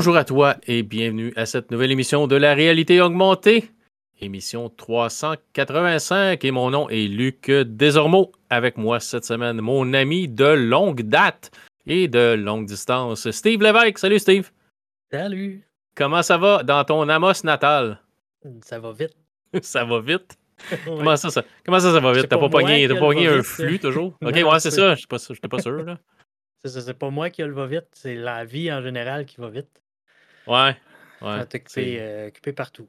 Bonjour à toi et bienvenue à cette nouvelle émission de la réalité augmentée, émission 385 et mon nom est Luc Desormeaux. Avec moi cette semaine, mon ami de longue date et de longue distance, Steve Lévesque. Salut Steve. Salut. Comment ça va dans ton Amos natal? Ça va vite. ça va vite? Comment, ça, ça, comment ça, ça va vite? T'as pas pogné, pas pogné un flux toujours? ok, ouais, c'est ça. Je n'étais pas, sûr. Là. C'est pas moi qui le va vite, c'est la vie en général qui va vite. Ouais. ouais T'es euh, occupé, partout.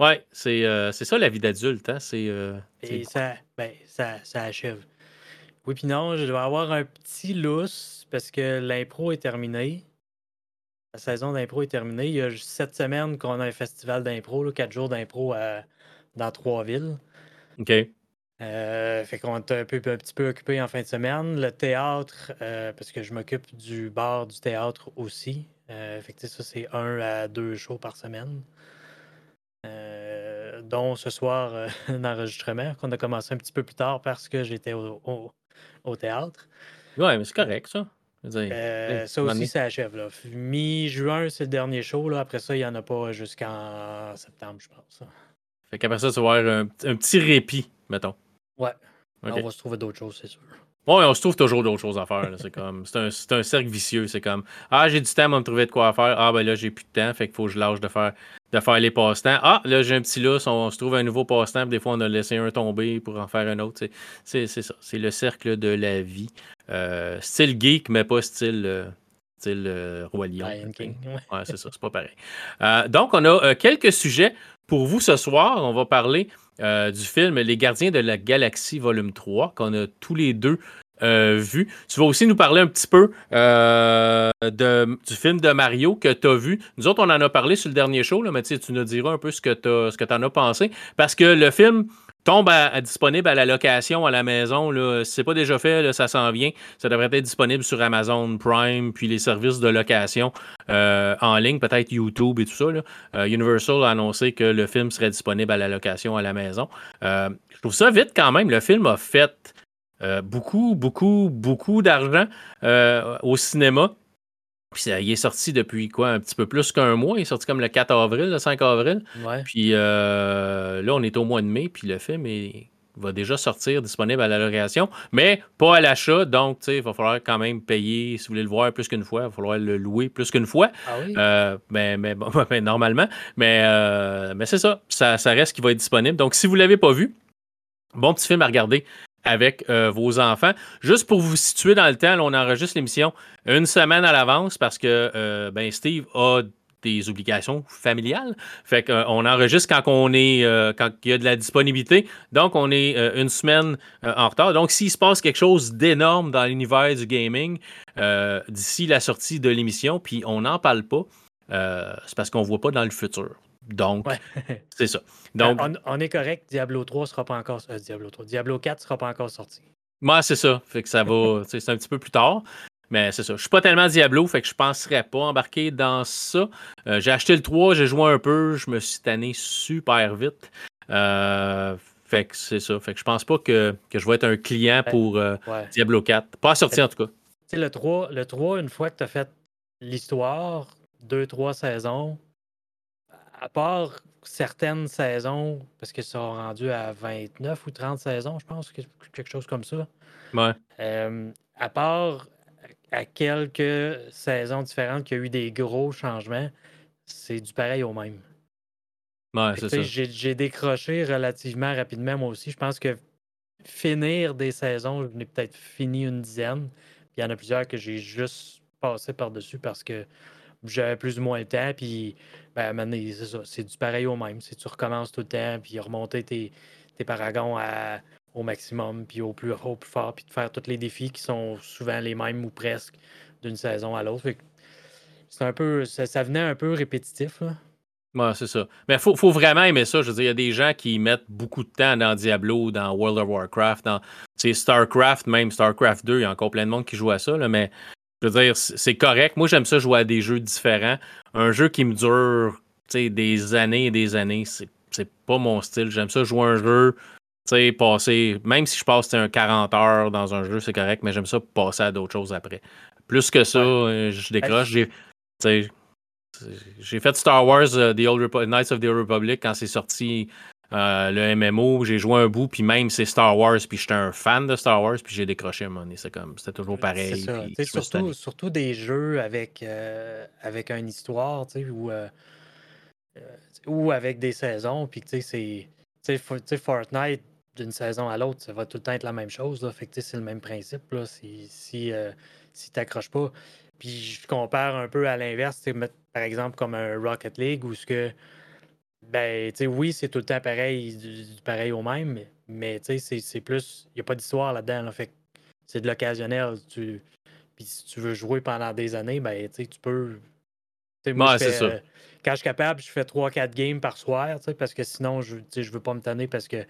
Ouais, c'est euh, ça la vie d'adulte. Hein? C'est. Euh, Et ça, ben, ça, ça achève. Oui, puis non, je dois avoir un petit lousse parce que l'impro est terminée. La saison d'impro est terminée. Il y a sept semaines qu'on a un festival d'impro, quatre jours d'impro dans trois villes. OK. Euh, fait qu'on est un, peu, un petit peu occupé en fin de semaine. Le théâtre, euh, parce que je m'occupe du bar du théâtre aussi. Euh, fait que ça, c'est un à deux shows par semaine. dont ce soir, un enregistrement qu'on a commencé un petit peu plus tard parce que j'étais au, au théâtre. Ouais, mais c'est correct, ça. Euh, ça aussi, ça achève. Mi-juin, c'est le dernier show. Là. Après ça, il n'y en a pas jusqu'en septembre, je pense. Fait qu'après ça, ça va avoir un, petit répit, mettons. Ouais. On va se trouver d'autres choses, c'est sûr. Ouais, on se trouve toujours d'autres choses à faire. C'est comme c'est un, un, cercle vicieux. C'est comme Ah, j'ai du temps à me trouver de quoi faire. Ah ben là, j'ai plus de temps, fait qu'il faut que je lâche de faire de faire les passe-temps. Ah, là, j'ai un petit lousse, on, se trouve un nouveau passe-temps, des fois, on a laissé un tomber pour en faire un autre. C'est ça. C'est le cercle de la vie. Euh, style geek, mais pas style. Euh, style euh, Roi Lion. Ouais, c'est ça, c'est pas pareil. donc, on a quelques sujets pour vous ce soir. On va parler du film Les Gardiens de la Galaxie, volume 3, qu'on a tous les deux euh, vu. Tu vas aussi nous parler un petit peu euh, du film de Mario que tu as vu. Nous autres, on en a parlé sur le dernier show, là, mais tu nous diras un peu ce que tu en as pensé. Parce que le film tombe à, disponible à la location à la maison. Là. Si ce n'est pas déjà fait, ça s'en vient. Ça devrait être disponible sur Amazon Prime, puis les services de location euh, en ligne, peut-être YouTube et tout ça. Universal a annoncé que le film serait disponible à la location à la maison. je trouve ça vite quand même. Le film a fait euh, beaucoup, beaucoup, beaucoup d'argent euh, au cinéma. Puis il est sorti depuis quoi, un petit peu plus qu'un mois. Il est sorti comme le 4 avril, le 5 avril. Puis euh, là, on est au mois de mai, puis le film va déjà sortir disponible à la location, mais pas à l'achat. Donc, il va falloir quand même payer, si vous voulez le voir plus qu'une fois, il va falloir le louer plus qu'une fois. Ah oui? mais, mais, ben, normalement. Mais, mais c'est ça, ça, ça reste qui va être disponible. Donc, si vous ne l'avez pas vu, bon petit film à regarder avec euh, vos enfants. Juste pour vous situer dans le temps, on enregistre l'émission une semaine à l'avance parce que euh, ben, Steve a des obligations familiales. Fait qu'on euh, enregistre quand on est quand il y a de la disponibilité. Donc, on est une semaine en retard. Donc, s'il se passe quelque chose d'énorme dans l'univers du gaming d'ici la sortie de l'émission, puis on n'en parle pas, c'est parce qu'on ne voit pas dans le futur. Donc, c'est ça. Donc, on, est correct, Diablo 3 sera pas encore euh, Diablo 3. Diablo 4 sera pas encore sorti. Moi, c'est ça. Fait que ça va. c'est un petit peu plus tard. Mais c'est ça. Je suis pas tellement Diablo, fait que je penserais pas embarquer dans ça. Euh, j'ai acheté le 3, j'ai joué un peu, je me suis tanné super vite. Euh, fait que c'est ça. Fait que je pense pas que, je vais être un client pour Diablo 4. Pas sorti en tout cas. le 3, le 3, une fois que tu as fait l'histoire, deux, trois saisons, à part certaines saisons, parce qu'ils sont rendus à 29 ou 30 saisons, je pense, quelque chose comme ça. Ouais. Euh, à part à quelques saisons différentes qu'il y a eu des gros changements, c'est du pareil au même. Ouais, c'est ça. J'ai décroché relativement rapidement, moi aussi. Je pense que finir des saisons, je n'ai peut-être fini une dizaine. il y en a plusieurs que j'ai juste passé par-dessus parce que j'avais plus ou moins le temps. Puis, ben, c'est ça. C'est du pareil au même. C'est tu recommences tout le temps, puis remonter tes, tes paragons au maximum, puis au plus, au plus fort, puis de faire tous les défis qui sont souvent les mêmes ou presque d'une saison à l'autre. C'est un peu. Ça, venait un peu répétitif. Là. c'est ça. Mais il faut, faut, vraiment aimer ça. Je veux dire, il y a des gens qui mettent beaucoup de temps dans Diablo, dans World of Warcraft, dans StarCraft, même StarCraft 2. Il y a encore plein de monde qui joue à ça. Là, mais je veux dire, c'est correct. Moi, j'aime ça jouer à des jeux différents. Un jeu qui me dure des années et des années, c'est pas mon style. J'aime ça jouer un jeu, passer, même si je passe un 40 heures dans un jeu, c'est correct, mais j'aime ça passer à d'autres choses après. Plus que ça, euh, je décroche. j'ai fait Star Wars The Old Knights of the Old Republic quand c'est sorti euh, le MMO, j'ai joué un bout, puis même c'est Star Wars, puis j'étais un fan de Star Wars, puis j'ai décroché à un moment donné. C'est comme, c'était toujours pareil. surtout, surtout des jeux avec, euh, avec une histoire, ou, euh, ou avec des saisons, puis tu sais, c'est. Fortnite, d'une saison à l'autre, ça va tout le temps être la même chose. Là. Fait que c'est le même principe. Là, si si, si tu n'accroches pas. Puis je compare un peu à l'inverse, par exemple comme un Rocket League où ce que ben, tu sais, oui, c'est tout le temps pareil, du, pareil au même, mais, tu sais, c'est plus. Il n'y a pas d'histoire là-dedans. fait c'est de l'occasionnel. Tu... Puis si tu veux jouer pendant des années, ben, tu peux. Moi, c'est ça. Euh, quand je suis capable, je fais 3-4 games par soir, parce que sinon, je ne veux pas me tanner parce que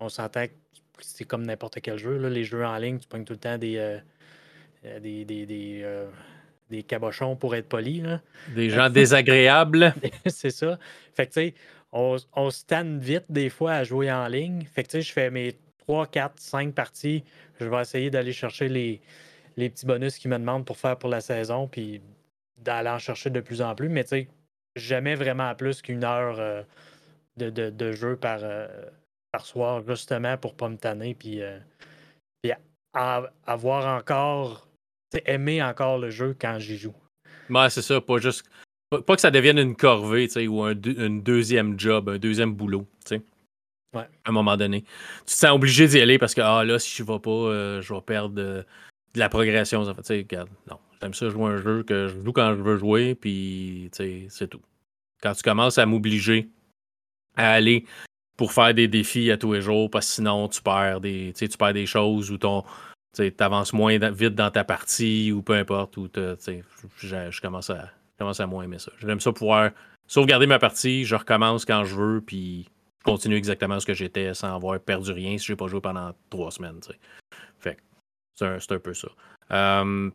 on s'entend que c'est comme n'importe quel jeu. Là, les jeux en ligne, tu pognes tout le temps des, euh, euh, des, des, des cabochons pour être poli. Des gens désagréables. c'est ça. Fait que, tu sais, on, se tanne vite des fois à jouer en ligne. Fait que, tu sais, je fais mes 3, 4, 5 parties. Je vais essayer d'aller chercher les, les petits bonus qu'ils me demandent pour faire pour la saison, puis d'aller en chercher de plus en plus. Mais, tu sais, jamais vraiment plus qu'une heure euh, de, de, jeu par, euh, par soir, justement, pour pas me tanner, puis, euh, avoir encore aimer encore le jeu quand j'y joue. Ouais, c'est ça, pas juste. Pas, que ça devienne une corvée, ou un, deuxième job, un deuxième boulot, tu sais. Ouais. À un moment donné. Tu te sens obligé d'y aller parce que, ah là, si je vais pas, euh, je vais perdre de, la progression. Tu sais, regarde, non. J'aime ça jouer un jeu que je joue quand je veux jouer, puis, tu sais, c'est tout. Quand tu commences à m'obliger à aller pour faire des défis à tous les jours, parce que sinon, tu perds des, tu perds des choses ou ton, tu avances moins vite dans ta partie ou peu importe. Ou je, je, commence à, commence à moins aimer ça. J'aime ça pouvoir sauvegarder ma partie, je recommence quand je veux, puis je continue exactement ce que j'étais sans avoir perdu rien si je n'ai pas joué pendant trois semaines. Fait c'est un, peu ça. Euh,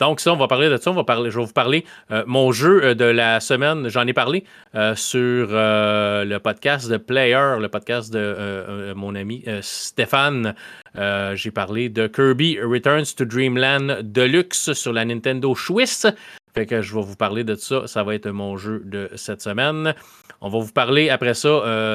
donc, ça, on va parler de ça. On va parler, je vais vous parler. Euh, mon jeu euh, de la semaine, j'en ai parlé euh, sur le podcast de Player, le podcast de mon ami Stéphane. J'ai parlé de Kirby Returns to Dreamland Deluxe sur la Nintendo Swiss. Fait que je vais vous parler de ça. Ça va être mon jeu de cette semaine. On va vous parler après ça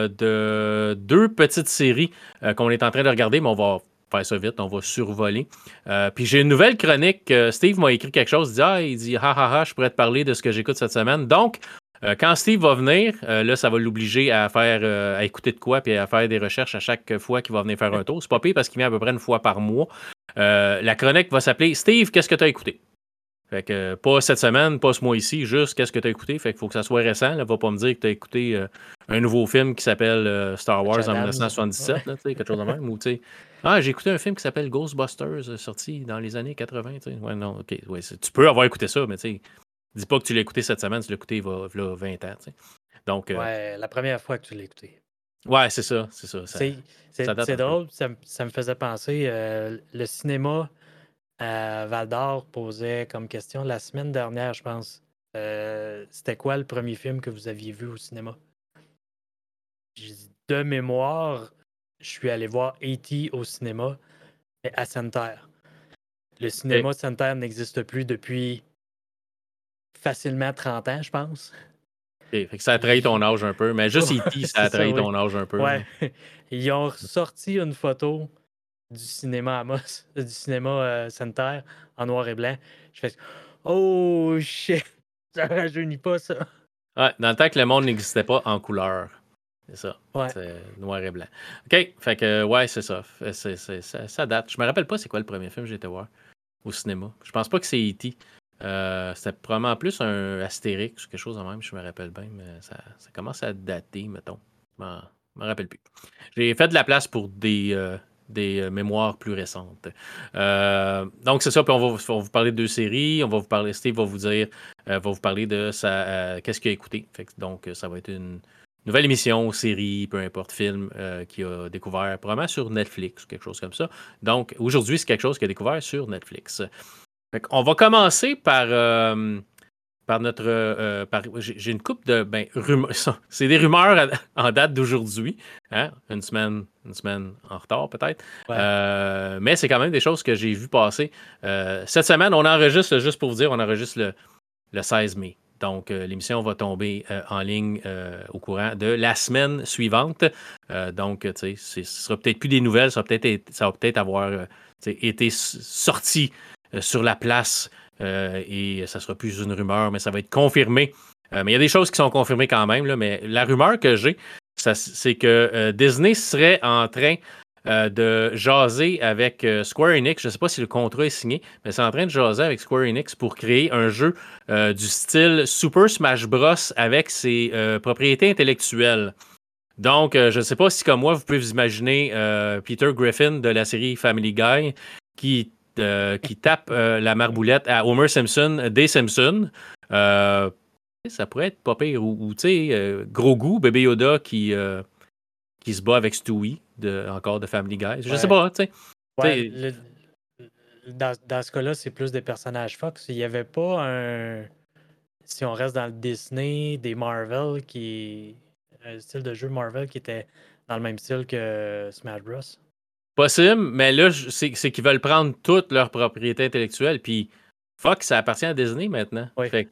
de deux petites séries qu'on est en train de regarder, mais on va faire ça vite, on va survoler. Euh, puis j'ai une nouvelle chronique. Euh, Steve m'a écrit quelque chose. Il dit Ah, il dit Ha ha ha, je pourrais te parler de ce que j'écoute cette semaine. Donc, euh, quand Steve va venir, là, ça va l'obliger à faire à écouter de quoi puis à faire des recherches à chaque fois qu'il va venir faire un tour. C'est pas pire parce qu'il vient à peu près une fois par mois. la chronique va s'appeler Steve, qu'est-ce que tu as écouté? Fait que pas cette semaine, pas ce mois ici, juste qu'est-ce que tu as écouté. Fait qu'il faut que ça soit récent. Là, va pas me dire que tu as écouté un nouveau film qui s'appelle Star Wars en 1977, là, quelque chose de même. Ou ah, j'ai écouté un film qui s'appelle Ghostbusters, euh, sorti dans les années 80. Ouais, non, ok. Ouais, tu peux avoir écouté ça, mais tu dis pas que tu l'as écouté cette semaine, tu l'as écouté il y a 20 ans. Donc, euh, ouais, la première fois que tu l'as écouté. Ouais, c'est ça, c'est ça. c'est drôle, ça, ça, me faisait penser, euh, le cinéma à Val d'Or posait comme question la semaine dernière, je pense. C'était quoi le premier film que vous aviez vu au cinéma? De mémoire, je suis allé voir E.T. au cinéma, mais à Center. Le cinéma Center n'existe plus depuis facilement 30 ans, je pense. fait que ça a trahi ton âge un peu, mais juste E.T., ça a trahi ton âge un peu. Ouais. Ils ont sorti une photo du cinéma Amos, du cinéma euh, Center en noir et blanc. Je fais Oh shit, ça rajeunit pas ça. Ouais, dans le temps que le monde n'existait pas en couleur. C'est ça. C'est noir et blanc. OK. Fait que, ouais, c'est ça. ça. date. Je me rappelle pas c'est quoi le premier film que j'ai été voir au cinéma. Je pense pas que c'est E.T. Euh, c'était probablement plus un Astérix ou quelque chose de même, je me rappelle bien, mais ça, commence à dater, mettons. Je me rappelle plus. J'ai fait de la place pour des, euh, des euh, mémoires plus récentes. donc, c'est ça. Puis on va, vous parler de deux séries. On va vous parler, Steve va vous dire, va vous parler de sa, qu'est-ce qu'il a écouté. donc, ça va être une, nouvelle émission, série, peu importe, film euh, qui a découvert probablement sur Netflix, quelque chose comme ça. Donc, aujourd'hui, c'est quelque chose qu'il a découvert sur Netflix. on va commencer par, euh, par notre. Euh, j'ai une coupe de. Ben, c'est des rumeurs en date d'aujourd'hui. Hein? Une, semaine, une semaine en retard, peut-être. mais c'est quand même des choses que j'ai vues passer. cette semaine, on enregistre, juste pour vous dire, on enregistre le, le 16 mai. donc, l'émission va tomber en ligne au courant de la semaine suivante. donc, tu sais, ce sera peut-être plus des nouvelles, ça va peut-être ça va peut-être avoir été sorti sur la place et ça sera plus une rumeur, mais ça va être confirmé. mais il y a des choses qui sont confirmées quand même. Mais la rumeur que j'ai, c'est que Disney serait en train euh, de jaser avec euh, Square Enix. Je ne sais pas si le contrat est signé, mais c'est en train de jaser avec Square Enix pour créer un jeu euh, du style Super Smash Bros. avec ses propriétés intellectuelles. Donc, je ne sais pas si, comme moi, vous pouvez vous imaginer Peter Griffin de la série Family Guy qui, qui tape la marboulette à Homer Simpson des Simpsons. ça pourrait être pas pire. Ou, tu sais, Gros Goût, Bébé Yoda qui qui se bat avec Stewie, de, encore de Family Guy. Je sais pas, tu sais. dans, dans, ce cas-là, c'est plus des personnages Fox. Il n'y avait pas un. Si on reste dans le Disney, des Marvel qui. Un style de jeu Marvel qui était dans le même style que Smash Bros. Possible, mais là, c'est qu'ils veulent prendre toute leur propriété intellectuelle. Puis Fox, ça appartient à Disney maintenant. Fait,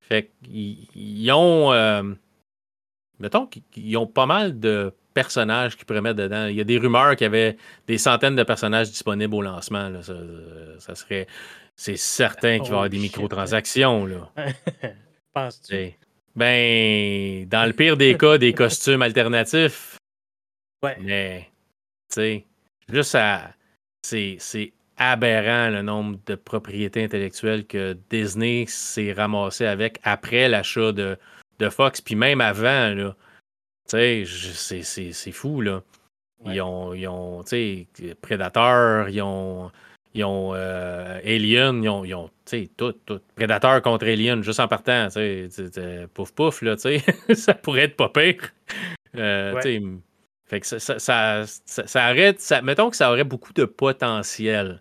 fait qu'ils ont. Euh, mettons qu'ils ont pas mal de personnages qu'ils pourraient mettre dedans. Il y a des rumeurs qu'il y avait des centaines de personnages disponibles au lancement. Ça, serait. C'est certain qu'il va y avoir des microtransactions. Là. Penses-tu? Ben, dans le pire des cas, des costumes alternatifs. Ouais. Mais, tu sais, juste ça. C'est aberrant le nombre de propriétés intellectuelles que Disney s'est ramassé avec après l'achat de, de Fox, puis même avant. Là. Tu sais, c'est fou, là. Ils ont, ils ont tu sais, Predator, ils ont, ils ont euh, Alien, ils ont, ils ont tu sais, tout, tout. Predator contre Alien, juste en partant, tu sais, pouf pouf, là, tu sais, ça pourrait être pas pire. Euh, tu sais, fait que ça, arrête, mettons que ça aurait beaucoup de potentiel.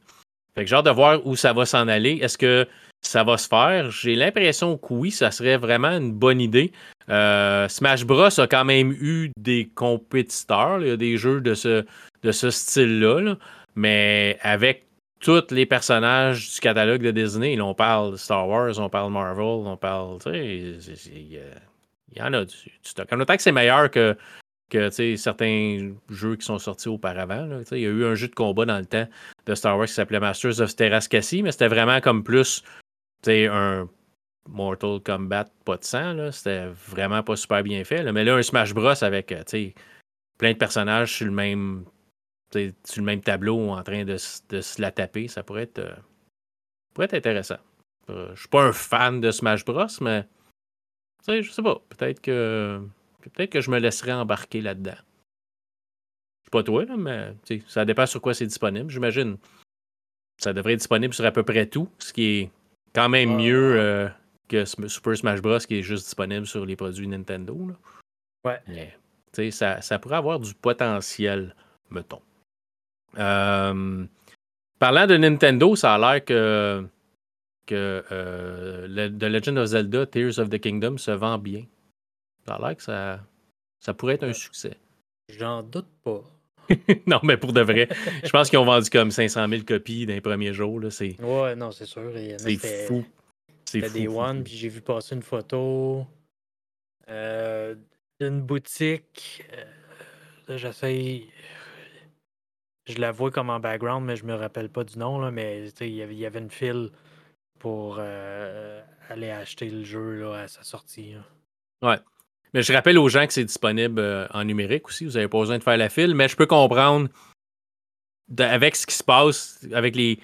Fait que genre de voir où ça va s'en aller. Est-ce que ça va se faire? J'ai l'impression que oui, ça serait vraiment une bonne idée. Euh, Smash Bros a quand même eu des compétiteurs, il y a des jeux de ce, de ce style-là, mais avec tous les personnages du catalogue de Disney, on parle Star Wars, on parle Marvel, on parle, il y en a du, stock. En autant que c'est meilleur que, certains jeux qui sont sortis auparavant. il y a eu un jeu de combat dans le temps de Star Wars qui s'appelait Masters of Terrascassi, mais c'était vraiment comme plus un Mortal Kombat, pas de sang. C'était vraiment pas super bien fait. Mais là, un Smash Bros avec euh, plein de personnages sur le même sur le même tableau en train de, se la taper, ça pourrait être, euh, pourrait être intéressant. Euh, je suis pas un fan de Smash Bros, mais je sais pas. Peut-être que peut-être que je me laisserai embarquer là-dedans. Je suis pas toi, là, mais ça dépend sur quoi c'est disponible, j'imagine. Ça devrait être disponible sur à peu près tout, ce qui est quand même mieux que Super Smash Bros. qui est juste disponible sur les produits Nintendo. Ouais. Mais, ça, ça pourrait avoir du potentiel, mettons. Euh, parlant de Nintendo, ça a l'air que, que euh, The Legend of Zelda Tears of the Kingdom se vend bien. Ça a l'air que ça, ça pourrait être un succès. J'en doute pas. non, mais pour de vrai, je pense qu'ils ont vendu comme 500 000 copies dans les premiers jours. Là. Ouais, non, c'est sûr. C'est fou. C'était des One, puis j'ai vu passer une photo euh, d'une boutique. Euh, j'essaie. Je la vois comme en background, mais je me rappelle pas du nom. Là, mais il y avait une file pour euh, aller acheter le jeu là, à sa sortie. Ouais. Mais je rappelle aux gens que c'est disponible en numérique aussi. Vous n'avez pas besoin de faire la file, mais je peux comprendre avec ce qui se passe, avec les,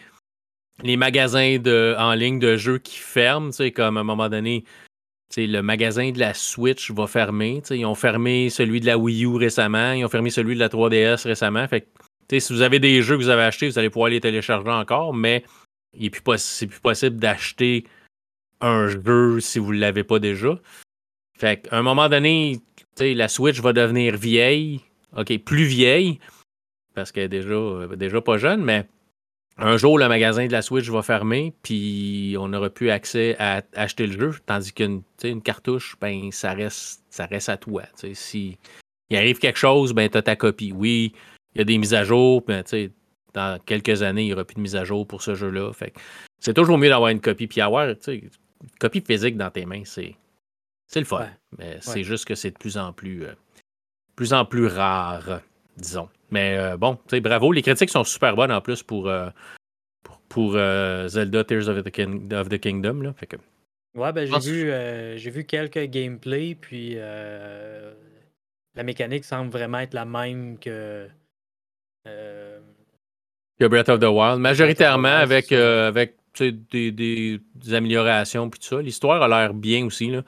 les magasins de, en ligne de jeux qui ferment, comme à un moment donné, le magasin de la Switch va fermer. Ils ont fermé celui de la Wii U récemment, ils ont fermé celui de la 3DS récemment. Fait si vous avez des jeux que vous avez achetés, vous allez pouvoir les télécharger encore, mais c'est plus, plus possible d'acheter un jeu si vous ne l'avez pas déjà. Fait à un moment donné, la Switch va devenir vieille, ok, plus vieille, parce qu'elle est déjà, euh, déjà pas jeune, mais un jour, le magasin de la Switch va fermer, puis on n'aura plus accès à acheter le jeu, tandis qu'une une cartouche, ben, ça reste, ça reste à toi. Si il arrive quelque chose, ben, tu as ta copie. Oui, il y a des mises à jour, mais dans quelques années, il n'y aura plus de mise à jour pour ce jeu-là. c'est toujours mieux d'avoir une copie, puis avoir, copie physique dans tes mains, c'est, c'est le fun. Mais c'est juste que c'est de plus en plus, plus en plus rare, disons. Mais bon, bravo. Les critiques sont super bonnes en plus pour, pour, Zelda Tears of the, of the Kingdom. Là. Fait que, Ouais, ben, j'ai vu, euh, j'ai vu quelques gameplays, puis euh, la mécanique semble vraiment être la même que. Euh, que Breath of the Wild. Majoritairement avec, avec des, des, améliorations puis tout ça. L'histoire a l'air bien aussi. Là.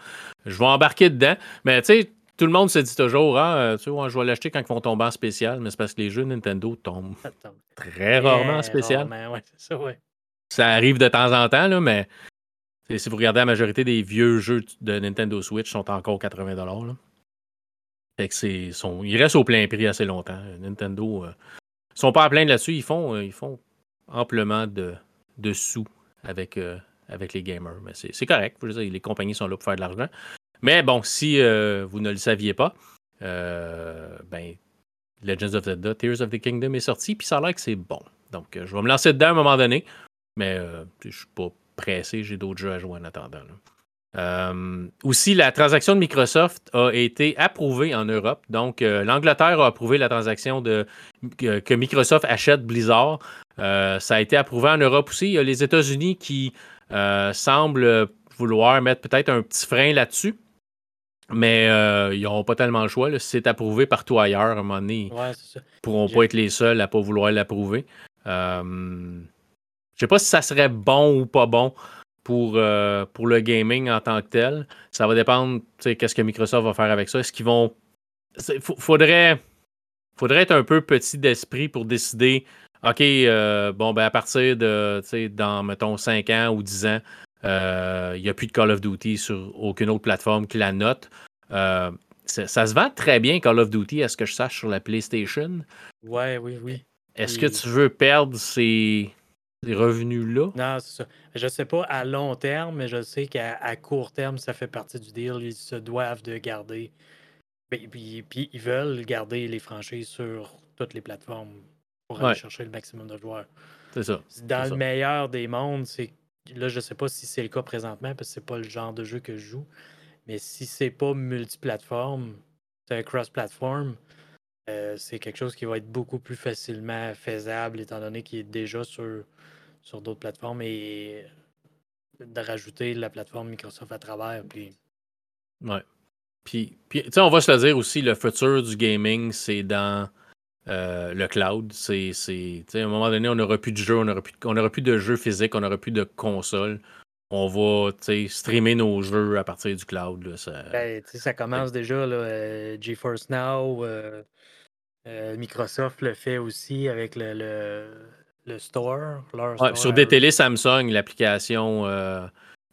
Je vais embarquer dedans. Mais tu sais, tout le monde se dit toujours, ah, tu sais, je vais l'acheter quand ils vont tomber en spécial, mais c'est parce que les jeux Nintendo tombent très rarement en spécial. ouais, ça, ouais. ça arrive de temps en temps, là, mais si vous regardez la majorité des vieux jeux de Nintendo Switch sont encore 80 dollars. Fait que c'est, sont, ils restent au plein prix assez longtemps. Nintendo euh, sont pas à plaindre là-dessus. Ils font, euh, ils font amplement de, de sous avec, euh, avec les gamers. Mais c'est, correct. les compagnies sont là pour faire de l'argent. Mais bon, si vous ne le saviez pas, ben, Legends of Zelda, Tears of the Kingdom est sorti, puis ça a l'air que c'est bon. Donc, je vais me lancer dedans à un moment donné. Mais je suis pas pressé, j'ai d'autres jeux à jouer en attendant. Euh, aussi, la transaction de Microsoft a été approuvée en Europe. Donc, euh, l'Angleterre a approuvé la transaction de, que, Microsoft achète Blizzard. Euh, ça a été approuvé en Europe aussi. Il y a les États-Unis qui semblent vouloir mettre peut-être un petit frein là-dessus. Mais ils n'auront pas tellement le choix. Si c'est approuvé partout ailleurs, à un moment donné, ils ne pourront pas être les seuls à ne pas vouloir l'approuver. Je sais pas si ça serait bon ou pas bon pour, euh, pour le gaming en tant que tel. Ça va dépendre, qu'est-ce que Microsoft va faire avec ça. Est-ce qu'ils vont. Faudrait, faudrait être un peu petit d'esprit pour décider, OK, euh, bon, ben à partir de, dans, mettons, 5 ans ou 10 ans, euh, il n'y a plus de Call of Duty sur aucune autre plateforme qui la note. ça, se vend très bien, Call of Duty, à ce que je sache, sur la PlayStation. Ouais, oui, oui. Est-ce que tu veux perdre ces, ces revenus-là? Non, c'est ça. Je ne sais pas à long terme, mais je sais qu'à court terme, ça fait partie du deal. Ils se doivent de garder. Puis, puis, ils veulent garder les franchises sur toutes les plateformes pour aller chercher le maximum de joueurs. C'est ça. Dans le meilleur des mondes, c'est. Là, je ne sais pas si c'est le cas présentement, parce que c'est pas le genre de jeu que je joue. Mais si c'est pas multiplateforme, c'est cross-platform, euh, c'est quelque chose qui va être beaucoup plus facilement faisable étant donné qu'il est déjà sur sur d'autres plateformes et de rajouter la plateforme Microsoft à travers. Puis... Ouais. Puis, puis on va se le dire aussi, le futur du gaming, c'est dans euh, le cloud. C'est, à un moment donné, on n'aura plus de jeux, on n'aura plus, on plus de jeux physiques, on n'aura plus de consoles. On va streamer nos jeux à partir du cloud. ça... Ben, ça commence déjà, là, euh, GeForce Now, euh, Microsoft le fait aussi avec le le store, Sur des télés Samsung, l'application. Euh,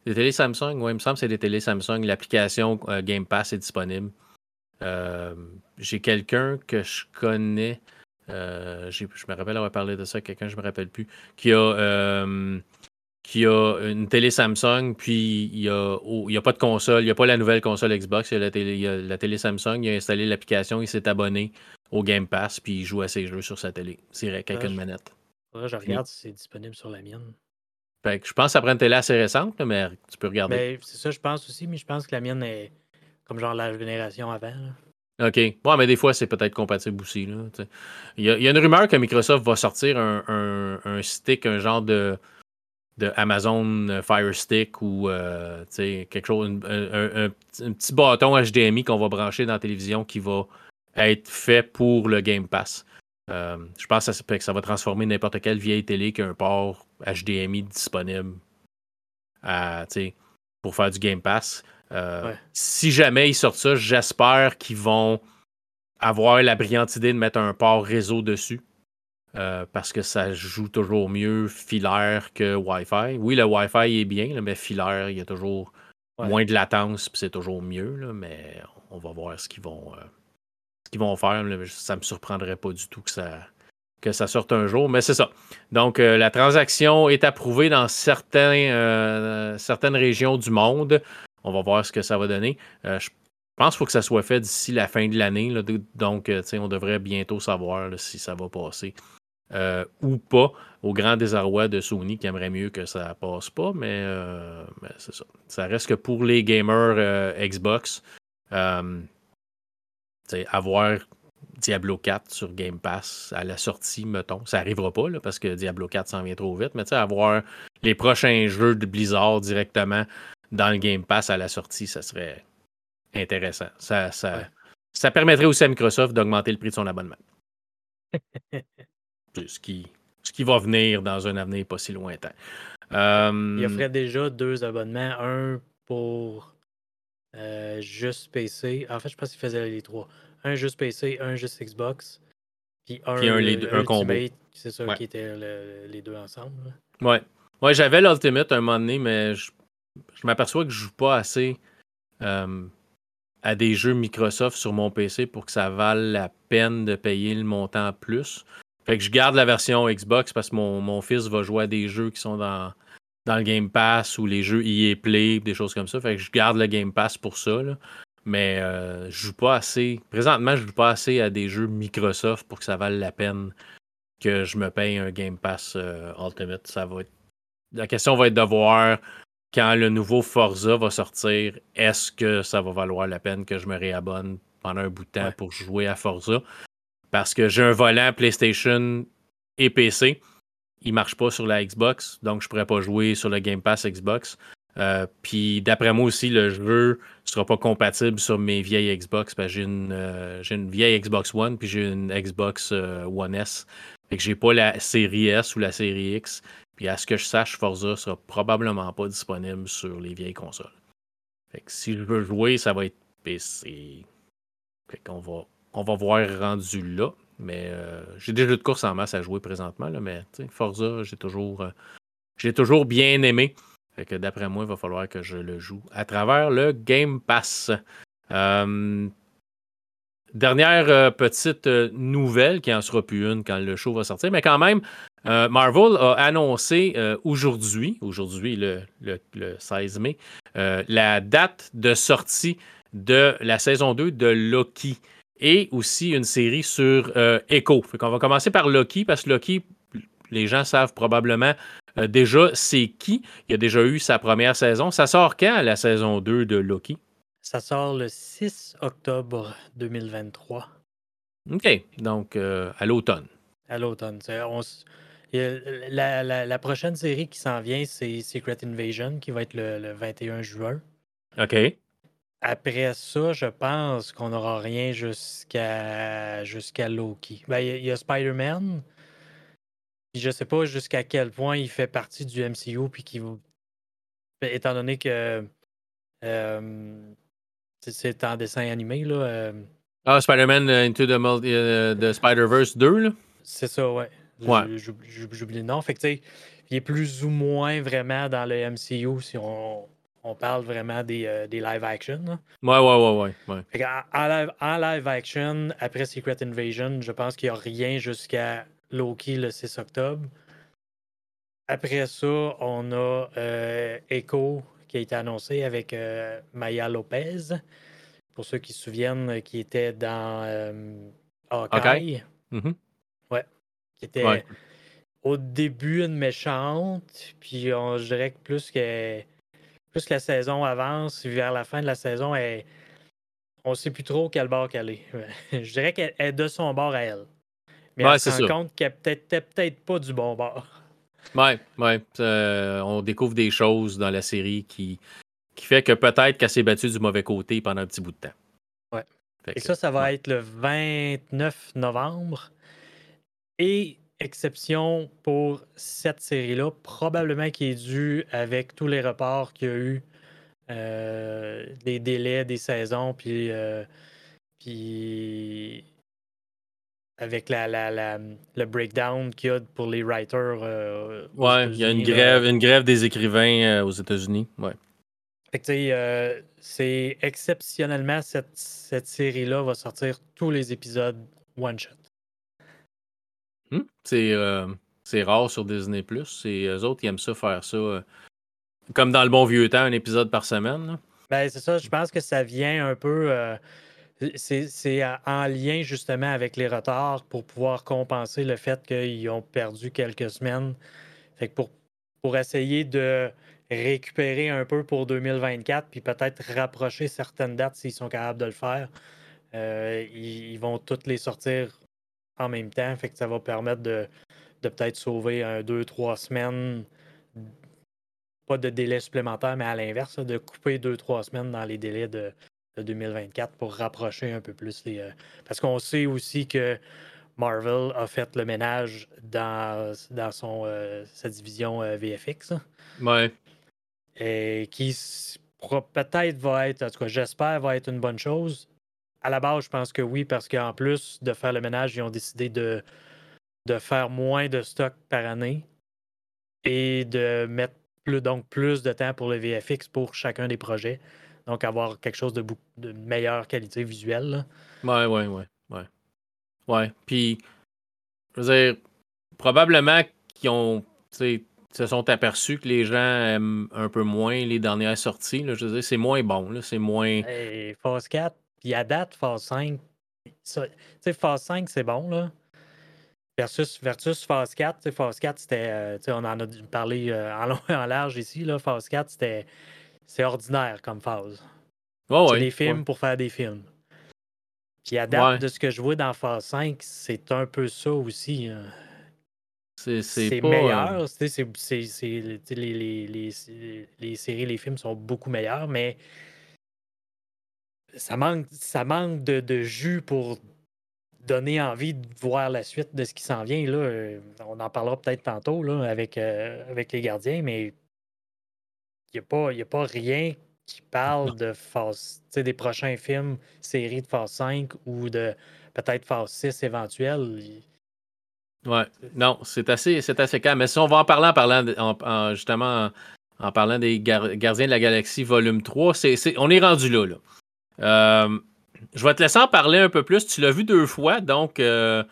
des télés Samsung, oui, il me semble que c'est des télés Samsung. L'application euh, Game Pass est disponible. Euh, j'ai quelqu'un que je connais. je me rappelle avoir parlé de ça, quelqu'un, je me rappelle plus, qui a, qui a une télé Samsung, puis il n'y a, a, pas de console, il n'y a pas la nouvelle console Xbox, il y a la télé, la télé Samsung, il a installé l'application, il s'est abonné au Game Pass, puis il joue à ses jeux sur sa télé. C'est avec une manette je regarde si c'est disponible sur la mienne. Fait je pense que ça prend une télé assez récente, mais tu peux regarder. Ben, c'est ça, je pense aussi, mais je pense que la mienne est comme genre la génération avant. OK. Ouais, mais des fois, c'est peut-être compatible aussi. Là, il, y a, il, y a, une rumeur que Microsoft va sortir un, un, stick, un genre de, de Amazon Fire Stick ou euh, quelque chose, un, un, petit bâton HDMI qu'on va brancher dans la télévision qui va être fait pour le Game Pass. Euh, je pense que ça, que ça va transformer n'importe quelle vieille télé qui a un port HDMI disponible pour faire du Game Pass. Euh, si jamais ils sortent ça, j'espère qu'ils vont avoir la brillante idée de mettre un port réseau dessus. Euh, parce que ça joue toujours mieux filaire que Wi-Fi. Oui, le Wi-Fi est bien, mais filaire, il y a toujours moins de latence, puis c'est toujours mieux. mais on va voir ce qu'ils vont, qu'ils vont faire. Ça ne me surprendrait pas du tout que ça, que ça sorte un jour, mais c'est ça. Donc, euh, la transaction est approuvée dans certains, euh, certaines régions du monde. On va voir ce que ça va donner. Euh, je pense qu'il faut que ça soit fait d'ici la fin de l'année. Donc, on devrait bientôt savoir si ça va passer euh, ou pas, au grand désarroi de Sony qui aimerait mieux que ça passe pas, mais c'est ça. Ça reste que pour les gamers Xbox, avoir Diablo 4 sur Game Pass à la sortie, mettons. Ça n'arrivera pas parce que Diablo 4 s'en vient trop vite, mais avoir les prochains jeux de Blizzard directement dans le Game Pass à la sortie, ça serait intéressant. Ça, ça, ça permettrait aussi à Microsoft d'augmenter le prix de son abonnement. ce, qui, ce qui va venir dans un avenir pas si lointain. Euh, Il offrait déjà deux abonnements, un pour euh, juste PC. En fait, je pense qu'il faisait les trois. Un juste PC, un juste Xbox. Puis un, puis un, les deux, un combo. C'est ça qui était les deux ensemble. Ouais. Ouais, j'avais l'Ultimate un moment donné, mais je, m'aperçois que je joue pas assez euh, à des jeux Microsoft sur mon PC pour que ça vale la peine de payer le montant plus. Fait que je garde la version Xbox parce que mon, mon fils va jouer à des jeux qui sont dans, dans le Game Pass ou les jeux EA Play, des choses comme ça. Fait que je garde le Game Pass pour ça. Mais euh, je joue pas assez. Présentement, je joue pas assez à des jeux Microsoft pour que ça vaille la peine que je me paye un Game Pass euh, Ultimate. Ça va être... La question va être de voir quand le nouveau Forza va sortir, est-ce que ça va valoir la peine que je me réabonne pendant un bout de temps pour jouer à Forza? Parce que j'ai un volant PlayStation et PC il marche pas sur la Xbox, donc je pourrais pas jouer sur le Game Pass Xbox. Euh, puis d'après moi aussi, le jeu sera pas compatible sur mes vieilles Xbox que j'ai une, euh, une, vieille Xbox One puis j'ai une Xbox euh, One S. Fait que j'ai pas la série S ou la série X. Puis à ce que je sache, Forza sera probablement pas disponible sur les vieilles consoles. Fait que si je veux jouer, ça va être PC. Fait qu'on va, on va voir rendu là. Mais euh, j'ai des jeux de course en masse à jouer présentement, là, mais Forza, j'ai toujours, euh, j'ai toujours bien aimé. Que d'après moi, il va falloir que je le joue à travers le Game Pass. Euh, dernière petite nouvelle, qui en sera plus une quand le show va sortir, mais quand même, Marvel a annoncé aujourd'hui, aujourd'hui le, le, le, 16 mai, la date de sortie de la saison 2 de Loki et aussi une série sur euh, Echo. Fait qu'on va commencer par Loki, parce que Loki, les gens savent probablement euh, déjà c'est qui. Il a déjà eu sa première saison. Ça sort quand, la saison 2 de Loki? Ça sort le 6 octobre 2023. OK, donc euh, à l'automne. À l'automne. La, la, prochaine série qui s'en vient, c'est Secret Invasion, qui va être le, le 21 juin. OK. Après ça, je pense qu'on n'aura rien jusqu'à jusqu'à Loki. Ben, il y, a Spider-Man. Je sais pas jusqu'à quel point il fait partie du MCU, puis qui étant donné que c'est en dessin animé, là. Euh ah, Spider-Man euh, Into the, euh, Spider-Verse 2, là? C'est ça, ouais. ouais. J'oublie le nom. Fait que, il est plus ou moins vraiment dans le MCU si on, on parle vraiment des, euh, live action. Ouais, ouais, ouais, ouais. En, live, action, après Secret Invasion, je pense qu'il n'y a rien jusqu'à Loki le 6 octobre. Après ça, on a euh, Echo qui a été annoncé avec euh, Maya Lopez. Pour ceux qui se souviennent, qui était dans Hawkeye. Mm-hmm. Ouais. Qui était au début une méchante. Puis on, je dirais que plus que plus la saison avance, vers la fin de la saison, on ne sait plus trop quel bord qu'elle est. Je dirais qu'elle est de son bord à elle. Mais elle se rend compte qu'elle n'est peut-être pas du bon bord. Ouais, ouais. Euh, on découvre des choses dans la série qui, qui fait que peut-être qu'elle s'est battue du mauvais côté pendant un petit bout de temps. Ouais. Et ça, ça va être le 29 novembre. Et exception pour cette série-là, probablement qui est due avec tous les reports qu'il y a eu, euh, des délais des saisons, puis, euh, puis avec la, la, le breakdown qu'il y a pour les writers. Euh, ouais, il y a une grève, une grève des écrivains aux États-Unis. Ouais. Fait que, c'est exceptionnellement cette, cette série-là va sortir tous les épisodes one shot. Hmm? Euh, c'est rare sur Disney+. C'est eux autres qui aiment ça faire ça. Euh, comme dans le bon vieux temps, un épisode par semaine. Ben, c'est ça. Je pense que ça vient un peu. Euh, c'est en lien justement avec les retards pour pouvoir compenser le fait qu'ils ont perdu quelques semaines. Fait que pour, essayer de récupérer un peu pour 2024, puis peut-être rapprocher certaines dates s'ils sont capables de le faire, euh, ils, vont toutes les sortir en même temps. Fait que ça va permettre de, de peut-être sauver un, deux, trois semaines. Pas de délai supplémentaire, mais à l'inverse, de couper deux, trois semaines dans les délais de, 2024 pour rapprocher un peu plus les. Euh, parce qu'on sait aussi que Marvel a fait le ménage dans, dans son, euh, sa division euh, VFX. Ouais. Et qui peut-être va être, en tout cas, j'espère, va être une bonne chose. À la base, je pense que oui, parce qu'en plus de faire le ménage, ils ont décidé de, de faire moins de stock par année et de mettre plus, donc plus de temps pour le VFX pour chacun des projets. Donc, avoir quelque chose de, de meilleure qualité visuelle. Oui, Ouais, ouais, ouais, ouais. Ouais. Puis, je veux dire, probablement qu'ils ont, se sont aperçus que les gens aiment un peu moins les dernières sorties. Là. Je veux dire, c'est moins bon. C'est moins. Et phase 4, puis à date, phase 5. Tu sais, phase 5, c'est bon, là. Versus, versus phase 4. Phase 4, c'était. Euh, on en a parlé euh, en long et en large ici. Là. Phase 4, c'était. C'est ordinaire comme phase. c'est des films pour faire des films. Puis à date de ce que je vois dans phase 5, c'est un peu ça aussi. Hein. C'est meilleur. les, les, les, séries, les films sont beaucoup meilleurs, mais ça manque, ça manque de, de jus pour donner envie de voir la suite de ce qui s'en vient. Là. Euh, on en parlera peut-être tantôt là, avec, euh, avec les gardiens, mais il n'y a, pas, a pas rien qui parle de phase, des prochains films, séries de phase 5 ou de peut-être phase 6 éventuelle. Ouais, non, c'est assez, c'est assez calme. Mais si on va en parler en parlant justement en, parlant des Gardiens de la Galaxie volume 3, c'est, on est rendu là. là. Euh, je vais te laisser en parler un peu plus. Tu l'as vu deux fois, donc euh,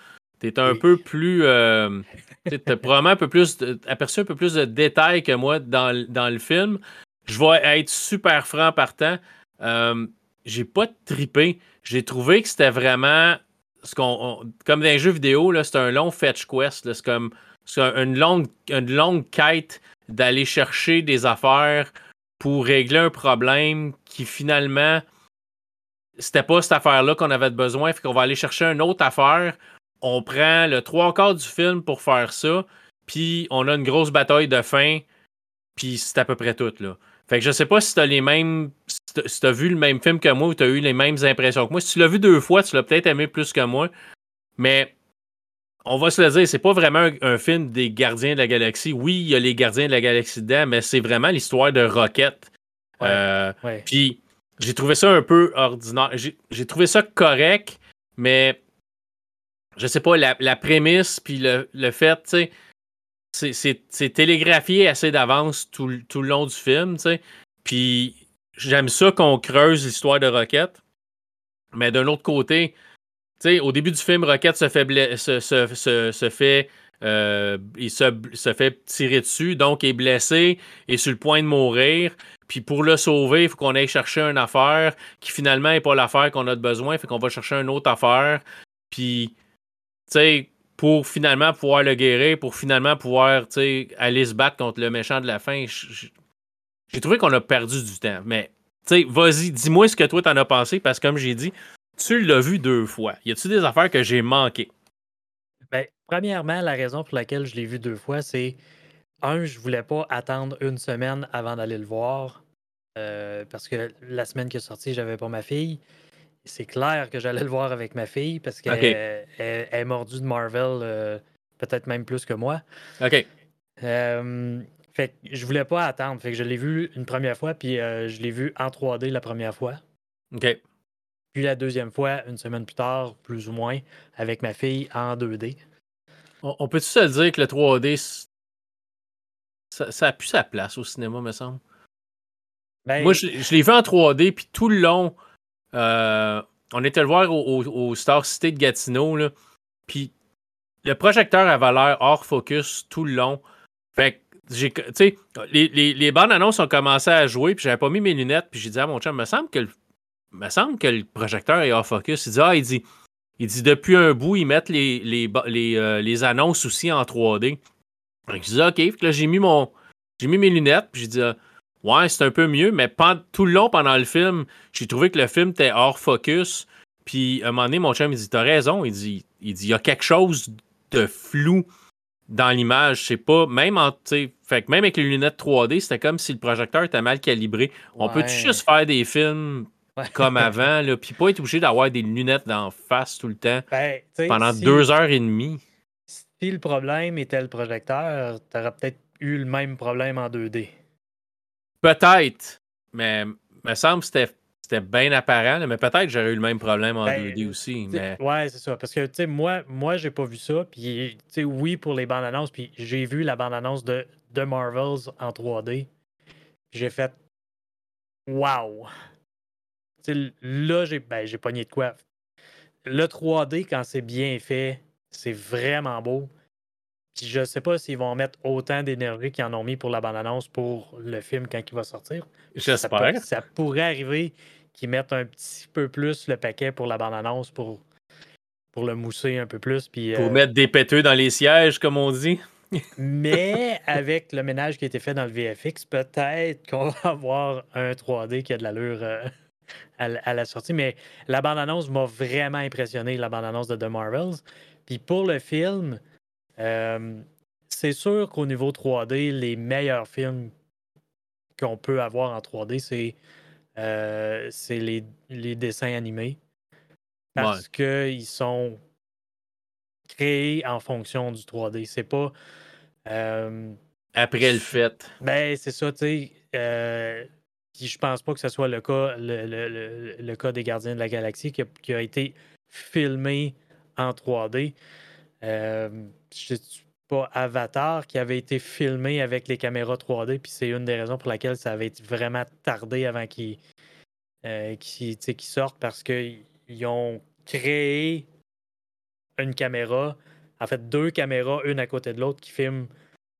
tu es un peu plus. Euh, tu as probablement un peu plus aperçu un peu plus de détails que moi dans, le film. Je vais être super franc partant. Euh, j'ai pas tripé. J'ai trouvé que c'était vraiment. Ce qu'on, comme dans les jeux vidéo, c'est un long fetch quest. C'est comme une, longue, une longue quête d'aller chercher des affaires pour régler un problème qui finalement c'était pas cette affaire-là qu'on avait besoin, fait qu'on va aller chercher une autre affaire. On prend le trois quarts du film pour faire ça, puis on a une grosse bataille de fin, puis c'est à peu près tout, là. Fait que je sais pas si t'as les mêmes. Si t'as vu le même film que moi ou t'as eu les mêmes impressions que moi. Si tu l'as vu deux fois, tu l'as peut-être aimé plus que moi. Mais on va se le dire, c'est pas vraiment un, film des gardiens de la galaxie. Oui, il y a les gardiens de la galaxie dedans, mais c'est vraiment l'histoire de Rocket. Euh, puis j'ai trouvé ça un peu ordinaire. J'ai trouvé ça correct, mais je sais pas, la, prémisse, puis le, le fait, tu sais, c'est télégraphié assez d'avance tout, tout, le long du film, tu sais. Puis j'aime ça qu'on creuse l'histoire de Rocket. Mais d'un autre côté, tu sais, au début du film, Rocket se se, fait euh, il se, fait tirer dessus, donc est blessé, est sur le point de mourir. Puis pour le sauver, il faut qu'on aille chercher une affaire qui finalement n'est pas l'affaire qu'on a de besoin, fait qu'on va chercher une autre affaire. Puis, tu sais, pour finalement pouvoir le guérir, pour finalement pouvoir, aller se battre contre le méchant de la fin, j'ai trouvé qu'on a perdu du temps. Mais, tu sais, vas-y, dis-moi ce que toi t'en as pensé, parce que comme j'ai dit, tu l'as vu deux fois. Y a-tu des affaires que j'ai manquées? Premièrement, la raison pour laquelle je l'ai vu deux fois, c'est un, je voulais pas attendre une semaine avant d'aller le voir. Euh, parce que la semaine qui est sortie, j'avais pas ma fille. C'est clair que j'allais le voir avec ma fille parce qu'elle est mordue de Marvel, euh, peut-être même plus que moi. OK. Euh, fait que je voulais pas attendre. Fait que je l'ai vu une première fois, puis je l'ai vu en 3D la première fois. OK. Puis la deuxième fois, une semaine plus tard, plus ou moins, avec ma fille en 2D. On, peut-tu se dire que le 3D, ça, ça a plus sa place au cinéma, me semble? Ben, Moi, je, l'ai vu en 3D, puis tout le long, euh, on était le voir au, Star City de Gatineau, là, puis le projecteur avait l'air hors focus tout le long. Fait que, j'ai, tu sais, les, les, les bandes annonces ont commencé à jouer, puis j'avais pas mis mes lunettes, puis j'ai dit à mon chum, me semble que le me semble que le projecteur est off focus. Il dit, ah, il dit, il dit depuis un bout, ils mettent les, les, les, euh, les annonces aussi en 3D. Donc, je dis, OK, là, j'ai mis mon. J'ai mis mes lunettes, puis j'ai dit, ah, ouais, c'est un peu mieux, mais tout le long pendant le film, j'ai trouvé que le film était hors focus. Puis à un moment donné, mon chum, il dit, t'as raison. Il dit, il dit, y a quelque chose de flou dans l'image. C'est pas, même en, fait que même avec les lunettes 3D, c'était comme si le projecteur était mal calibré. On peut juste faire des films comme avant, là, puis pas être obligé d'avoir des lunettes d'en face tout le temps ben, pendant deux heures et demie. Si le problème était le projecteur, t'aurais peut-être eu le même problème en 2D. Peut-être, mais me semble que c'était c'était bien apparent, mais peut-être que j'aurais eu le même problème en 2D ben, aussi. Mais... Ouais, c'est ça. Parce que, tu sais, moi, moi j'ai pas vu ça. Puis, tu sais, oui, pour les bandes annonces. Puis, j'ai vu la bande annonce de The Marvels en 3D. J'ai fait Wow! Là, j'ai ben, pogné de quoi. Le 3D, quand c'est bien fait, c'est vraiment beau. Puis je sais pas s'ils vont mettre autant d'énergie qu'ils en ont mis pour la bande-annonce pour le film quand il va sortir. J'espère. Ça, pourrait arriver qu'ils mettent un petit peu plus le paquet pour la bande-annonce pour, pour le mousser un peu plus. Puis, pour euh, mettre des péteux dans les sièges, comme on dit. mais avec le ménage qui a été fait dans le VFX, peut-être qu'on va avoir un 3D qui a de l'allure euh, à, la sortie. Mais la bande-annonce m'a vraiment impressionné, la bande-annonce de The Marvels. Puis pour le film, euh, c'est sûr qu'au niveau 3D, les meilleurs films qu'on peut avoir en 3D, c'est euh, les, les, dessins animés. Parce qu'ils sont créés en fonction du 3D. C'est pas. Euh, Après le fait. Ben, c'est ça, tu sais. Euh, je pense pas que ce soit le cas, le, cas des Gardiens de la Galaxie qui a, été filmé en 3D. Euh, je ne sais pas Avatar qui avait été filmé avec les caméras 3D, puis c'est une des raisons pour laquelle ça avait vraiment tardé avant qu'ils euh, sortent parce qu'ils ont créé une caméra, en fait deux caméras, une à côté de l'autre, qui filment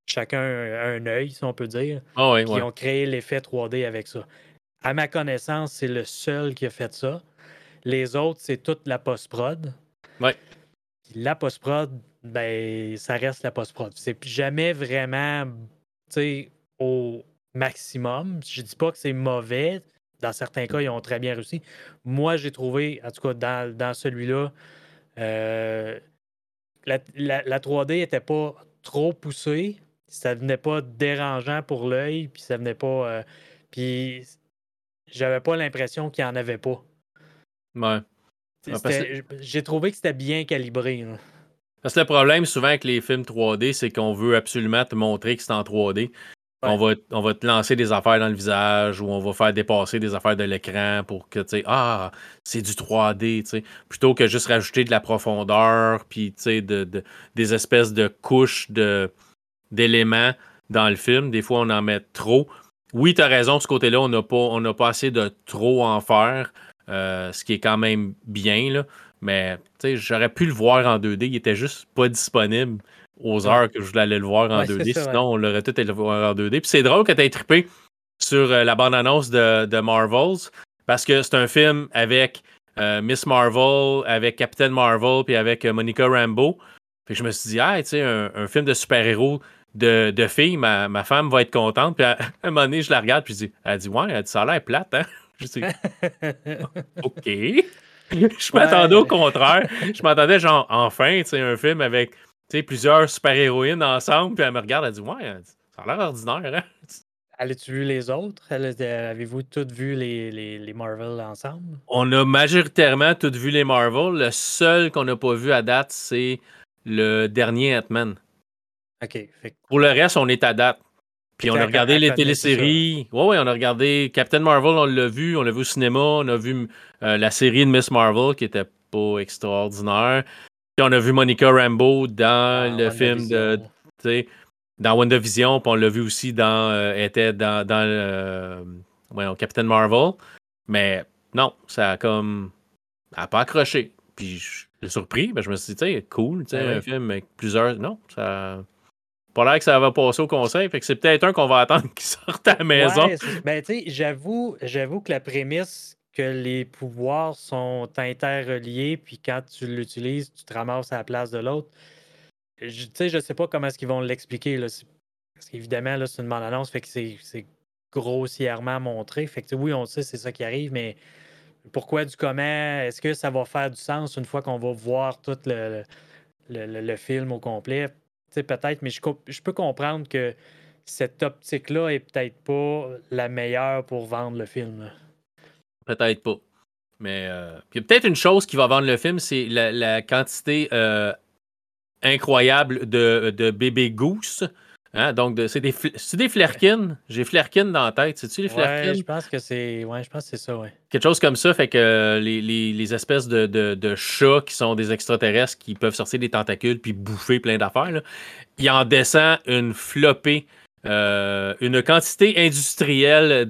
chacun un, œil, si on peut dire, ah qui ont créé l'effet 3D avec ça. À ma connaissance, c'est le seul qui a fait ça. Les autres, c'est toute la post-prod. Ouais. La post-prod, ben, ça reste la post-prod. C'est jamais vraiment au maximum. Je dis pas que c'est mauvais. Dans certains cas, ils ont très bien réussi. Moi, j'ai trouvé, en tout cas, dans, celui-là, euh, la, la, 3D n'était pas trop poussée, ça venait pas dérangeant pour l'œil, puis ça venait pas. Euh, puis j'avais pas l'impression qu'il n'y en avait pas. Ouais. J'ai trouvé que c'était bien calibré. Parce que le problème souvent avec les films 3D, c'est qu'on veut absolument te montrer que c'est en 3D. On, va, on va te lancer des affaires dans le visage ou on va faire dépasser des affaires de l'écran pour que tu sais, ah, c'est du 3D, tu sais, plutôt que juste rajouter de la profondeur, puis tu sais, de, des espèces de couches de, d'éléments dans le film. Des fois, on en met trop. Oui, tu as raison, ce côté-là, on n'a pas, pas assez de trop en faire, euh, ce qui est quand même bien. Là. Mais j'aurais pu le voir en 2D. Il était juste pas disponible aux heures que je voulais aller le voir en 2D. Sinon, on l'aurait tout été le voir en 2D. Puis c'est drôle que tu aies trippé sur euh, la bande-annonce de, de, Marvels parce que c'est un film avec euh, Miss Marvel, avec Captain Marvel, puis avec Monica Rambeau. Puis je me suis dit, ah, tu sais, un, film de super-héros de, de filles, ma, ma, femme va être contente. Puis à, un moment donné, je la regarde, puis je dis, elle dit, ouais, elle dit, ça a l'air plate, hein? Je dis, OK. je m'attendais au contraire. Je m'attendais, genre, enfin, tu sais, un film avec, tu sais, plusieurs super-héroïnes ensemble. Puis elle me regarde, elle dit, ouais, ça a l'air ordinaire, hein? Avez-tu vu les autres? Avez-vous toutes vu les, les, les, Marvel ensemble? On a majoritairement toutes vu les Marvel. Le seul qu'on n'a pas vu à date, c'est le dernier Ant-Man. OK. Pour le reste, on est à date. Puis on a regardé les téléséries. Oui, oui, on a regardé Captain Marvel, on l'a vu, on l'a vu au cinéma, on a vu euh, la série de Miss Marvel qui était pas extraordinaire. Puis on a vu Monica Rambeau dans le film de. Dans WandaVision, puis on l'a vu aussi dans. Euh, était dans, dans euh, Captain Marvel. Mais non, ça a comme. Elle n'a pas accroché. Puis je suis surpris, mais je me suis dit, tu sais, cool, tu sais, ben un film avec plusieurs. Non, ça. Pas l'air que ça va passer au conseil, fait que c'est peut-être un qu'on va attendre qu'il sorte à la maison. ben, tu sais, j'avoue, j'avoue que la prémisse que les pouvoirs sont interreliés, puis quand tu l'utilises, tu te ramasses à la place de l'autre. Je, tu sais, je sais pas comment est-ce qu'ils vont l'expliquer. Là. Parce qu'évidemment, là, c'est une bande-annonce, fait que c'est grossièrement montré. Fait que oui, on sait, c'est ça qui arrive, mais pourquoi du comment? Est-ce que ça va faire du sens une fois qu'on va voir tout le, le, film au complet? Peut-être, mais je, peux comprendre que cette optique-là est peut-être pas la meilleure pour vendre le film. Peut-être pas. Mais il y a peut-être une chose qui va vendre le film, c'est la, quantité euh, incroyable de, de bébés gousses Hein, donc, c'est des, des flerkins. J'ai flerkins dans la tête. C'est-tu les flerkins? je pense que c'est ouais, je pense que c'est ça, ouais. Quelque chose comme ça, fait que euh, les, les, espèces de, de, chats qui sont des extraterrestres qui peuvent sortir des tentacules puis bouffer plein d'affaires, il en descend une flopée. Euh, une quantité industrielle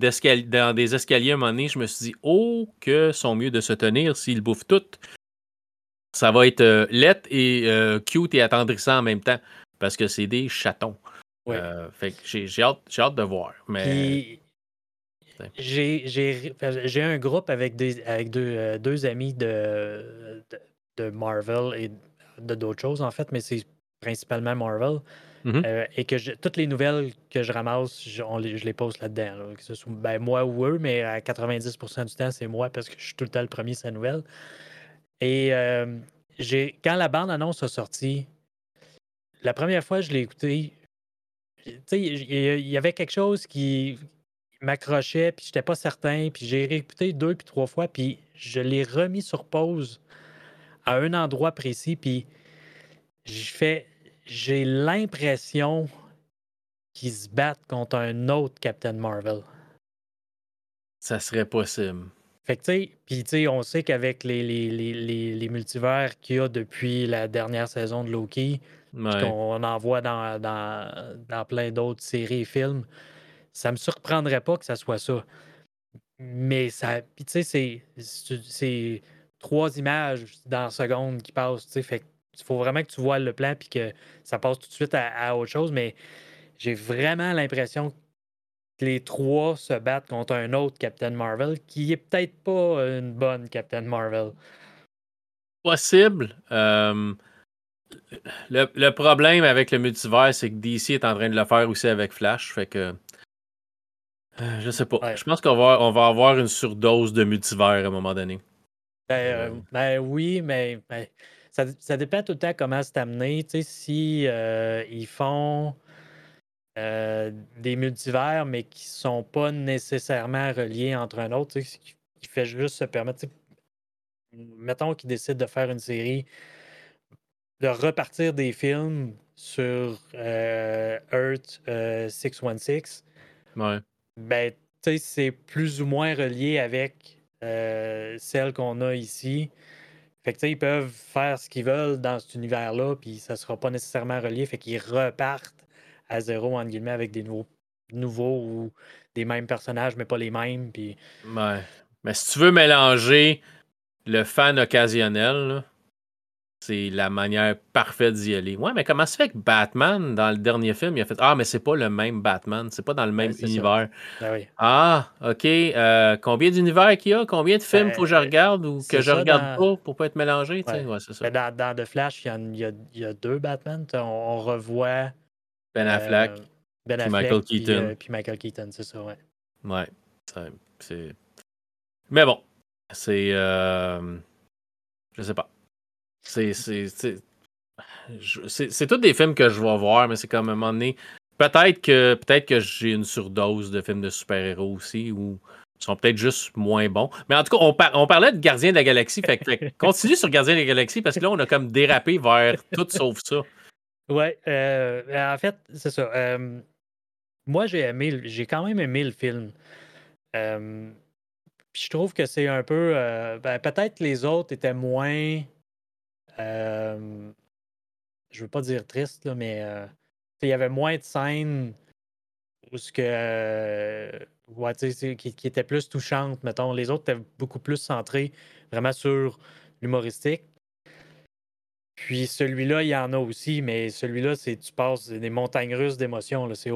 dans des escaliers à un moment donné, je me suis dit, oh, que sont mieux de se tenir s'ils bouffent toutes. Ça va être euh, et euh, cute et attendrissant en même temps parce que c'est des chatons. Euh, fait que j'ai hâte, hâte, de voir. Mais... J'ai un groupe avec, des, avec deux, euh, deux amis de, de, Marvel et de d'autres choses, en fait, mais c'est principalement Marvel. Mm-hmm. Euh, et que toutes les nouvelles que je ramasse, je, les, je les pose là-dedans. que ce soit ben, moi ou eux, mais à 90% du temps, c'est moi parce que je suis tout le temps le premier la nouvelle. Et j'ai quand la bande-annonce a sorti, la première fois que je l'ai écouté, il y avait quelque chose qui m'accrochait, puis j'étais pas certain, puis j'ai réécouté deux puis trois fois, puis je l'ai remis sur pause à un endroit précis, puis j'ai l'impression qu'ils se battent contre un autre Captain Marvel. Ça serait possible. Fait que, tu sais, puis tu sais, on sait qu'avec les, les, multivers qu'il y a depuis la dernière saison de Loki, qu'on en voit dans, dans, plein d'autres séries et films, ça me surprendrait pas que ça soit ça. Mais ça, puis tu sais, c'est trois images dans la seconde qui passent, tu sais, fait il faut vraiment que tu vois le plan puis que ça passe tout de suite à, à autre chose, mais j'ai vraiment l'impression les trois se battent contre un autre Captain Marvel qui est peut-être pas une bonne Captain Marvel. Possible. Euh, le, problème avec le multivers, c'est que DC est en train de le faire aussi avec Flash. Fait que. Euh, je sais pas. Je pense qu'on va, on va avoir une surdose de multivers à un moment donné. Ben, euh, ben oui, mais ben, ça, ça, dépend tout le temps comment c'est amené. Tu sais, si ils font euh, des multivers, mais qui ne sont pas nécessairement reliés entre un autre, qui, fait juste se permettre. Mettons qu'ils décident de faire une série, de repartir des films sur euh, Earth 616. Euh, ben, c'est plus ou moins relié avec celle qu'on a ici. Fait que, ils peuvent faire ce qu'ils veulent dans cet univers-là, puis ça ne sera pas nécessairement relié. Fait qu'ils repartent à zéro, entre guillemets, avec des nouveaux, nouveaux ou des mêmes personnages, mais pas les mêmes. Puis... Mais si tu veux mélanger le fan occasionnel, c'est la manière parfaite d'y aller. Ouais, mais comment se fait que Batman, dans le dernier film, il a fait Ah, mais c'est pas le même Batman, c'est pas dans le même univers. Ben ah, ok. Euh, combien d'univers qu'il y a? Combien de films faut que je ben, regarde ou que je regarde pas pour pas être mélangé ouais. c'est ça. Ben, dans, The Flash, il y, y a, deux Batman. on revoit ben Affleck. Euh, ben Affleck. Michael Keaton. Euh, puis, Michael Keaton, c'est ça, ouais. Ouais. C'est. Mais bon. C'est. Euh... Je sais pas. C'est. C'est tous des films que je vais voir, mais c'est comme à un moment donné. Peut-être que, peut que j'ai une surdose de films de super-héros aussi, ou sont peut-être juste moins bons. Mais en tout cas, on, on parlait de Gardien de la Galaxie. Fait, fait continue sur Gardien de la Galaxie parce que là, on a comme dérapé vers tout sauf ça. Ouais, euh, en fait, c'est ça. Euh, moi, j'ai aimé, j'ai quand même aimé le film. Euh, je trouve que c'est un peu. Ben, peut-être les autres étaient moins. Je veux pas dire triste, là, mais il y avait moins de scènes où ce que. Ouais, qui, étaient plus touchantes, mettons. Les autres étaient beaucoup plus centrés vraiment sur l'humoristique. Puis celui-là, il y en a aussi, mais celui-là, c'est tu passes des montagnes russes d'émotions. C'est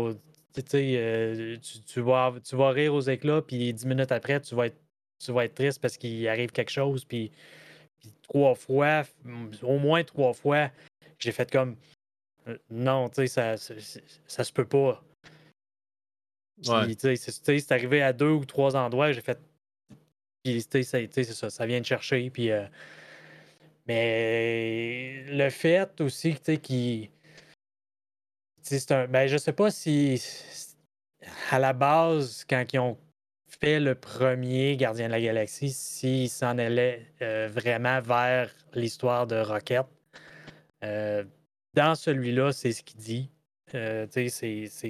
tu, euh, vas, tu rire aux éclats, puis dix minutes après, tu vas être tu vas être triste parce qu'il arrive quelque chose. Puis, trois fois, au moins trois fois, j'ai fait comme euh, non, tu sais, ça, ça, se peut pas. c'est arrivé à deux ou trois endroits, j'ai fait. Puis, c'est ça, ça vient de chercher. Puis, euh, mais le fait aussi, tu sais, qu'il. C'est un. Ben, je sais pas si. À la base, quand ils ont fait le premier Gardien de la Galaxie, s'ils s'en allaient euh, vraiment vers l'histoire de Rocket. Euh, dans celui-là, c'est ce qu'il dit. Euh,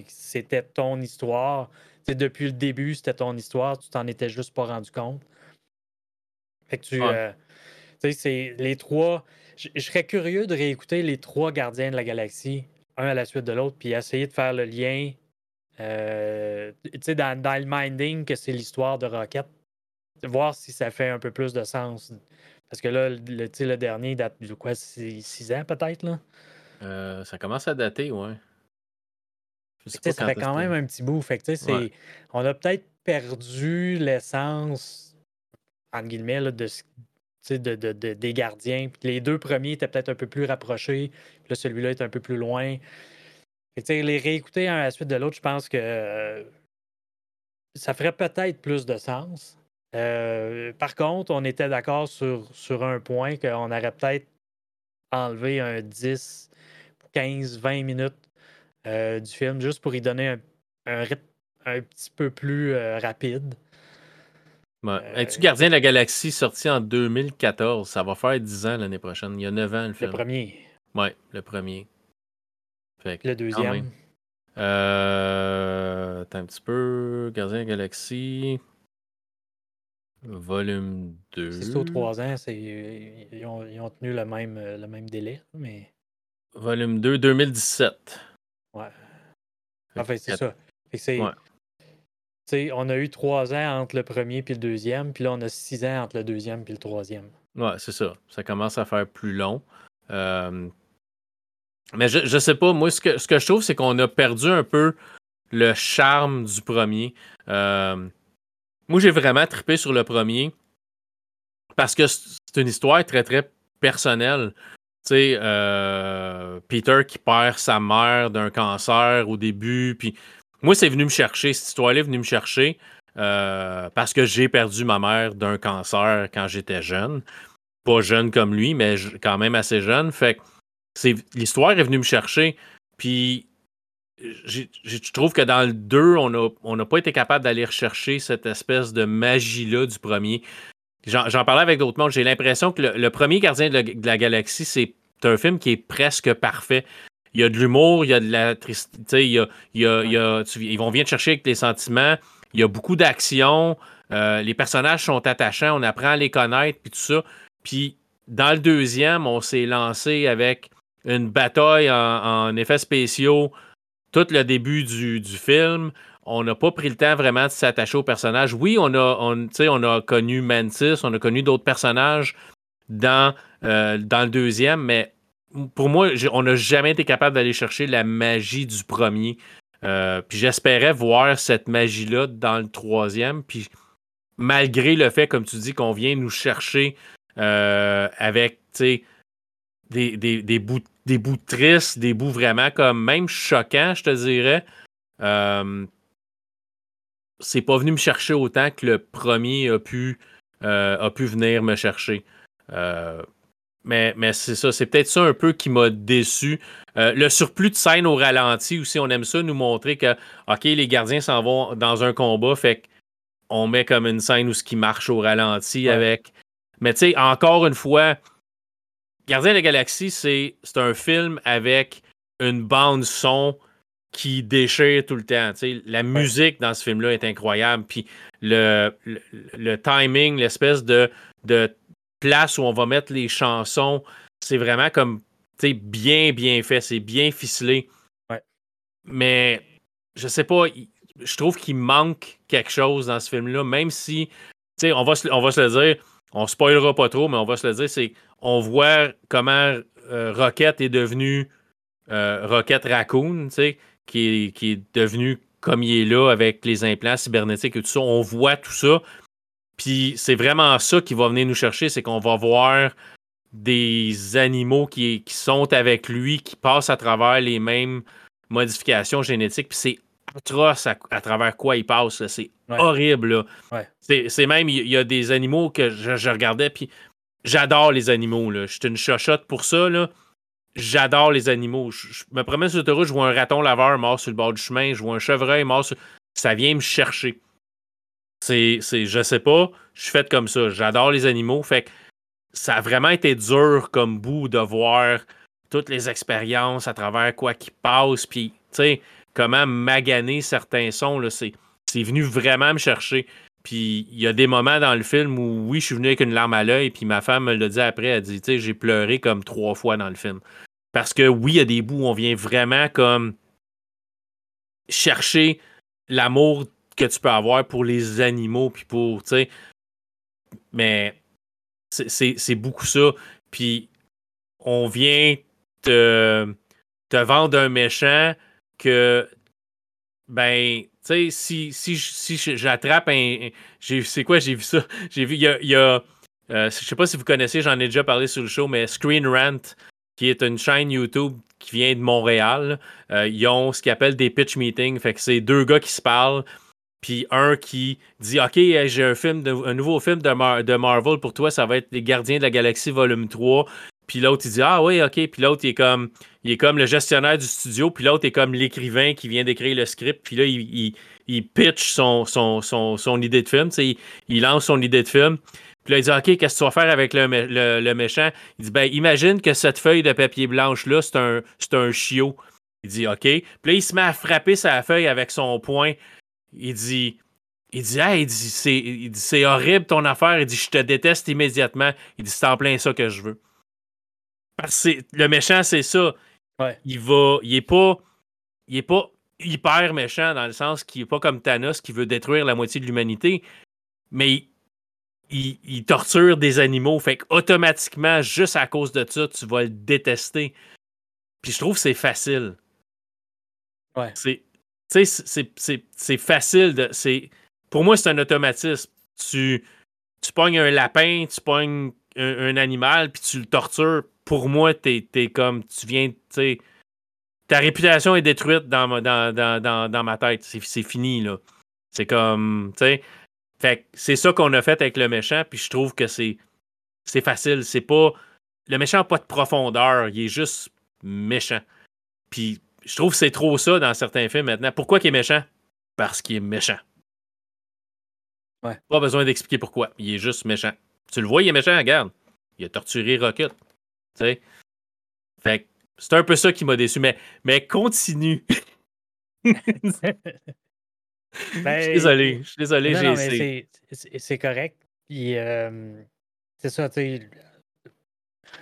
c'était ton histoire. depuis le début, c'était ton histoire. Tu t'en étais juste pas rendu compte. Fait que tu. c'est les trois. Je serais curieux de réécouter les trois gardiens de la galaxie, un à la suite de l'autre, puis essayer de faire le lien euh, dans, dans, le minding que c'est l'histoire de Rocket. Voir si ça fait un peu plus de sens. Parce que là, le, le dernier date de quoi, six ans peut-être, là? Euh, ça commence à dater, ouais. ça fait quand même un petit bout. Fait que, On a peut-être perdu l'essence, entre guillemets, de, de, de, des gardiens. les deux premiers étaient peut-être un peu plus rapprochés. Puis là, celui-là est un peu plus loin les réécouter un à la suite de l'autre, je pense que euh, ça ferait peut-être plus de sens. Euh, par contre, on était d'accord sur, sur un point qu'on aurait peut-être enlevé un 10, 15, 20 minutes euh, du film juste pour y donner un, rythme un petit peu plus rapide. Es-tu Gardien de la Galaxie sorti en 2014? Ça va faire 10 ans l'année prochaine. Il y a 9 ans le film. Le premier. Oui, le premier le deuxième. Euh, attends un petit peu. Gardien Galaxie. Volume 2. C'est au 3 ans. Ils ont, ils, ont, tenu le même, le même délai. Mais... Volume 2, 2017. Ouais. Enfin, c'est ça. c'est. On a eu trois ans entre le premier et le deuxième, puis là, on a six ans entre le deuxième et le troisième. Ouais, c'est ça. Ça commence à faire plus long. Euh, mais je, je sais pas, moi, ce que, ce que je trouve, c'est qu'on a perdu un peu le charme du premier. Euh, moi, j'ai vraiment trippé sur le premier parce que c'est une histoire très, très personnelle. Tu sais, euh, Peter qui perd sa mère d'un cancer au début, puis moi, c'est venu me chercher, cette histoire-là est venue me chercher euh, parce que j'ai perdu ma mère d'un cancer quand j'étais jeune. Pas jeune comme lui, mais quand même assez jeune. Fait que l'histoire est venue me chercher. Puis je trouve que dans le 2, on n'a pas été capable d'aller rechercher cette espèce de magie-là du premier. J'en parlais avec d'autres mondes. J'ai l'impression que le, premier gardien de la, galaxie, c'est un film qui est presque parfait. Il y a de l'humour, il y a de la tristesse, il y a, ils vont venir chercher avec les sentiments. Il y a beaucoup d'action. Euh, les personnages sont attachants, on apprend à les connaître, puis tout ça. Puis dans le deuxième, on s'est lancé avec une bataille en, effets spéciaux tout le début du, film. On n'a pas pris le temps vraiment de s'attacher au personnage. Oui, on a, on, on a connu Mantis, on a connu d'autres personnages dans, euh, dans le deuxième, mais pour moi, on n'a jamais été capable d'aller chercher la magie du premier. Euh, puis j'espérais voir cette magie-là dans le troisième. Puis malgré le fait, comme tu dis, qu'on vient nous chercher euh, avec des, des, des, bouts des bouts tristes, des bouts vraiment comme même choquants, je te dirais. Euh, c'est pas venu me chercher autant que le premier a pu, euh, a pu venir me chercher. Euh, mais, mais c'est ça, c'est peut-être ça un peu qui m'a déçu. le surplus de scène au ralenti aussi, on aime ça nous montrer que, OK, les gardiens s'en vont dans un combat, fait qu'on met comme une scène où ce qui marche au ralenti avec. Mais tu sais, encore une fois, Gardien de la Galaxie, c'est un film avec une bande son qui déchire tout le temps. la musique dans ce film-là est incroyable. Puis le, le, timing, l'espèce de, de place où on va mettre les chansons, c'est vraiment comme bien, bien fait. C'est bien ficelé. Mais je sais pas, je trouve qu'il manque quelque chose dans ce film-là, même si, on va, on va se le dire, on spoilera pas trop, mais on va se le dire, c'est on voit comment euh, Rocket est devenu euh, Rocket Raccoon, qui est, qui est devenu comme il est là avec les implants cybernétiques et tout ça. On voit tout ça. Puis c'est vraiment ça qui va venir nous chercher, c'est qu'on va voir des animaux qui, qui, sont avec lui, qui passent à travers les mêmes modifications génétiques. Puis c'est atroce à, travers quoi ils passent. C'est horrible. C'est même, il y, a des animaux que je, regardais, puis j'adore les animaux. Je suis une chochotte pour ça. J'adore les animaux. Je, me promets sur l'autoroute, je vois un raton laveur mort sur le bord du chemin, je vois un chevreuil mort. Ça vient me chercher. C'est, je sais pas, je suis fait comme ça. J'adore les animaux. Fait que ça a vraiment été dur comme bout de voir toutes les expériences à travers quoi qui passe, puis, tu sais, comment maganer certains sons, c'est, c'est venu vraiment me chercher. Puis il y a des moments dans le film où, oui, je suis venu avec une larme à l'œil, puis ma femme me l'a dit après, elle dit, tu sais, j'ai pleuré comme trois fois dans le film. Parce que oui, il y a des bouts où on vient vraiment comme chercher l'amour que tu peux avoir pour les animaux, puis pour, tu sais. Mais c'est beaucoup ça. Puis on vient te, te vendre un méchant que, ben, tu sais, si, si, si j'attrape un. C'est quoi, j'ai vu ça? J'ai vu, il y a. Y a euh, je sais pas si vous connaissez, j'en ai déjà parlé sur le show, mais Screen Rant, qui est une chaîne YouTube qui vient de Montréal, euh, ils ont ce qu'ils appellent des pitch meetings. Fait que c'est deux gars qui se parlent, puis un qui dit OK, j'ai un film un nouveau film de, de, Marvel pour toi, ça va être Les Gardiens de la Galaxie volume 3. Puis l'autre il dit Ah oui, OK, puis l'autre il est comme il est comme le gestionnaire du studio, puis l'autre est comme l'écrivain qui vient d'écrire le script, puis là il, il, pitch son, son, son, idée de film, il, il lance son idée de film. Puis là, il dit OK, qu'est-ce que tu vas faire avec le, le, méchant? Il dit Ben, imagine que cette feuille de papier blanche-là, c'est un, un chiot. Il dit OK. Puis là, il se met à frapper sa feuille avec son poing. Il dit, il dit, hey, il dit, c'est horrible ton affaire. Il dit, je te déteste immédiatement. Il dit, c'est en plein ça que je veux. Parce que le méchant, c'est ça. Il va, il est pas, il est pas hyper méchant dans le sens qu'il est pas comme Thanos qui veut détruire la moitié de l'humanité, mais il, il, torture des animaux. Fait qu'automatiquement, juste à cause de ça, tu vas le détester. Puis je trouve que c'est facile. Ouais. C'est, tu sais, c'est facile de. Pour moi, c'est un automatisme. Tu, tu pognes un lapin, tu pognes un, animal, puis tu le tortures. Pour moi, t'es es comme. Tu viens. sais ta réputation est détruite dans, dans, dans, dans ma tête. C'est fini, là. C'est comme. Tu sais. Fait c'est ça qu'on a fait avec le méchant, puis je trouve que c'est. C'est facile. C'est pas. Le méchant n'a pas de profondeur. Il est juste méchant. Puis je trouve que c'est trop ça dans certains films maintenant. Pourquoi il est méchant? Parce qu'il est méchant. Ouais. Pas besoin d'expliquer pourquoi. Il est juste méchant. Tu le vois, il est méchant, regarde. Il a torturé Rocket. Tu sais? Fait c'est un peu ça qui m'a déçu. Mais, mais continue. je suis ben, désolé. Je suis désolé, j'ai essayé. C'est correct. Euh, c'est ça, tu sais.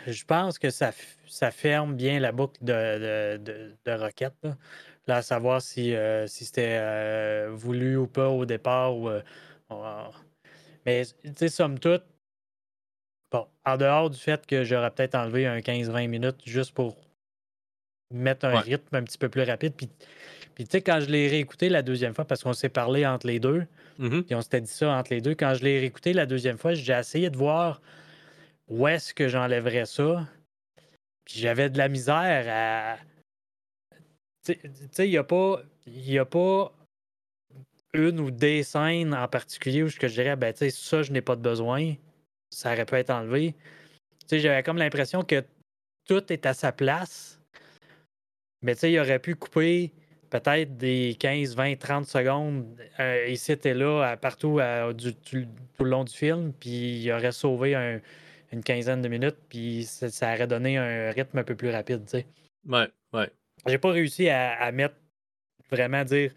Je pense que ça, ça ferme bien la boucle de, de, de, Rocket. Là. à savoir si, euh, si c'était euh, voulu ou pas au départ. Ou, mais, tu sais, somme toute, bon, en dehors du fait que j'aurais peut-être enlevé un 15-20 minutes juste pour mettre un rythme un petit peu plus rapide. Puis, puis tu sais, quand je l'ai réécouté la deuxième fois, parce qu'on s'est parlé entre les deux, mm-hmm. puis on s'était dit ça entre les deux, quand je l'ai réécouté la deuxième fois, j'ai essayé de voir où est-ce que j'enlèverais ça? Puis j'avais de la misère à. Tu sais, il n'y a pas. Il a pas une ou des scènes en particulier où je dirais, ben, tu sais, ça, je n'ai pas de besoin. Ça aurait pu être enlevé. Tu sais, j'avais comme l'impression que tout est à sa place. Mais tu sais, il aurait pu couper peut-être des 15, 20, 30 secondes euh, ici et là, partout tout le long du film, puis il aurait sauvé un, une quinzaine de minutes, puis ça, aurait donné un rythme un peu plus rapide, tu sais. Ouais, ouais. J'ai pas réussi à, mettre vraiment dire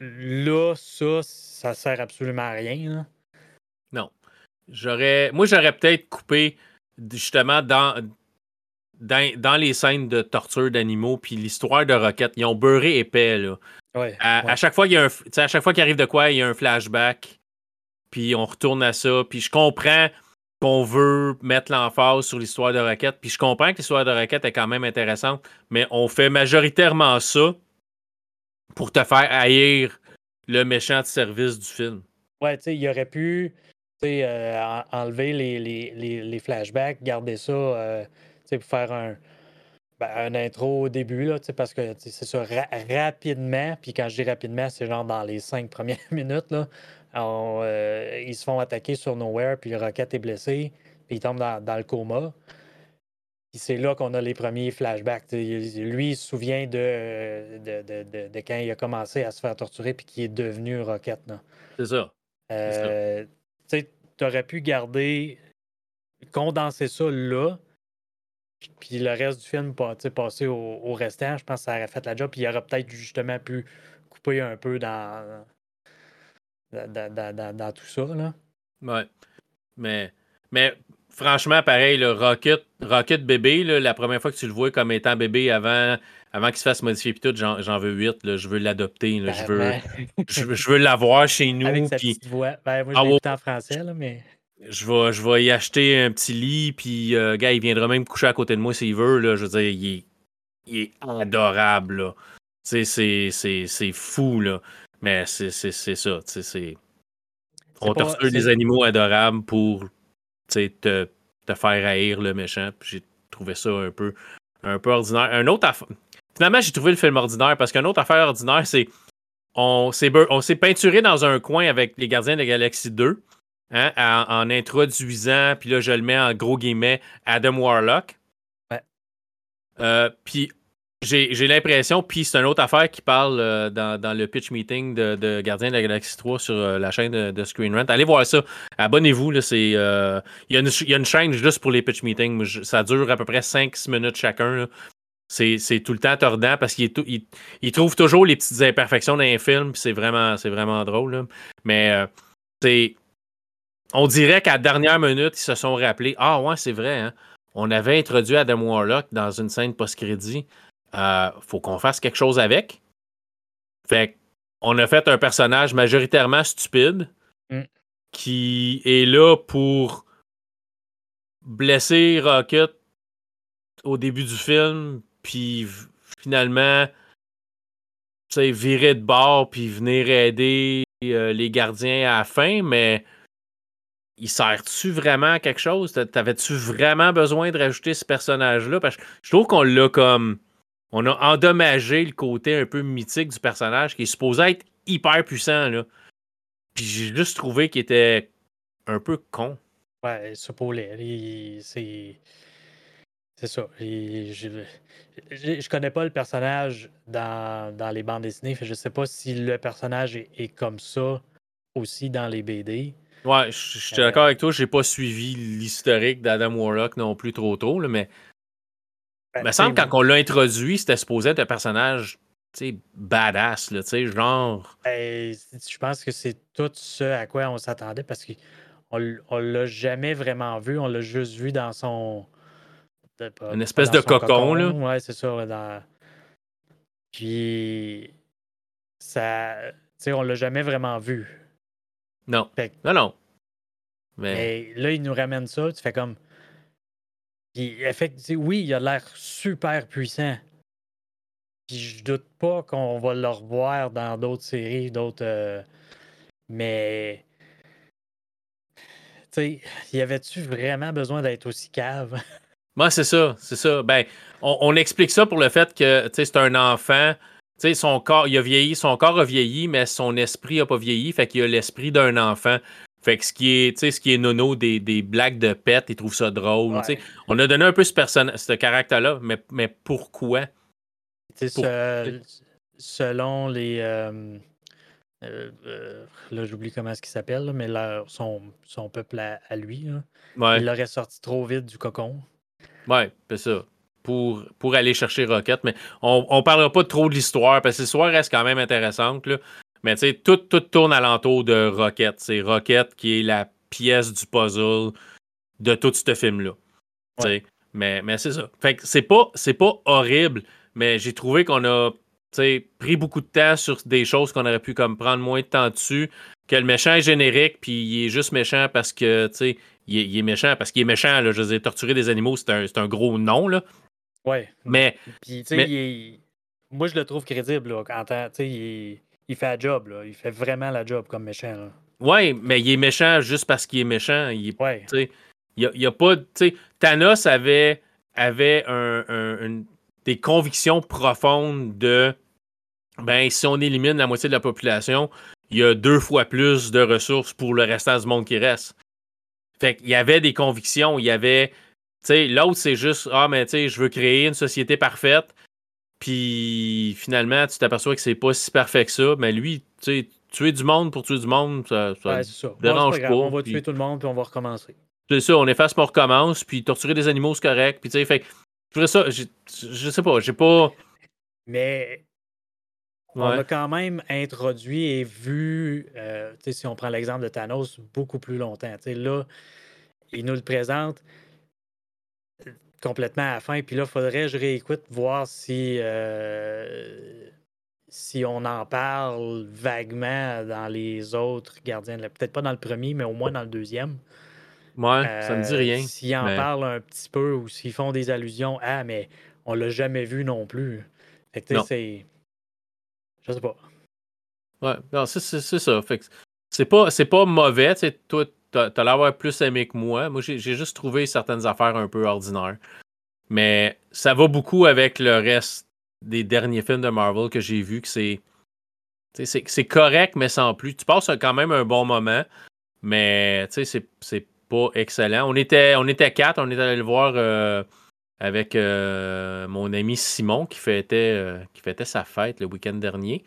là, ça, ça sert absolument à rien. Non. J'aurais. Moi, j'aurais peut-être coupé justement dans, dans, les scènes de torture d'animaux, puis l'histoire de Rocket. Ils ont beurré épais, là. Ouais, à, chaque fois, il y a un, à chaque fois qu'il arrive de quoi, il y a un flashback. Puis on retourne à ça. Puis je comprends qu'on veut mettre l'emphase sur l'histoire de Rocket. Puis je comprends que l'histoire de Rocket est quand même intéressante, mais on fait majoritairement ça pour te faire haïr le méchant de service du film. Ouais, tu sais, il aurait pu. Euh, enlever les, les, les, flashbacks, garder ça euh, pour faire un, ben, un intro au début, là, parce que c'est ça, rapidement, puis quand je dis rapidement, c'est genre dans les cinq premières minutes, là, euh, ils se font attaquer sur Nowhere, puis le Rocket est blessé, puis il tombe dans, dans le coma. Puis c'est là qu'on a les premiers flashbacks. lui, il se souvient de de, de, quand il a commencé à se faire torturer, puis qu'il est devenu Rocket. C'est ça. Euh, tu aurais pu garder, condenser ça là, puis le reste du film passer au, au, restant. Je pense que ça aurait fait la job. Puis il aurait peut-être justement pu couper un peu dans, dans, tout ça. Là. Ouais. Mais, mais franchement, pareil, le Rocket, Rocket bébé, la première fois que tu le vois comme étant bébé avant, avant qu'il se fasse modifier puis tout, j'en veux 8. je veux l'adopter. Ben, je, veux, ben. je, veux l'avoir chez nous. Avec sa petite voix. Ben, moi, je ah, en français, là, mais. Je vais, je vais y acheter un petit lit, puis, euh, gars, il viendra même coucher à côté de moi s'il veut. Là, je veux dire, il est, il est adorable. C'est fou, là. Mais c'est ça. C'est. On te des animaux adorables pour te, te faire haïr le méchant. J'ai trouvé ça un peu, un peu ordinaire. Un autre Finalement, j'ai trouvé le film ordinaire parce qu'une autre affaire ordinaire, c'est on s'est peinturé dans un coin avec les Gardiens de la Galaxie 2 hein, en, introduisant, puis là, je le mets en gros guillemets, Adam Warlock. Ouais. Euh, puis j'ai l'impression, puis c'est une autre affaire qui parle euh, dans, le pitch meeting de, de Gardien de la Galaxie 3 sur euh, la chaîne de, Screen Rant. Allez voir ça. Abonnez-vous. Euh, il y, y, a une chaîne juste pour les pitch meetings. Ça dure à peu près 5-6 minutes chacun. C'est tout le temps tordant parce qu'il il, trouve toujours les petites imperfections dans un film. C'est vraiment, vraiment drôle. Mais c'est. On dirait qu'à la dernière minute, ils se sont rappelés Ah ouais, c'est vrai, hein. on avait introduit Adam Warlock dans une scène post-crédit. Euh, faut qu'on fasse quelque chose avec. Fait on a fait un personnage majoritairement stupide mm. qui est là pour blesser Rocket au début du film, puis finalement, virer de bord, puis venir aider euh, les gardiens à la fin, mais il sert-tu vraiment à quelque chose? T'avais-tu vraiment besoin de rajouter ce personnage-là? Parce que je trouve qu'on l'a comme on a endommagé le côté un peu mythique du personnage qui est supposé être hyper puissant. Là. Puis j'ai juste trouvé qu'il était un peu con. Ouais, ce paulet, c'est. C'est ça. je, je, connais pas le personnage dans, dans, les bandes dessinées. Je sais pas si le personnage est, comme ça aussi dans les BD. Ouais, je, suis d'accord euh, avec toi. J'ai pas suivi l'historique d'Adam Warlock non plus trop tôt, mais ben, il me semble quand on l'a introduit, c'était supposé être un personnage badass, là, genre. Ben, je pense que c'est tout ce à quoi on s'attendait parce qu'on on l'a jamais vraiment vu, on l'a juste vu dans son. Une espèce de cocon, là. Ouais, c'est ça. Dans... Puis. Ça. Tu sais, on l'a jamais vraiment vu. Non. Non, non. Mais... Mais là, il nous ramène ça, tu fais comme. Puis, effectivement, oui, il a l'air super puissant. Puis, je doute pas qu'on va le revoir dans d'autres séries, d'autres. Euh, mais. Tu sais, y avait-tu vraiment besoin d'être aussi cave? Moi, c'est ça, c'est ça. Ben, on, explique ça pour le fait que, c'est un enfant. Tu sais, son corps, il a vieilli, son corps a vieilli, mais son esprit a pas vieilli. Fait qu'il a l'esprit d'un enfant. Fait que ce qui est, ce qui est nono des, des blagues de pète, il trouve ça drôle. On a donné un peu ce, ce caractère-là, mais, mais pourquoi? selon les. Euh, euh, euh, là, j'oublie comment est-ce qu'il s'appelle, mais son, son, peuple à, lui, il l'aurait sorti trop vite du cocon. Ouais, c'est ça. Pour, pour aller chercher Rocket. Mais on ne parlera pas trop de l'histoire, parce que l'histoire reste quand même intéressante. Là. Mais tu sais, tout, tout tourne alentour de Rocket. C'est Rocket qui est la pièce du puzzle de tout ce film-là. Mais, mais c'est ça. Fait que c'est pas, pas horrible, mais j'ai trouvé qu'on a pris beaucoup de temps sur des choses qu'on aurait pu comme prendre moins de temps dessus. Que le méchant est générique, puis il est juste méchant parce que, tu sais, il, est méchant parce qu'il est méchant. Là, je veux dire, torturer des animaux, c'est un, un, gros nom, là. Ouais. Mais. Puis, tu sais, moi, je le trouve crédible, là. Quand, tu sais, il il fait la job, là. Il fait vraiment la job comme méchant, là. ouais, mais il est méchant juste parce qu'il est méchant. Il Ouais. tu sais, il a, il a pas. tu sais, Thanos avait, avait un- un- une- des convictions profondes de. Ben, si on élimine la moitié de la population, il y a deux fois plus de ressources pour le restant du monde qui reste. Fait qu'il y avait des convictions, il y avait. Tu sais, l'autre, c'est juste, ah, mais tu sais, je veux créer une société parfaite. Puis finalement, tu t'aperçois que c'est pas si parfait que ça. Mais lui, tu sais, tuer du monde pour tuer du monde, ça, ça Ouais, ça. Dérange pas On va puis- tuer tout le monde, puis on va recommencer. c'est ça, on efface, on recommence, puis torturer des animaux, c'est correct. Puis tu sais, fait je ça, je sais pas, j'ai pas. Mais on a quand même introduit et vu, euh, si on prend l'exemple de Thanos, beaucoup plus longtemps. Là, il nous le présente euh, complètement à la fin. Puis là, il faudrait que je réécoute, voir si, euh, si on en parle vaguement dans les autres gardiens. Peut-être pas dans le premier, mais au moins dans le deuxième. Ouais, ça me dit Euh, rien. S'ils en mais- parlent un petit peu ou s'ils font des allusions, ah, mais on l'a jamais vu non plus. Fait que, tu sais, Non. c'est. Je sais pas. Ouais, non, c'est ça. C'est pas, c'est pas mauvais. tu Toi, t'as l'air plus aimé que moi. Moi, j'ai juste trouvé certaines affaires un peu ordinaires. Mais ça va beaucoup avec le reste des derniers films de Marvel que j'ai vus, que c'est. C'est correct, mais sans plus. Tu passes quand même un bon moment, mais c'est- pas excellent. On était, on était quatre, on était allé le voir euh, avec euh, mon ami Simon qui fêtait, euh, qui sa fête le week-end dernier.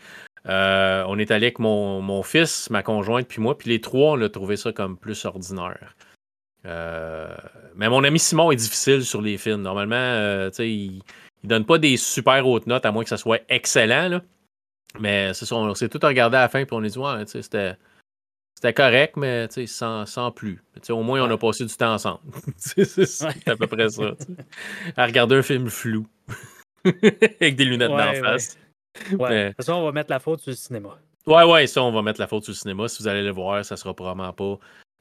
Euh, on est allé avec mon, mon fils, ma conjointe, puis moi, puis les trois, on a trouvé ça comme plus ordinaire. Mais mon ami Simon est difficile sur les films. Normalement, il, il donne pas des super hautes notes, à moins que ça soit excellent. Mais c'est ça, on s'est tout regardé à la fin, puis on a dit, ouais, c'était. C'était correct, mais sans, sans plus. Au moins, on a passé du temps ensemble. c'est à peu près ça. À regarder un film flou. Avec des lunettes Ouais, d'en ouais. face. Ouais. Mais- De toute façon, on va mettre la faute sur le cinéma. Ouais, ouais, ça, on va mettre la faute sur le cinéma. Si vous allez le voir, ça sera probablement pas,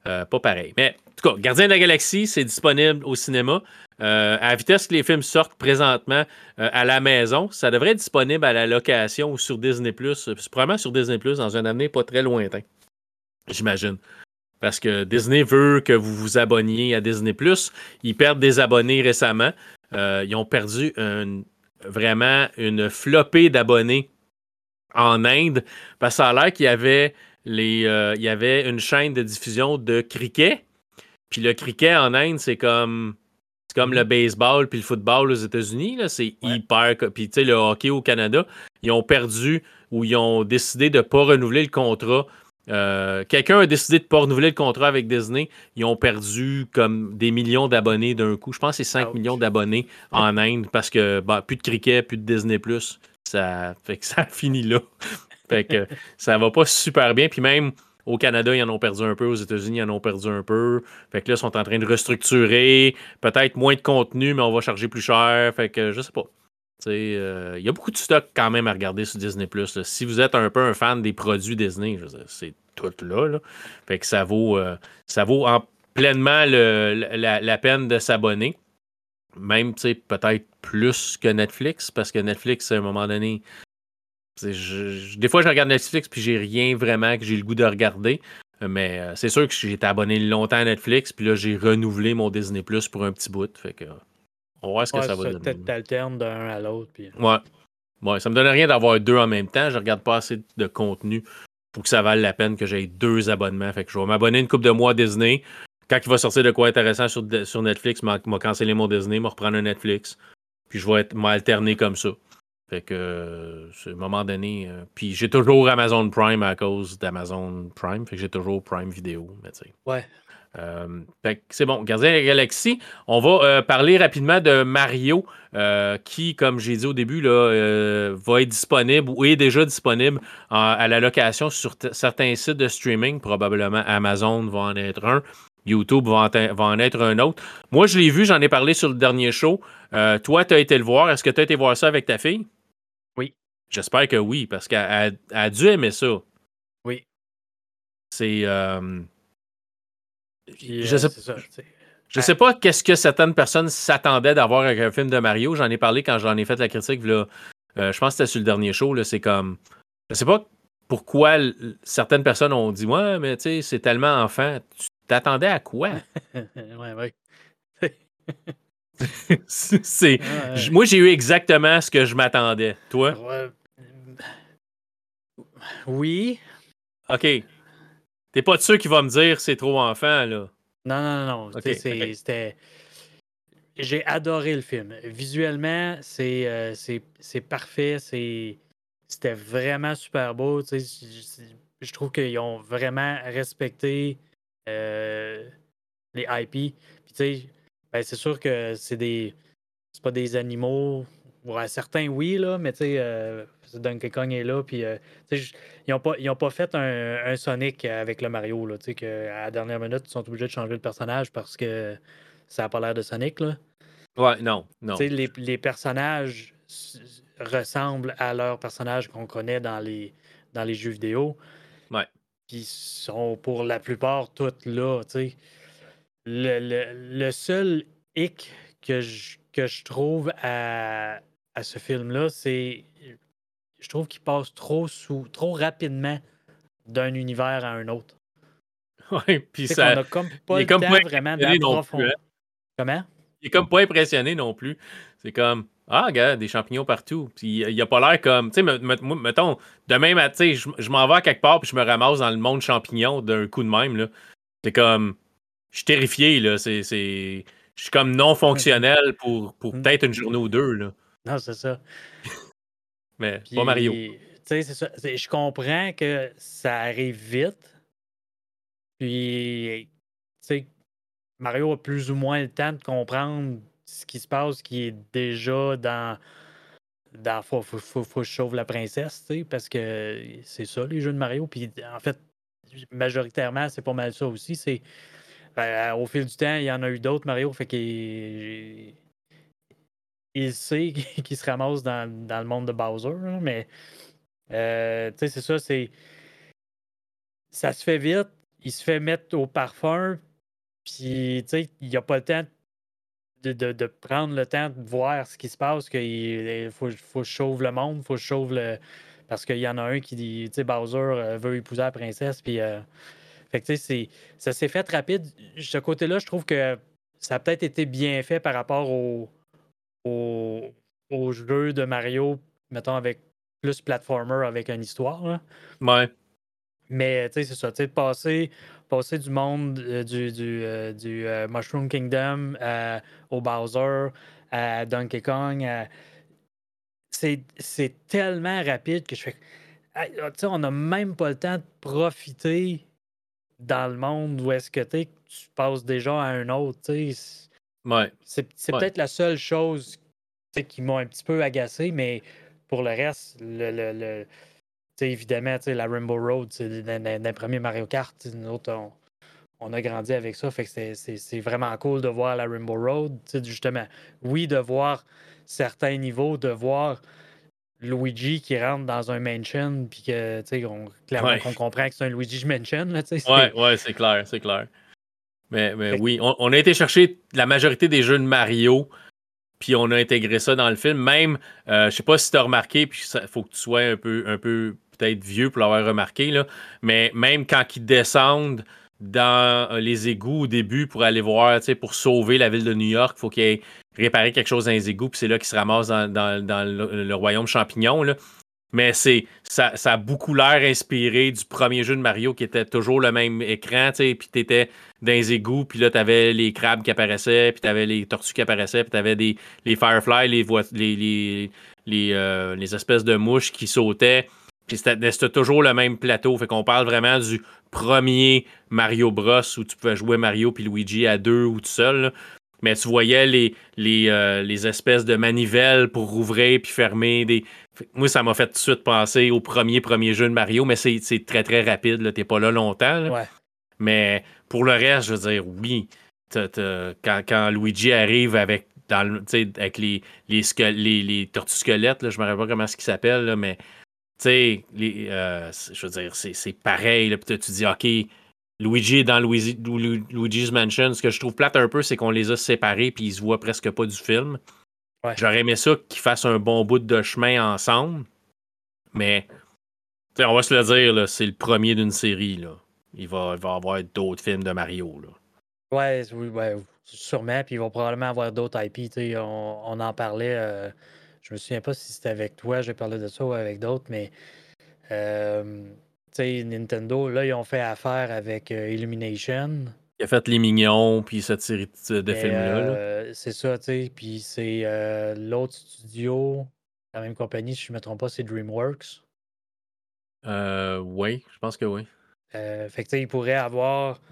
euh, pas pareil. Mais en tout cas, Gardien de la Galaxie, c'est disponible au cinéma. Euh, à la vitesse que les films sortent présentement euh, à la maison, ça devrait être disponible à la location ou sur Disney+. Probablement sur Disney+, dans un avenir pas très lointain. J'imagine. Parce que Disney veut que vous vous abonniez à Disney+. Ils perdent des abonnés récemment. Euh, ils ont perdu un- vraiment une flopée d'abonnés en Inde parce que ça a l'air qu'il y avait les euh, il y avait une chaîne de diffusion de cricket. Puis le cricket en Inde, c'est comme c'est comme le baseball puis le football aux États-Unis, c'est Ouais. hyper puis tu sais le hockey au Canada, ils ont perdu ou ils ont décidé de pas renouveler le contrat. Euh, Quelqu'un a décidé de pas renouveler le contrat avec Disney. Ils ont perdu comme des millions d'abonnés d'un coup. Je pense que c'est 5 Ouch. millions d'abonnés en Inde parce que bah, plus de cricket, plus de Disney+. Ça fait que ça finit là. fait que ça va pas super bien. Puis même au Canada, ils en ont perdu un peu. Aux États-Unis, ils en ont perdu un peu. Fait que là, ils sont en train de restructurer. Peut-être moins de contenu, mais on va charger plus cher. Fait que je sais pas. Euh, Il y a beaucoup de stock quand même à regarder sur Disney+. là. Si vous êtes un peu un fan des produits Disney, c'est tout là. Fait que ça vaut, euh, ça vaut en pleinement le- la, peine de s'abonner. Même, peut-être plus que Netflix, parce que Netflix, à un moment donné, des fois, je regarde Netflix puis j'ai rien vraiment que j'ai le goût de regarder. Mais euh, c'est sûr que j'ai été abonné longtemps à Netflix, puis là, j'ai renouvelé mon Disney Plus pour un petit bout. Fait que, on va voir ce que Ouais, ça va donner. Peut-être t'alternes d'un à l'autre. Puis... Ouais. Ouais, ça me donne rien d'avoir deux en même temps. Je regarde pas assez de contenu pour que ça vaille la peine que j'aie deux abonnements. Fait que je vais m'abonner une couple de mois à Disney. Quand il va sortir de quoi intéressant sur, sur Netflix, m'a m'a cancellé mon Disney, m'a reprendre un Netflix. Puis je vais être- m'alterner comme ça. Fait que euh, c'est un moment donné. euh, puis j'ai toujours Amazon Prime à cause d'Amazon Prime. Fait que j'ai toujours Prime Vidéo. Mais. Ouais. Euh, c'est bon, Gardien de la Galaxie. On va euh, parler rapidement de Mario, euh, qui, comme j'ai dit au début, là, va être disponible ou est déjà disponible à la location sur certains sites de streaming. Probablement Amazon va en être un. YouTube va en, te- va en être un autre. Moi, je l'ai vu, j'en ai parlé sur le dernier show. Toi, tu as été le voir. Est-ce que tu as été voir ça avec ta fille? Oui. J'espère que oui, parce qu'elle elle- elle a dû aimer ça. Oui. C'est. Puis, je euh, sais ça, je sais pas qu'est-ce que certaines personnes s'attendaient d'avoir avec un film de Mario. J'en ai parlé quand j'en ai fait la critique. Là, Euh, je pense que c'était sur le dernier show. C'est comme. Je sais pas pourquoi certaines personnes ont dit Ouais, mais tu sais, c'est tellement enfant. Tu t'attendais à quoi? ouais, ouais. c'est, moi, j'ai eu exactement ce que je m'attendais. Toi? Oui. OK. T'es pas sûr qui va me dire c'est trop enfant, là? Non, non, non. C'était. J'ai adoré le film. Visuellement, c'est euh, parfait. C'était vraiment super beau. Je trouve qu'ils ont vraiment respecté euh, les IP. Ben, c'est sûr que c'est des. C'est pas des animaux. Ouais, certains, oui, là, mais tu sais, euh, Donkey Kong est là. Puis, euh, ils n'ont pas, pas fait un, Sonic avec le Mario. Là, que à la dernière minute, ils sont obligés de changer le personnage parce que ça n'a pas l'air de Sonic. Là. Ouais, non, non. Les, les personnages ressemblent à leurs personnages qu'on connaît dans les, dans les jeux vidéo. Ouais. Puis sont pour la plupart toutes là. sais. Le, le, le, seul hic que je, que je trouve à, à ce film-là, c'est je trouve qu'il passe trop sous, trop rapidement d'un univers à un autre. Oui, puis ça. On a comme pas le temps vraiment d'approfondir. Hein. Comment? Il est comme pas impressionné non plus. C'est comme Ah, regarde, des champignons partout. Puis il a pas l'air comme. Tu sais, mettons, demain matin, je, je m'en vais à quelque part puis je me ramasse dans le monde champignon d'un coup de même. Là. C'est comme. Je suis terrifié, là. C'est. Je suis comme non fonctionnel pour, pour mm. peut-être une journée ou deux. Là. Non, c'est ça. Mais pas Mario. Tu sais, c'est ça. Je comprends que ça arrive vite. Puis, tu sais, Mario a plus ou moins le temps de comprendre ce qui se passe, qui est déjà dans. Dans faut, faut, faut, faut que je sauve la princesse, tu sais, parce que c'est ça, les jeux de Mario. Puis, en fait, majoritairement, c'est pas mal ça aussi. C'est. Ben, au fil du temps, il y en a eu d'autres, Mario. Fait qu'il il sait qu'il se ramasse dans, le monde de Bowser, mais euh, tu sais, c'est ça, c'est. Ça se fait vite, il se fait mettre au parfum, puis tu sais, il a pas le temps de, prendre le temps de voir ce qui se passe, qu'il faut, faut que je sauve le monde, faut que sauve le. Parce qu'il y en a un qui dit, tu sais, Bowser euh, veut épouser la princesse, puis. Euh, fait que tu sais, ça s'est fait rapide. De ce côté-là, je trouve que ça a peut-être été bien fait par rapport au, au, jeu de Mario, mettons, avec plus platformer, avec une histoire. Là. Ouais. Mais, tu sais, c'est ça, tu sais, passer, passer du monde euh, du, du, euh, du euh, Mushroom Kingdom au Bowser, à Donkey Kong, c'est tellement rapide que je fais. Tu sais, on n'a même pas le temps de profiter dans le monde où est-ce que tu passes déjà à un autre, tu sais c'est peut-être la seule chose qui m'a un petit peu agacé, mais pour le reste, le, le, évidemment, la Rainbow Road, c'est d'un premier Mario Kart. Nous on, a grandi avec ça. Fait que c'est vraiment cool de voir la Rainbow Road. Justement, oui, de voir certains niveaux, de voir Luigi qui rentre dans un mansion, puis que, on, clairement, qu'on comprend que c'est un Luigi Mansion. Là, ouais, ouais, c'est clair, c'est clair. Mais, oui, on, a été chercher la majorité des jeux de Mario, puis on a intégré ça dans le film. Même, euh, je sais pas si tu as remarqué, puis il faut que tu sois un peu, un peu peut-être vieux pour l'avoir remarqué, là, mais même quand ils descendent dans euh, les égouts au début pour aller voir, pour sauver la ville de New York, il faut qu'ils aient réparé quelque chose dans les égouts, puis c'est là qu'ils se ramassent dans, le, le, royaume champignon. Là. Mais c'est ça, a beaucoup l'air inspiré du premier jeu de Mario qui était toujours le même écran, tu sais, puis t'étais dans les égouts, puis là t'avais les crabes qui apparaissaient, puis t'avais les tortues qui apparaissaient, puis t'avais des les fireflies, les les les, euh, les, espèces de mouches qui sautaient. Puis c'était toujours le même plateau. Fait qu'on parle vraiment du premier Mario Bros où tu pouvais jouer Mario puis Luigi à deux ou tout seul mais tu voyais les, les, euh, les, espèces de manivelles pour rouvrir puis fermer. Des... Moi, ça m'a fait tout de suite penser au premier, premier jeu de Mario, mais c'est très, très rapide. Tu n'es pas là longtemps. Mais pour le reste, je veux dire, oui. quand, quand, Luigi arrive avec, dans, avec les, les, les, les tortues squelettes, je ne me rappelle pas comment ce qui s'appelle, mais tu euh, je veux dire, c'est pareil. Là, tu dis, OK, Luigi est dans Luigi's Mansion. Ce que je trouve plate un peu, c'est qu'on les a séparés puis ils se voient presque pas du film. J'aurais aimé ça qu'ils fassent un bon bout de chemin ensemble. Mais on va se le dire, c'est le premier d'une série. Là. Il, va, il va avoir d'autres films de Mario. Là. Ouais, oui, ouais, sûrement. Puis il va probablement avoir d'autres IP. On, on en parlait. Euh, je me souviens pas si c'était avec toi, j'ai parlé de ça ou avec d'autres, mais euh, Nintendo, là, ils ont fait affaire avec euh, Illumination. Il a fait Les Mignons, puis cette série de films-là. Euh, c'est ça, tu sais. Puis c'est euh, l'autre studio, la même compagnie, si je ne me trompe pas, c'est DreamWorks. Euh, oui, je pense que oui. fait que tu sais, il pourrait avoir,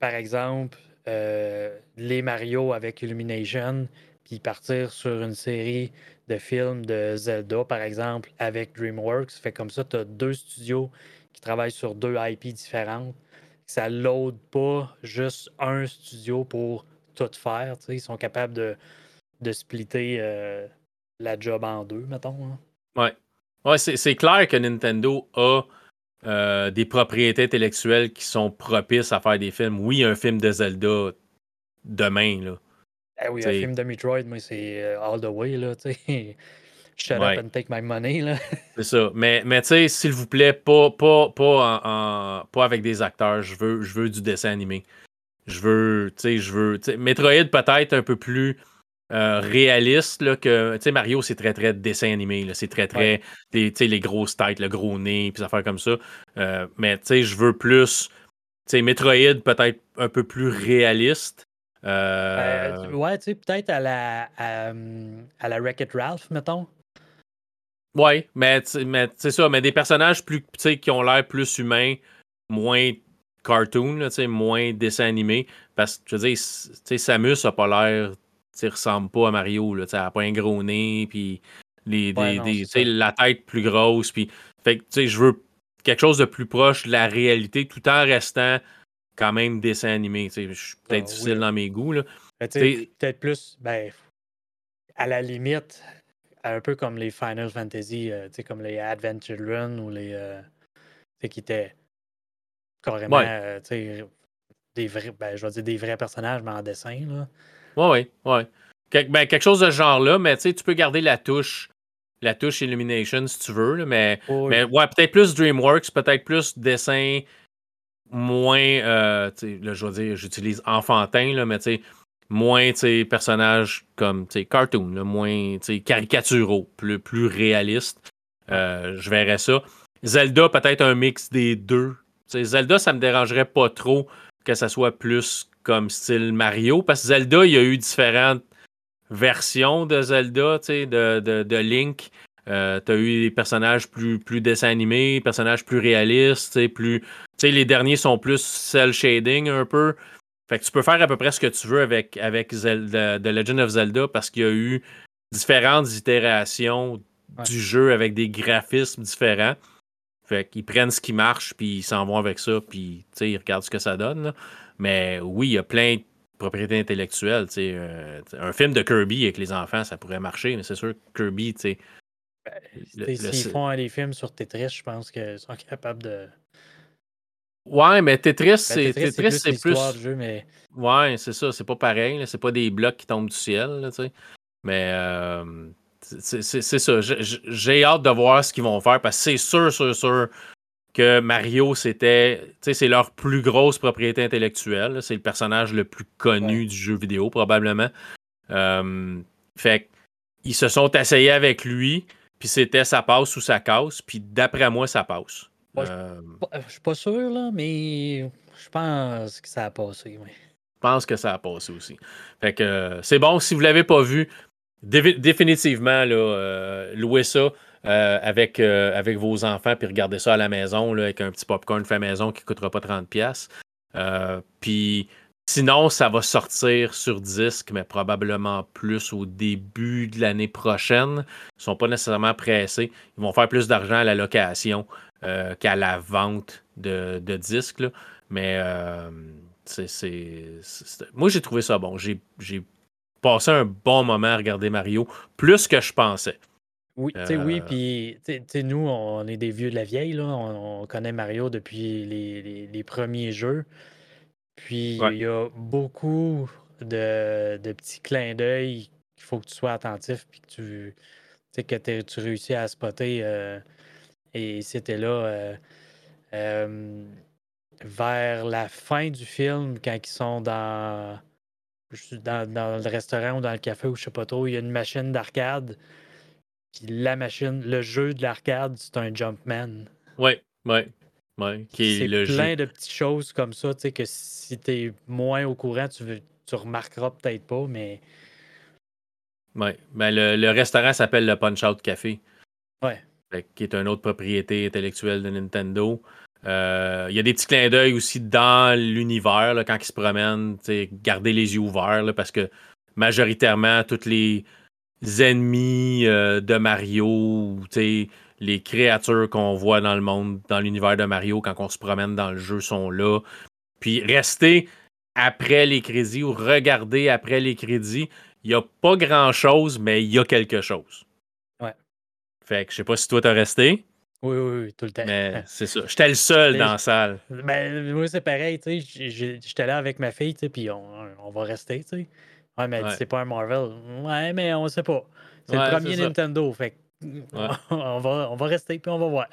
par exemple, les Mario avec Illumination, puis partir sur une série de films de Zelda, par exemple, avec DreamWorks. Fait comme ça, tu as deux studios qui travaillent sur deux IP différentes ça load pas juste un studio pour tout faire. Ils sont capables de, de splitter euh, la job en deux, mettons. Hein. Ouais. Ouais, c'est clair que Nintendo a euh, des propriétés intellectuelles qui sont propices à faire des films. Oui, un film de Zelda demain, là. Ah oui, un film de Metroid, mais c'est euh, all the way, là, tu sais. Shut up and take my money. Là. C'est ça. Mais, mais tu sais, s'il vous plaît, pas, pas, pas, en, pas avec des acteurs. Je veux, je veux du dessin animé. Je veux, tu sais, je veux. Metroid peut-être un peu plus euh, réaliste là, que. Tu sais, Mario, c'est très, très dessin animé. C'est très, très. Tu sais, les grosses têtes, le gros nez, puis ça affaires comme ça. Euh, mais tu sais, je veux plus. Tu sais, Metroid peut-être un peu plus réaliste. Euh... euh ouais, tu sais, peut-être à la, à, à la Wreck-It Ralph, mettons. Ouais, mais, c'est ça, mais des personnages plus qui ont l'air plus humains, moins cartoon, là, moins dessin animé. Parce que je veux dire, Samus a pas l'air. Il ressemble pas à Mario. Là, elle a pas un gros nez, puis les, la tête plus grosse. Puis, fait que je veux quelque chose de plus proche de la réalité tout en restant quand même dessin animé. Je suis peut-être ah difficile dans mes goûts. Là. Ben, peut-être plus, ben, à la limite, un peu comme les Final Fantasy, euh, comme les Adventure Run ou les. Euh, qui étaient carrément euh, des vrais, ben, je vais dire des vrais personnages, mais en dessin. Là. Oui, oui, oui. ben, quelque chose de ce genre-là, mais tu peux garder la touche. La touche Illumination si tu veux, mais, mais ouais, peut-être plus DreamWorks, peut-être plus dessin moins, là, je vais dire, j'utilise enfantin, là, mais tu sais, moins personnages comme cartoon, moins caricaturaux, plus, plus réalistes. Euh, je verrais ça. Zelda, peut-être un mix des deux. Zelda, ça me dérangerait pas trop que ça soit plus comme style Mario, parce que Zelda, il y a eu différentes versions de Zelda, de, de, de, Link. Euh, tu as eu des personnages plus, plus dessins animés, personnages plus réalistes, plus. les derniers sont plus cel shading un peu. Fait que tu peux faire à peu près ce que tu veux avec, avec Zelda, The Legend of Zelda parce qu'il y a eu différentes itérations du jeu avec des graphismes différents. Fait qu'ils prennent ce qui marche, puis ils s'en vont avec ça, puis ils regardent ce que ça donne. Mais oui, il y a plein de propriétés intellectuelles. Euh, un film de Kirby avec les enfants, ça pourrait marcher, mais c'est sûr que Kirby, tu sais. Ben, s'ils font des films sur Tetris, je pense qu'ils sont capables de, Ouais, mais Tetris, ben, c'est Tetris, c'est plus. Jeu, mais... Ouais, c'est ça, c'est pas pareil. C'est pas des blocs qui tombent du ciel, tu sais. Mais euh, c'est ça. J'ai hâte de voir ce qu'ils vont faire parce que c'est sûr, sûr, sûr que Mario, c'était. C'est leur plus grosse propriété intellectuelle. C'est le personnage le plus connu du jeu vidéo, probablement. Euh, fait ils se sont essayés avec lui, puis c'était ça passe ou ça casse, puis d'après moi, ça passe. Euh, je suis pas sûr, là, mais je pense que ça a passé. Oui. Je pense que ça a passé aussi. Fait que euh, c'est bon, si vous l'avez pas vu, définitivement, là, euh, louez ça. avec, avec vos enfants, puis regardez ça à la maison là, avec un petit popcorn fait maison qui ne coûtera pas 30$. puis sinon, ça va sortir sur disque, mais probablement plus au début de l'année prochaine. Ils ne sont pas nécessairement pressés. Ils vont faire plus d'argent à la location. Euh, qu'à la vente de, disques. Mais euh, c'est, moi, j'ai trouvé ça bon. J'ai, passé un bon moment à regarder Mario, plus que je pensais. Oui, oui, euh, puis nous, on est des vieux de la vieille, là. On, connaît Mario depuis les, premiers jeux. Puis il y a beaucoup de, petits clins d'œil qu'il faut que tu sois attentif puis que tu, que tu réussis à spotter Et c'était là vers la fin du film, quand ils sont dans, dans, dans le restaurant ou dans le café ou je sais pas trop, il y a une machine d'arcade. Puis la machine, le jeu de l'arcade, c'est un Jumpman. Oui, oui. Ouais, c'est plein de petites choses comme ça, tu sais, que si tu es moins au courant, tu, remarqueras peut-être pas, mais. Oui, ben, le, restaurant s'appelle le Punch Out Café. Ouais. qui est une autre propriété intellectuelle de Nintendo. Euh, il y a des petits clins d'œil aussi dans l'univers quand ils se promènent. Garder les yeux ouverts parce que majoritairement, tous les ennemis euh, de Mario, les créatures qu'on voit dans le monde, dans l'univers de Mario, quand on se promène dans le jeu, sont là. Puis rester après les crédits ou regarder après les crédits, il n'y a pas grand-chose, mais il y a quelque chose. Ouais. Fait que je sais pas si toi t'as resté. Oui, oui, oui, tout le temps. Mais c'est ça. J'étais le seul dans la salle. Ben, moi, c'est pareil, tu sais. J'étais là avec ma fille, tu sais, puis on, on, va rester, tu sais. Ouais, mais c'est pas un Marvel. Ouais, mais on sait pas. C'est le premier Nintendo, fait on, va, on va rester puis on va voir.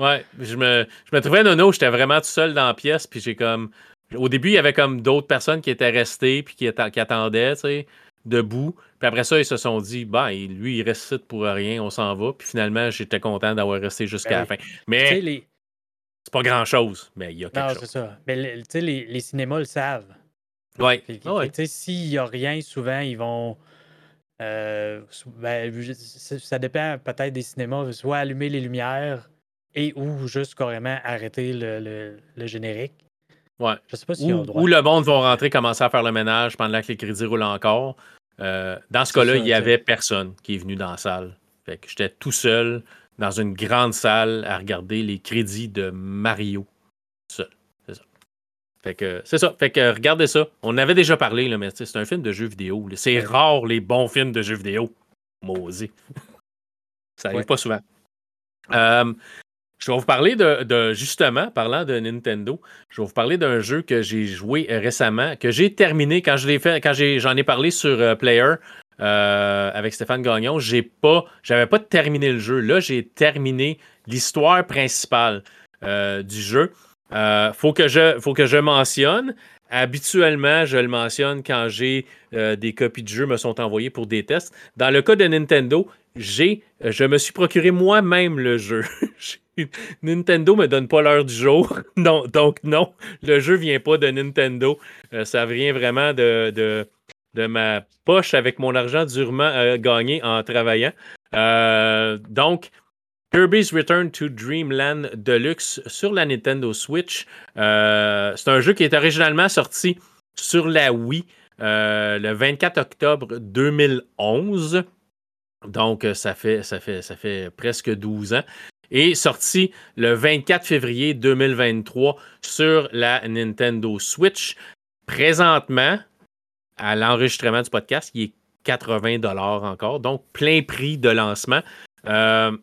Ouais, je me, je me trouvais nono, j'étais vraiment tout seul dans la pièce, puis j'ai comme. Au début, il y avait comme d'autres personnes qui étaient restées puis qui, qui attendaient, tu sais, debout. Puis après ça, ils se sont dit, bah, lui, il reste pour rien, on s'en va. Puis finalement, j'étais content d'avoir resté jusqu'à ben la fin. Mais les... c'est pas grand-chose, mais il y a quelque non, chose. c'est ça. Mais tu sais, les, les, cinémas le savent. Ouais. Ah ouais. Tu sais, s'il y a rien, souvent, ils vont euh, ben, ça dépend peut-être des cinémas, soit allumer les lumières et ou juste carrément arrêter le, générique. Ouais. Je sais pas si ou, ou, le monde va rentrer, commencer à faire le ménage pendant que les crédits roulent encore. Euh, dans ce cas-là, il n'y avait personne qui est venu dans la salle. Fait que j'étais tout seul dans une grande salle à regarder les crédits de Mario. Seul. Fait que c'est ça. Fait que regardez ça. On avait déjà parlé, là, mais c'est un film de jeux vidéo. C'est rare les bons films de jeux vidéo. Maudit. ça arrive pas souvent. Euh, je vais vous parler de, justement, parlant de Nintendo, je vais vous parler d'un jeu que j'ai joué récemment, que j'ai terminé quand je l'ai fait, quand j'en ai, parlé sur euh, Player euh, avec Stéphane Gagnon. J'ai pas, j'avais pas terminé le jeu. Là, j'ai terminé l'histoire principale du jeu. Euh, faut, que je, faut que je mentionne. Habituellement, je le mentionne quand j'ai euh, des copies de jeux me sont envoyées pour des tests. Dans le cas de Nintendo, j'ai, je me suis procuré moi-même le jeu. Nintendo me donne pas l'heure du jour. donc non, le jeu vient pas de Nintendo. Euh, ça vient vraiment de, de, de, ma poche avec mon argent durement gagné en travaillant. donc, Kirby's Return to Dreamland Deluxe sur la Nintendo Switch. Euh, c'est un jeu qui est originalement sorti sur la Wii euh, le 24 octobre 2011. Donc, ça fait, ça fait, ça fait presque 12 ans. Et sorti le 24 février 2023 sur la Nintendo Switch. Présentement, à l'enregistrement du podcast, il est 80 encore. Donc, plein prix de lancement. Euh,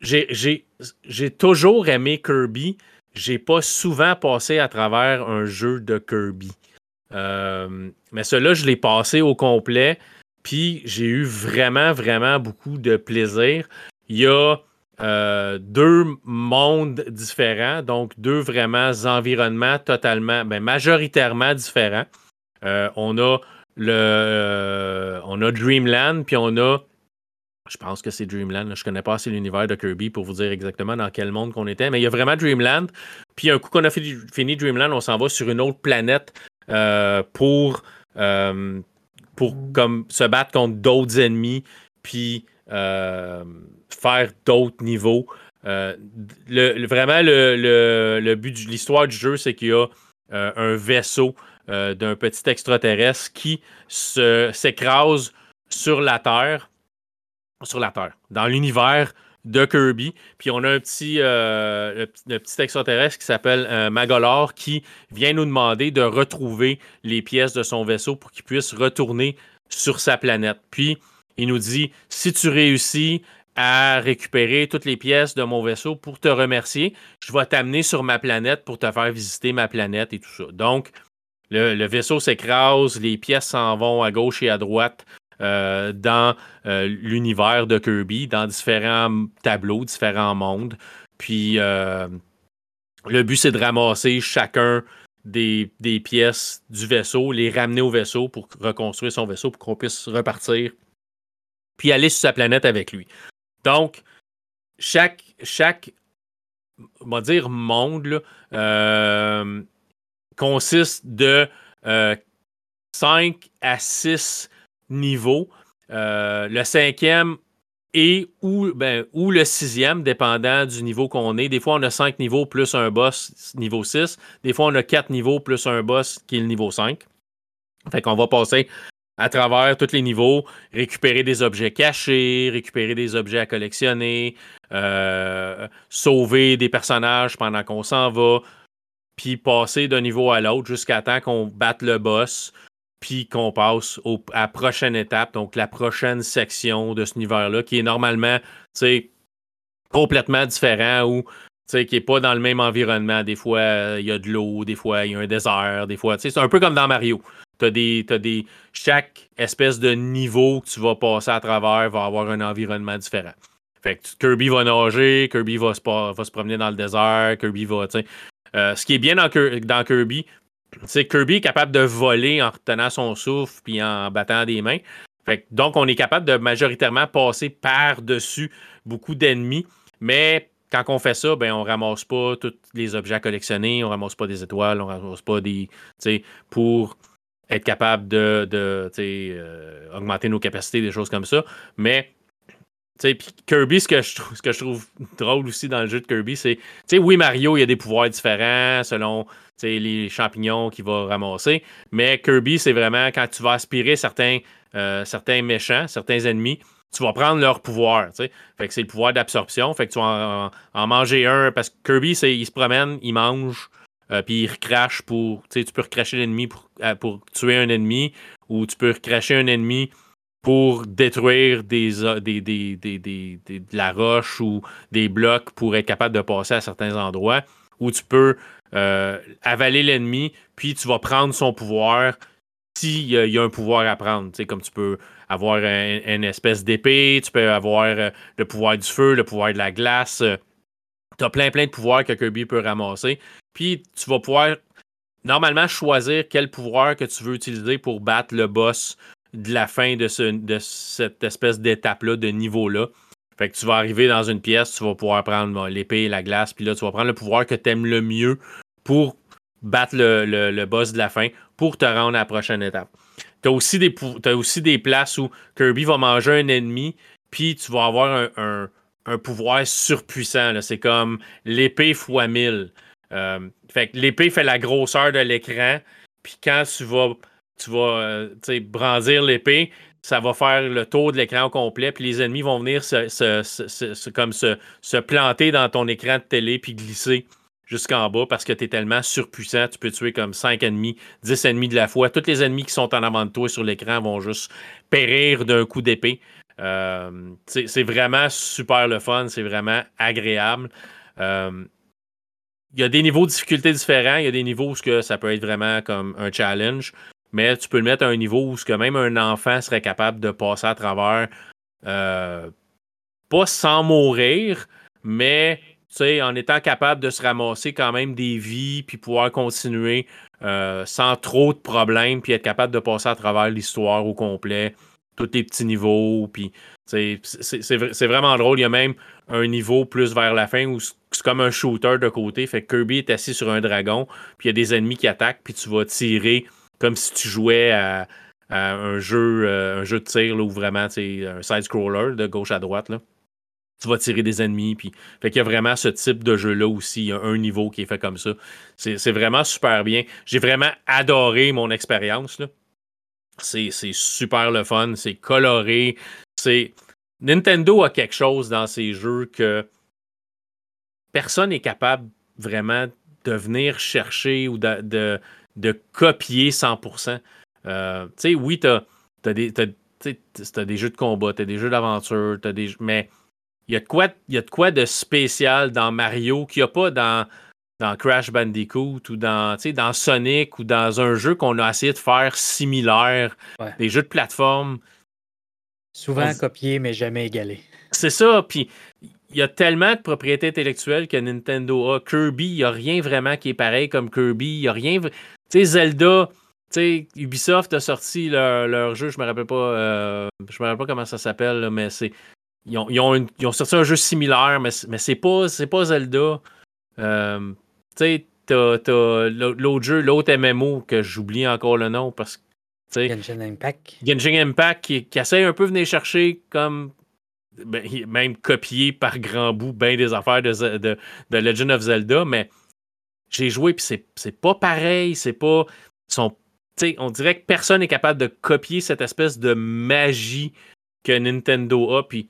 j'ai toujours aimé Kirby. J'ai pas souvent passé à travers un jeu de Kirby. Euh, mais celui-là, je l'ai passé au complet. Puis j'ai eu vraiment, vraiment beaucoup de plaisir. Il y a euh, deux mondes différents, donc deux vraiment environnements totalement, ben, majoritairement différents. Euh, on a le, on a Dreamland, puis on a je pense que c'est Dreamland. Je connais pas assez l'univers de Kirby pour vous dire exactement dans quel monde qu'on était, mais il y a vraiment Dreamland. Puis un coup qu'on a fini Dreamland, on s'en va sur une autre planète euh, pour, euh, pour comme se battre contre d'autres ennemis, puis euh, faire d'autres niveaux. Le, vraiment, le, le, but de l'histoire du jeu, c'est qu'il y a un vaisseau d'un petit extraterrestre qui s'écrase sur la Terre sur la Terre, dans l'univers de Kirby. Puis on a un petit, euh, extraterrestre qui s'appelle euh, Magolor qui vient nous demander de retrouver les pièces de son vaisseau pour qu'il puisse retourner sur sa planète. Puis il nous dit si tu réussis à récupérer toutes les pièces de mon vaisseau pour te remercier, je vais t'amener sur ma planète pour te faire visiter ma planète et tout ça. Donc, le, le vaisseau s'écrase, les pièces s'en vont à gauche et à droite dans l'univers de Kirby, dans différents tableaux, différents mondes. Puis le but, c'est de ramasser chacun des, des, pièces du vaisseau, les ramener au vaisseau pour reconstruire son vaisseau pour qu'on puisse repartir, puis aller sur sa planète avec lui. Donc, chaque, chaque on va dire monde, euh, consiste de 5 euh, à 6 niveaux. Euh, le cinquième et ou, ben, ou le sixième, dépendant du niveau qu'on est. Des fois, on a 5 niveaux plus un boss niveau 6. Des fois, on a 4 niveaux plus un boss qui est le niveau 5. Fait qu'on va passer à travers tous les niveaux, récupérer des objets cachés, récupérer des objets à collectionner, euh, sauver des personnages pendant qu'on s'en va, puis passer d'un niveau à l'autre jusqu'à temps qu'on batte le boss, puis qu'on passe à la prochaine étape, donc la prochaine section de ce univers-là, qui est normalement complètement différent ou qui n'est pas dans le même environnement. Des fois, il y a de l'eau, des fois, il y a un désert, des fois, c'est un peu comme dans Mario. T'as des, des, chaque espèce de niveau que tu vas passer à travers va avoir un environnement différent. Fait que Kirby va nager, Kirby va se, va se promener dans le désert, Kirby va. Euh, ce qui est bien dans Kirby, que Kirby est capable de voler en retenant son souffle puis en battant des mains. Fait donc, on est capable de majoritairement passer par-dessus beaucoup d'ennemis, mais quand on fait ça, ben, on ramasse pas tous les objets à collectionner, on ramasse pas des étoiles, on ramasse pas des. pour être capable de, euh, augmenter nos capacités, des choses comme ça. Mais Kirby, ce que, je trouve, ce que je trouve drôle aussi dans le jeu de Kirby, c'est, oui, Mario, il y a des pouvoirs différents selon les champignons qu'il va ramasser, mais Kirby, c'est vraiment quand tu vas aspirer certains, euh, certains méchants, certains ennemis, tu vas prendre leur pouvoir. Fait que c'est le pouvoir d'absorption. Fait que tu vas en, manger un. Parce que Kirby, il se promène, il mange, euh, puis il recrache pour. Tu peux recracher l'ennemi pour, euh, pour, tuer un ennemi, ou tu peux recracher un ennemi pour détruire des, euh, des, des, de la roche ou des blocs pour être capable de passer à certains endroits, ou tu peux avaler l'ennemi, puis tu vas prendre son pouvoir s'il y, a un pouvoir à prendre. Comme tu peux avoir une espèce d'épée, tu peux avoir le pouvoir du feu, le pouvoir de la glace. tu as plein plein de pouvoirs que Kirby peut ramasser. Puis tu vas pouvoir normalement choisir quel pouvoir que tu veux utiliser pour battre le boss de la fin de, ce, de cette espèce d'étape-là, de niveau-là. Fait que tu vas arriver dans une pièce, tu vas pouvoir prendre l'épée et la glace, puis là, tu vas prendre le pouvoir que tu aimes le mieux pour battre le, boss de la fin, pour te rendre à la prochaine étape. Tu as, aussi des, as aussi des places où Kirby va manger un ennemi, puis tu vas avoir un, un pouvoir surpuissant. C'est comme l'épée x 1000. Euh, fait que l'épée fait la grosseur de l'écran. Puis quand tu vas, tu vas euh, brandir l'épée, ça va faire le tour de l'écran au complet. Puis les ennemis vont venir se, comme se, planter dans ton écran de télé puis glisser jusqu'en bas parce que tu es tellement surpuissant. Tu peux tuer comme 5 ennemis, 10 ennemis de la fois. Tous les ennemis qui sont en avant de toi sur l'écran vont juste périr d'un coup d'épée. Euh, c'est vraiment super le fun, c'est vraiment agréable il y a des niveaux de difficulté différents. Il y a des niveaux où ça peut être vraiment comme un challenge. Mais tu peux le mettre à un niveau où que même un enfant serait capable de passer à travers, euh, pas sans mourir, mais en étant capable de se ramasser quand même des vies, puis pouvoir continuer euh, sans trop de problèmes, puis être capable de passer à travers l'histoire au complet, tous les petits niveaux, puis c'est vraiment drôle. Il y a même un niveau plus vers la fin où c'est comme un shooter de côté. Fait que Kirby est assis sur un dragon, puis il y a des ennemis qui attaquent, puis tu vas tirer comme si tu jouais à, un, jeu, euh, un jeu de tir là, où vraiment c'est un side-scroller de gauche à droite. Là. Tu vas tirer des ennemis. Puis... Fait qu'il y a vraiment ce type de jeu-là aussi. Il y a un niveau qui est fait comme ça. C'est vraiment super bien. J'ai vraiment adoré mon expérience. C'est super le fun. C'est coloré. C'est. Nintendo a quelque chose dans ses jeux que personne n'est capable vraiment de venir chercher ou de, copier 100%. Euh, tu sais, oui, tu as, des, des jeux de combat, tu as des jeux d'aventure, des mais il y, a de quoi, y a de quoi de spécial dans Mario qu'il n'y a pas dans, dans Crash Bandicoot ou dans, dans Sonic ou dans un jeu qu'on a essayé de faire similaire. Des jeux de plateforme Souvent copié, mais jamais égalé. C'est ça, puis il y a tellement de propriétés intellectuelles que Nintendo a. Kirby, il n'y a rien vraiment qui est pareil comme Kirby. Il n'y a rien. Tu sais, Zelda, tu sais, Ubisoft a sorti leur, jeu, je me rappelle pas. Euh, je me rappelle pas comment ça s'appelle, mais c'est. Ils ont, ils, ont sorti un jeu similaire, mais, mais c'est pas, pas Zelda. Euh, tu sais, t'as, l'autre jeu, l'autre MMO que j'oublie encore le nom parce que. Genshin Impact. Genshin Impact qui, qui essaie un peu de venir chercher comme ben, même copié par grand bout bien des affaires de, de, Legend of Zelda, mais j'ai joué puis c'est pas pareil, c'est pas. Son, on dirait que personne n'est capable de copier cette espèce de magie que Nintendo a. Puis,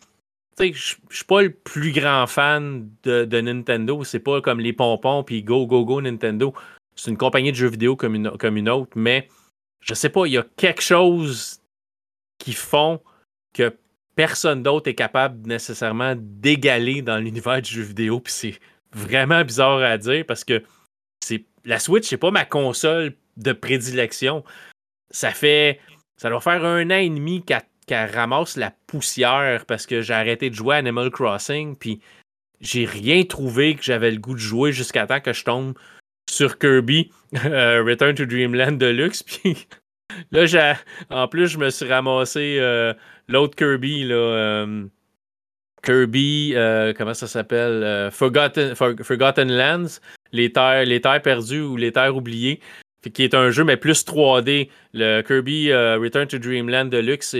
je suis pas le plus grand fan de, de Nintendo. C'est pas comme les pompons puis go, go, go Nintendo. C'est une compagnie de jeux vidéo comme une, comme une autre, mais je sais pas, il y a quelque chose qui font que personne d'autre est capable nécessairement d'égaler dans l'univers du jeu vidéo. Puis c'est vraiment bizarre à dire parce que c'est la Switch, c'est pas ma console de prédilection. Ça fait. Ça doit faire un an et demi qu'elle ramasse la poussière parce que j'ai arrêté de jouer à Animal Crossing. Puis j'ai rien trouvé que j'avais le goût de jouer jusqu'à temps que je tombe sur Kirby euh, Return to Dreamland Deluxe. Puis là, en plus, je me suis ramassé. Euh, L'autre Kirby, là, euh, Kirby, euh, comment ça s'appelle euh, Forgotten, Forgotten, Lands, les terres, les terres perdues ou les terres oubliées, qui est un jeu, mais plus 3D. Le Kirby Return to Dreamland Deluxe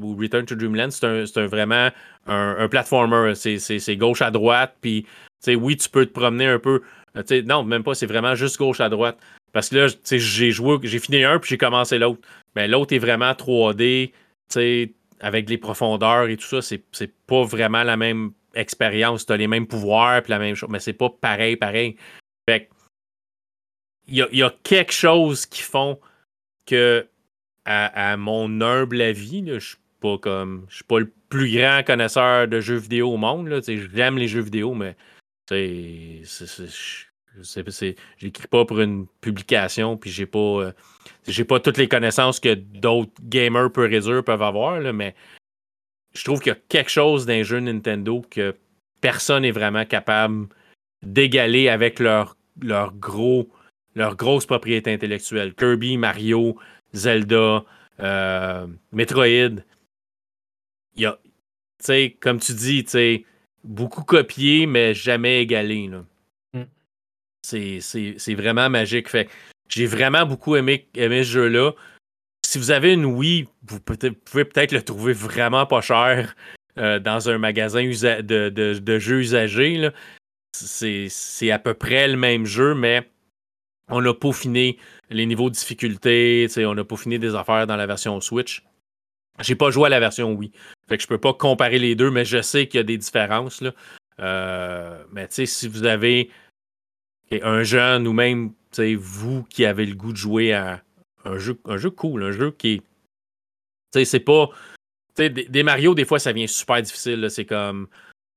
ou Return to Dreamland, c'est un, vraiment un, un platformer. C'est gauche à droite, puis oui, tu peux te promener un peu. non, même pas, c'est vraiment juste gauche à droite. Parce que là, j'ai joué, j'ai fini un, puis j'ai commencé l'autre. Mais l'autre est vraiment 3D. sais avec les profondeurs et tout ça, c'est pas vraiment la même expérience. Tu as les mêmes pouvoirs puis la même chose, mais c'est pas pareil, pareil. Fait il y a, quelque chose qui font que, à, mon humble avis, je suis pas comme. Je suis pas le plus grand connaisseur de jeux vidéo au monde. J'aime les jeux vidéo, mais c'est j'écris pas pour une publication, puis j'ai pas, euh, pas toutes les connaissances que d'autres gamers peu réduire peuvent avoir, là, mais je trouve qu'il y a quelque chose d'un jeu Nintendo que personne n'est vraiment capable d'égaler avec leur, leur gros leur grosse propriété intellectuelle. Kirby, Mario, Zelda, euh, Metroid. Il y a, comme tu dis, beaucoup copié, mais jamais égalé. Là. C'est vraiment magique. J'ai vraiment beaucoup aimé, aimé ce jeu-là. Si vous avez une Wii, vous pouvez peut-être le trouver vraiment pas cher euh, dans un magasin de, de, jeux usagés. C'est à peu près le même jeu, mais on a peaufiné les niveaux de difficulté, on a peaufiné des affaires dans la version Switch. J'ai pas joué à la version Wii. Fait que je peux pas comparer les deux, mais je sais qu'il y a des différences. Euh, mais si vous avez un jeune ou même vous qui avez le goût de jouer à un jeu, un jeu cool, un jeu qui est. C'est pas. Des, des, Mario, des fois, ça devient super difficile. C'est comme.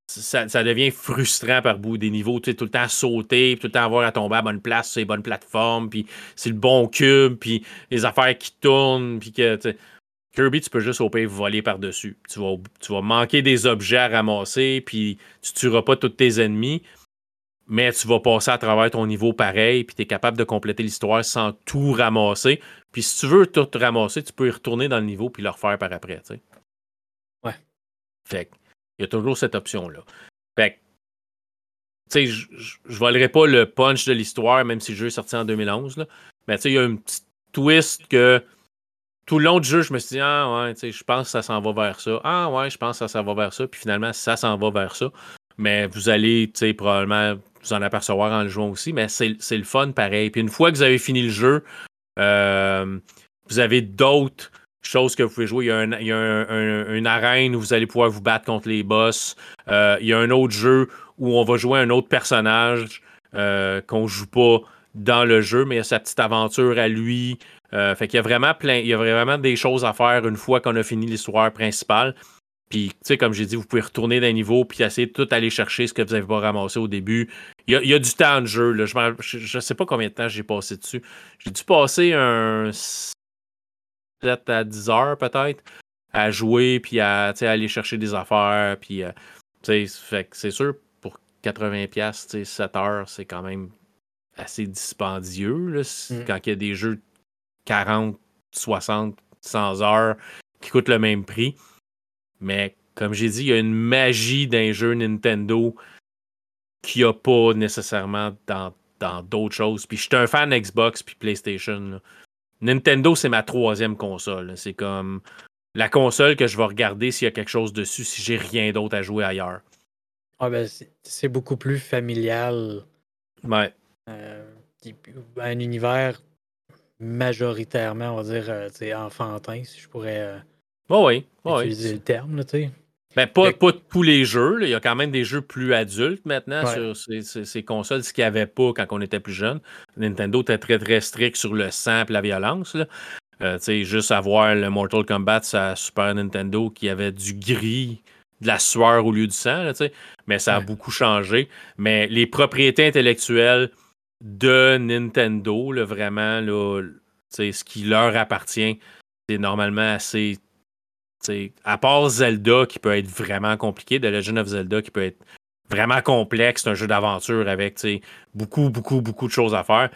Ça, devient frustrant par bout des niveaux. Tout le temps sauter, tout le temps avoir à tomber à bonne place sur les bonnes plateformes, puis c'est le bon cube, puis les affaires qui tournent, puis que. Kirby, tu peux juste au pire voler par-dessus. Tu vas, tu vas manquer des objets à ramasser, puis tu tueras pas tous tes ennemis mais tu vas passer à travers ton niveau pareil, puis tu es capable de compléter l'histoire sans tout ramasser. Puis si tu veux tout ramasser, tu peux y retourner dans le niveau puis le refaire par après, tu sais. Ouais. Fait il y a toujours cette option-là. Fait tu sais, je ne volerai pas le punch de l'histoire, même si le jeu est sorti en 2011, là. mais tu sais, il y a un petit twist que tout le long du jeu, je me suis dit, ah ouais, tu sais, je pense que ça s'en va vers ça. Ah ouais, je pense que ça s'en va vers ça. Puis finalement, ça s'en va vers ça. Mais vous allez, tu sais, probablement vous en apercevoir en le jouant aussi, mais c'est le fun pareil. Puis une fois que vous avez fini le jeu, euh, vous avez d'autres choses que vous pouvez jouer. Il y a, un, une arène où vous allez pouvoir vous battre contre les boss. Euh, il y a un autre jeu où on va jouer un autre personnage euh, qu'on joue pas dans le jeu, mais il y a sa petite aventure à lui. fait qu'il y a vraiment plein, il y a vraiment des choses à faire une fois qu'on a fini l'histoire principale. Puis, tu sais, comme j'ai dit, vous pouvez retourner d'un niveau puis essayer de tout aller chercher ce que vous n'avez pas ramassé au début. Il y, a, du temps de jeu. Là. Je ne sais pas combien de temps j'ai passé dessus. J'ai dû passer un 7 à 10 heures peut-être à jouer, puis à, aller chercher des affaires. Puis, euh, c'est sûr, pour 80$, 7 heures, c'est quand même assez dispendieux. Là, mm. Quand il y a des jeux 40, 60, 100 heures qui coûtent le même prix. Mais comme j'ai dit, il y a une magie d'un jeu Nintendo qu'il n'y a pas nécessairement dans d'autres choses. Puis je suis un fan Xbox puis PlayStation. Nintendo, c'est ma troisième console. C'est comme la console que je vais regarder s'il y a quelque chose dessus si j'ai rien d'autre à jouer ailleurs. Ah ben, c'est beaucoup plus familial. Ouais. Euh, un univers majoritairement, on va dire, euh, enfantin, si je pourrais euh, oui, utiliser le terme. Là, ben, pas, pas tous les jeux. Il y a quand même des jeux plus adultes maintenant sur ces, consoles, ce qu'il n'y avait pas quand on était plus jeune. Nintendo était très très strict sur le sang et la violence. Là. juste avoir le Mortal Kombat sa Super Nintendo qui avait du gris, de la sueur au lieu du sang. Là, mais ça a beaucoup changé. Mais les propriétés intellectuelles de Nintendo, là, vraiment, là, ce qui leur appartient, c'est normalement assez. À part Zelda, qui peut être vraiment compliqué, The Legend of Zelda, qui peut être vraiment complexe, c'est un jeu d'aventure avec beaucoup, beaucoup, beaucoup de choses à faire.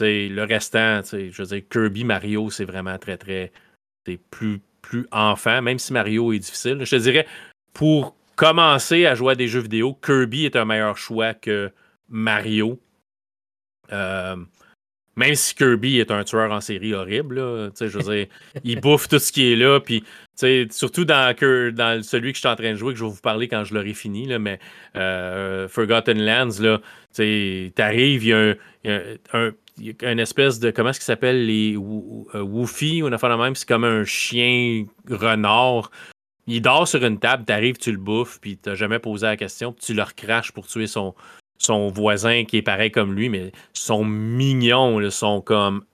le restant, je veux dire, Kirby, Mario, c'est vraiment très, très. plus, plus enfant, même si Mario est difficile. Je te dirais, pour commencer à jouer à des jeux vidéo, Kirby est un meilleur choix que Mario. Euh, même si Kirby est un tueur en série horrible, je veux dire, il bouffe tout ce qui est là, puis surtout dans, dans celui que je suis en train de jouer, que je vais vous parler quand je l'aurai fini, là, mais euh, Forgotten Lands, là, t'arrives, il y a un, une espèce de, comment est-ce qu'il s'appelle, les euh, Woofy, ou une affaire de même, c'est comme un chien renard. Il dort sur une table, t'arrives, tu le bouffes, puis t'as jamais posé la question, puis tu le recraches pour tuer son, son voisin qui est pareil comme lui, mais sont mignons, ils sont comme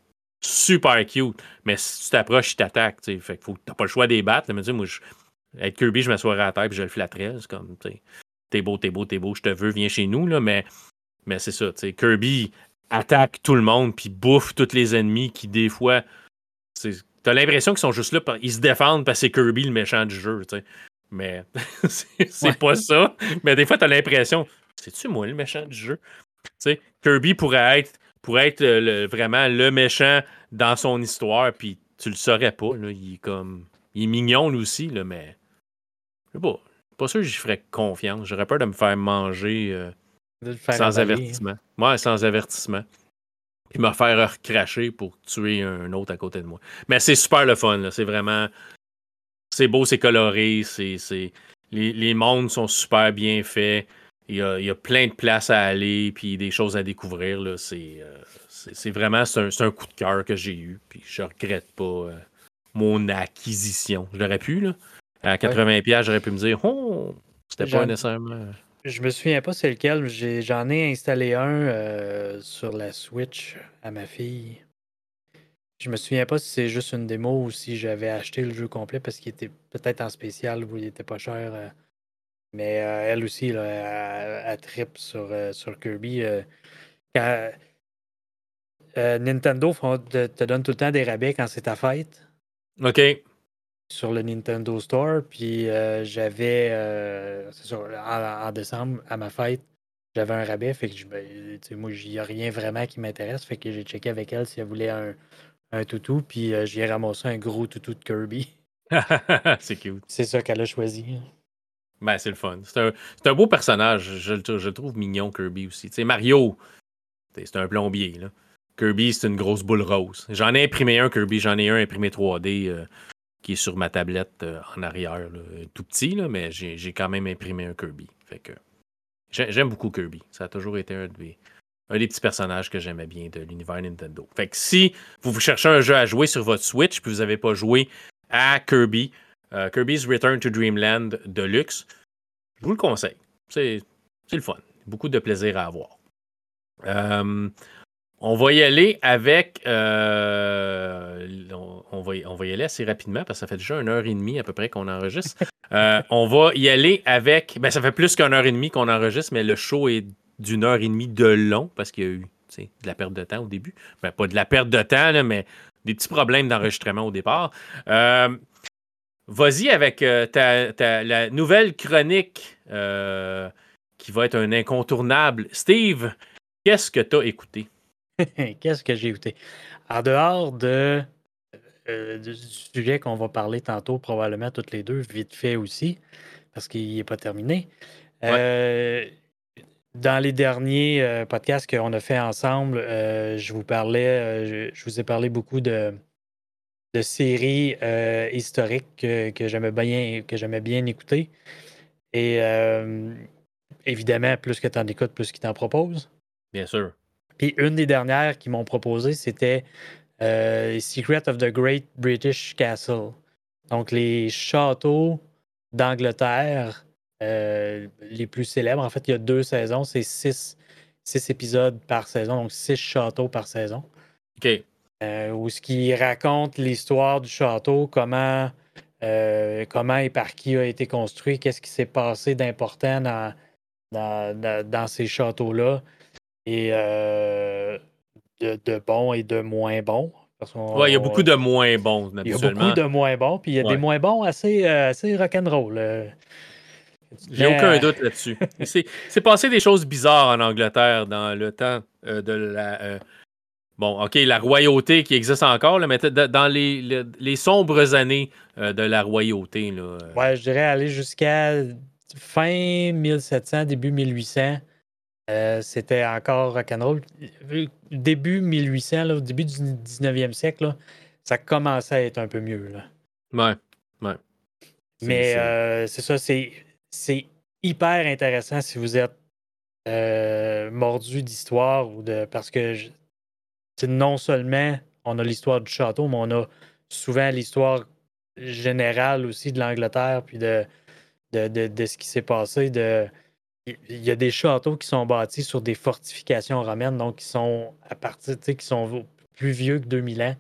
super cute. Mais si tu t'approches, ils t'attaquent. Fait que faut, t'as pas le choix des battre. Mais moi, je, avec Kirby, je m'assoirais à la tête et je le flatterais. C'est comme, t'es beau, t'es beau, t'es beau, je te veux, viens chez nous. Là, mais, mais c'est ça. Kirby attaque tout le monde puis bouffe tous les ennemis qui, des fois, t'as l'impression qu'ils sont juste là, ils se défendent parce que c'est Kirby le méchant du jeu. Mais c'est pas ça. Mais des fois, t'as l'impression, c'est-tu moi le méchant du jeu? Kirby pourrait être, pourrait être euh, vraiment le méchant dans son histoire, puis tu le saurais pas. Là. Il est comme. Il est mignon lui aussi, là, mais. Je sais pas. Pas sûr que j'y ferais confiance. J'aurais peur de me faire manger euh, sans avertissement. Ouais, sans avertissement. Puis me faire recracher pour tuer un autre à côté de moi. Mais c'est super le fun. C'est vraiment. C'est beau, c'est coloré. C'est, les, les mondes sont super bien faits. Il y, a, plein de places à aller, puis des choses à découvrir. Euh, c'est, vraiment c'est un, coup de cœur que j'ai eu, puis je regrette pas euh, mon acquisition. J'aurais pu, là. À 80$, j'aurais pu me dire, oh, c'était pas nécessairement. Je me souviens pas c'est lequel. j'en ai installé un euh, sur la Switch à ma fille. Je me souviens pas si c'est juste une démo ou si j'avais acheté le jeu complet parce qu'il était peut-être en spécial ou il était pas cher. Mais euh, elle aussi, là, elle, trip sur, euh, sur Kirby. Euh, Nintendo te, donne tout le temps des rabais quand c'est ta fête. OK. Sur le Nintendo Store. Puis j'avais, c'est sûr, en, décembre, à ma fête, j'avais un rabais. Fait que je, moi, il n'y a rien vraiment qui m'intéresse. Fait que j'ai checké avec elle si elle voulait un, un toutou. Puis j'ai ramassé un gros toutou de Kirby. c'est cute. C'est ça qu'elle a choisi. Ben, c'est le fun. C'est un, beau personnage. Je, le trouve mignon, Kirby aussi. Tu sais, Mario, c'est un plombier. Là. Kirby, c'est une grosse boule rose. J'en ai imprimé un, Kirby. J'en ai un imprimé 3D euh, qui est sur ma tablette euh, en arrière. Tout petit, mais j'ai quand même imprimé un Kirby. Fait que j'aime beaucoup Kirby. Ça a toujours été un des, un des petits personnages que j'aimais bien de l'univers Nintendo. Fait que si vous, vous cherchez un jeu à jouer sur votre Switch puis vous n'avez pas joué à Kirby, euh, Kirby's Return to Dreamland Deluxe. Je vous le conseille. C'est le fun. Beaucoup de plaisir à avoir. Euh, on va y aller avec. Euh, on, va, on, va, y aller assez rapidement parce que ça fait déjà une heure et demie à peu près qu'on enregistre. on va y aller avec. Ben, ça fait plus qu'une heure et demie qu'on enregistre, mais le show est d'une heure et demie de long parce qu'il y a eu de la perte de temps au début. Ben, pas de la perte de temps, mais des petits problèmes d'enregistrement au départ. Vas-y avec ta, la nouvelle chronique qui va être un incontournable. Steve, qu'est-ce que tu as écouté? qu'est-ce que j'ai écouté? En dehors de, du sujet qu'on va parler tantôt, probablement toutes les deux, vite fait aussi, parce qu'il n'est pas terminé. Dans les derniers euh, podcasts qu'on a fait ensemble, euh, je vous parlais, euh, je, vous ai parlé beaucoup de, de séries historiques que, j'aimais bien, que j'aimais bien écouter. Et évidemment, plus que tu en écoutes, plus qu'ils t'en proposent. Bien sûr. Puis une des dernières qu'ils m'ont proposé, c'était Secret of the Great British Castle. Donc les châteaux d'Angleterre euh, les plus célèbres. En fait, il y a deux saisons, c'est six, épisodes par saison, donc six châteaux par saison. OK. Euh, où ce qui raconte l'histoire du château, comment, euh, comment et par qui a été construit, qu'est-ce qui s'est passé d'important dans, dans, ces châteaux-là, et de, de bons et de moins bons. Oui, il y a beaucoup de moins bons, Il y a beaucoup de moins bons, puis il y a des moins bons assez, assez rock'n'roll. J'ai aucun doute là-dessus. C'est passé des choses bizarres en Angleterre dans le temps euh, de la. Euh, bon, OK, la royauté qui existe encore, mais dans les, les, sombres années euh, de la royauté. Là, ouais, je dirais aller jusqu'à fin 1700, début 1800. C'était encore rock'n'roll. Début 1800, là, début du 19e siècle, ça commençait à être un peu mieux. Là. Ouais, ouais. Mais c'est ça, c'est c'est hyper intéressant si vous êtes euh, mordu d'histoire ou de. Parce que non seulement on a l'histoire du château, mais on a souvent l'histoire générale aussi de l'Angleterre, puis de, de, ce qui s'est passé. De, il y a des châteaux qui sont bâtis sur des fortifications romaines, donc qui sont à partir, qui sont plus vieux que 2000 ans,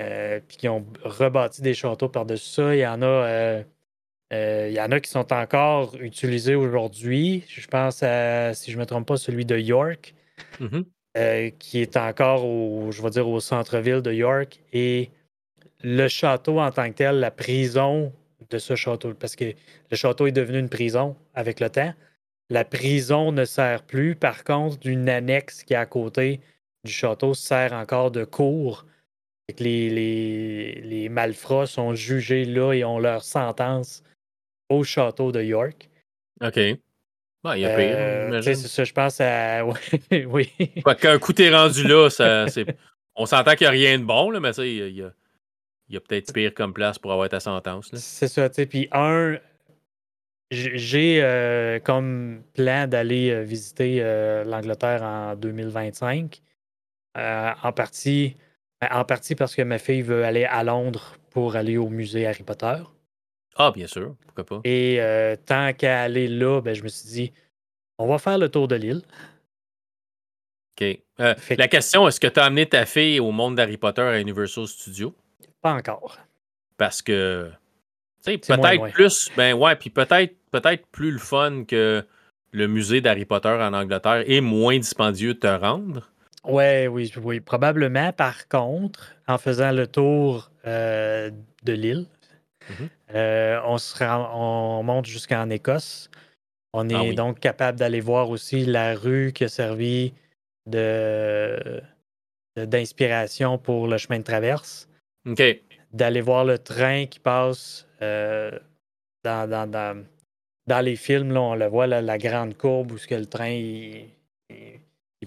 euh, puis qui ont rebâti des châteaux par-dessus ça. Il y en a. Euh, euh, y en a qui sont encore utilisés aujourd'hui. Je pense à, si je ne me trompe pas, celui de York, mm-hmm. Euh, qui est encore au, je vais dire, au centre-ville de York. Et le château en tant que tel, la prison de ce château, parce que le château est devenu une prison avec le temps. La prison ne sert plus. Par contre, une annexe qui est à côté du château sert encore de cour. Les, les, les malfrats sont jugés là et ont leur sentence au château de York. OK. Il y a pire, euh, C'est ça, je pense à. oui. Qu'un coup t'es rendu là, ça, on s'entend qu'il n'y a rien de bon, là, mais il y a, peut-être pire comme place pour avoir ta sentence. C'est ça, tu sais. Puis un, j'ai euh, comme plan d'aller euh, visiter l'Angleterre en 2025. en partie. Ben, en partie parce que ma fille veut aller à Londres pour aller au musée Harry Potter. Ah, bien sûr, pourquoi pas. Et euh, tant qu'à aller là, ben, je me suis dit, on va faire le tour de l'île. OK. Euh, la question, est-ce que tu as amené ta fille au monde d'Harry Potter à Universal Studios? Pas encore. Parce que, tu sais, peut-être plus, ben ouais, puis peut-être peut-être plus le fun que le musée d'Harry Potter en Angleterre et moins dispendieux de te rendre. Ouais, oui, oui, probablement. Par contre, en faisant le tour euh, de l'île, Mhm. Euh, on, se on monte jusqu'en Écosse. On ah est donc capable d'aller voir aussi la rue qui a servi de, d'inspiration pour le chemin de traverse. D'aller voir le train qui passe euh, dans, dans, les films, là, on le voit, la grande courbe où ce que le train il,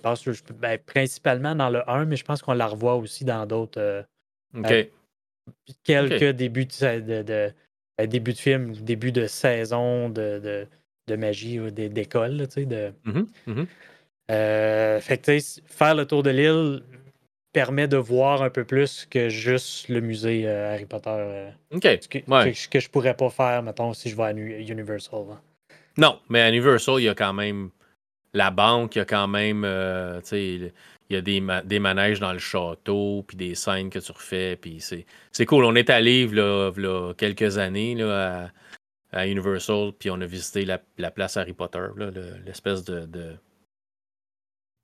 passe ben, principalement dans le 1, mais je pense qu'on la revoit aussi dans d'autres. Euh, quelques débuts de, de, ben, début de film, début de saison de, de magie ou d'école, tu sais. De... Mm-hmm, mm-hmm. Euh, fait que, faire le tour de l'île permet de voir un peu plus que juste le musée euh, Harry Potter. Euh, OK. Ce que, que, je pourrais pas faire, mettons, si je vais à Universal. Hein. Non, mais à Universal, il y a quand même la banque, il y a quand même, tu sais, il y a des, des, manèges dans le château, puis des scènes que tu refais, puis c'est cool. On est allé là, là, quelques années là, à, Universal, puis on a visité la, la place Harry Potter, l'espèce de,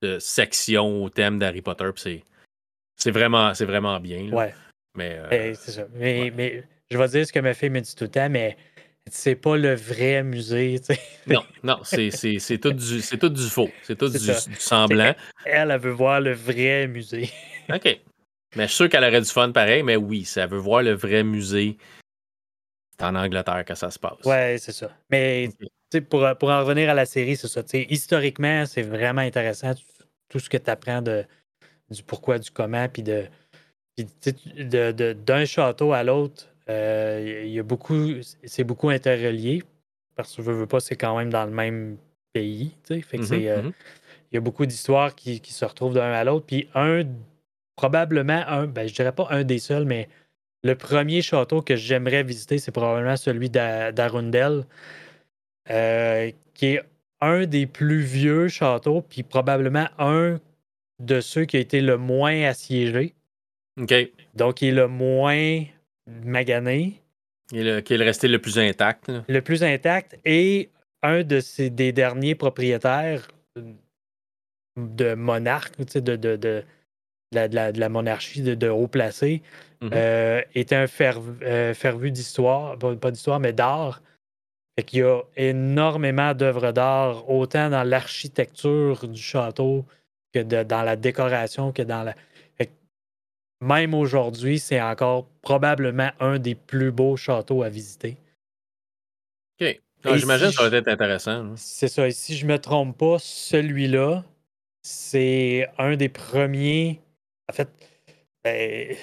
de, section au thème d'Harry Potter, puis c'est vraiment, vraiment bien. Ouais. Mais, euh, c'est ça. Mais, mais je vais dire ce que ma fille me dit tout le temps, mais c'est pas le vrai musée. Non, non, c'est tout, du, tout du faux. C'est tout du, semblant. Elle, elle veut voir le vrai musée. OK. Mais je suis sûr qu'elle aurait du fun pareil, mais oui, si elle veut voir le vrai musée, c'est en Angleterre que ça se passe. Ouais, c'est ça. Mais pour, pour en revenir à la série, c'est ça. Historiquement, c'est vraiment intéressant tout ce que tu apprends de, du pourquoi, du comment, puis de d'un château à l'autre, euh, il y a beaucoup, c'est beaucoup interrelié parce que je veux pas, c'est quand même dans le même pays. Fait que mm-hmm, euh. Il y a beaucoup d'histoires qui, se retrouvent d'un à l'autre. Puis un, probablement un, ben, je dirais pas un des seuls, mais le premier château que j'aimerais visiter, c'est probablement celui d'Arundel, euh, qui est un des plus vieux châteaux, puis probablement un de ceux qui a été le moins assiégé. Donc, il est le moins magané. Et le, qui est resté le plus intact. Le plus intact. Et un de des derniers propriétaires de monarques, de, de, de, de, la, de, la, monarchie de, haut placé, mm-hmm. euh, était un euh, fervu d'histoire, pas d'histoire, mais d'art. Fait qu'il y a énormément d'œuvres d'art, autant dans l'architecture du château que dans la décoration, que dans la même aujourd'hui, c'est encore probablement un des plus beaux châteaux à visiter. OK. J'imagine que ça va être intéressant. Hein. C'est ça. Et si je ne me trompe pas, celui-là, c'est un des premiers, en fait, ben,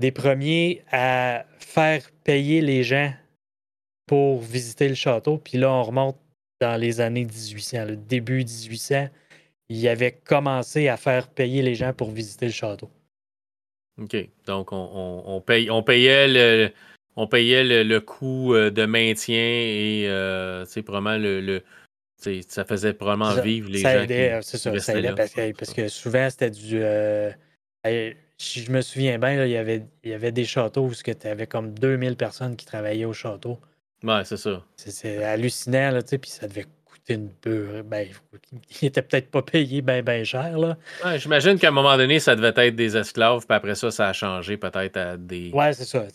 des premiers à faire payer les gens pour visiter le château. Puis là, on remonte dans les années 1800, le début 1800. Il avait commencé à faire payer les gens pour visiter le château. OK. Donc, on, paye, on payait le. On payait le, coût euh, de maintien et euh, c'est probablement le, ça faisait probablement vivre les ça gens. Euh, c'est ça, ça aidait parce, que, souvent c'était du. si je me souviens bien, il, y avait, il y avait des châteaux où tu avais comme 2000 personnes qui travaillaient au château. Ouais, c'est ça. C'est hallucinant, là, puis ça devait une Ben, il était peut-être pas payé bien ben cher. Là. j'imagine qu'à un moment donné, ça devait être des esclaves, puis après ça, ça a changé peut-être à des, ouais, c'est ça.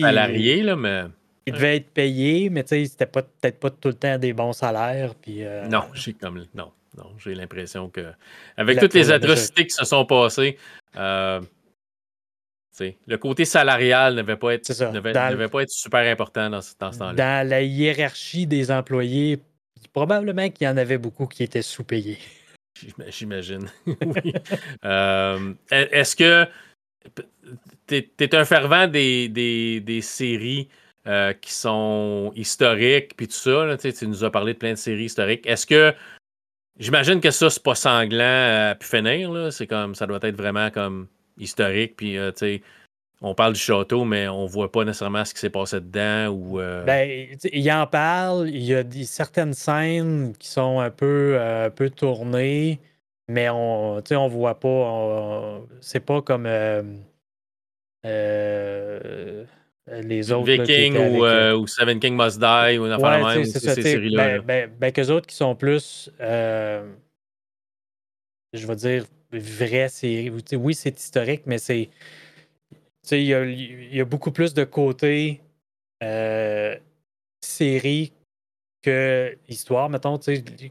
salariés. Là, mais... Il devait être payé, mais c'était peut-être pas tout le temps des bons salaires. Puis, euh, Non, j'ai comme non, non, j'ai l'impression que avec toutes les atrocités qui se sont passées, euh, le côté salarial ne devait pas être, devait, pas être super important dans, dans ce temps-là. Dans la hiérarchie des employés, probablement qu'il y en avait beaucoup qui étaient sous-payés. J'imagine. Euh, est-ce que tu es, un fervent des, des, séries euh, qui sont historiques, puis tout ça? tu nous as parlé de plein de séries historiques. Est-ce que. J'imagine que ça, c'est pas sanglant à pu finir. C'est comme ça doit être vraiment comme historique, puis euh, tu sais on parle du château, mais on voit pas nécessairement ce qui s'est passé dedans. Ou, euh, ben, il en parle. Il y a des, certaines scènes qui sont un peu, euh, un peu tournées, mais on ne voit pas. C'est pas comme euh, les autres. Viking ou, Seven King Must Die ou une affaire même. ces séries-là. Ben, ben, ben autres qui sont plus. je vais dire vraies séries. Oui, c'est historique, mais c'est il y, a, beaucoup plus de côté euh, série que histoire. Mettons,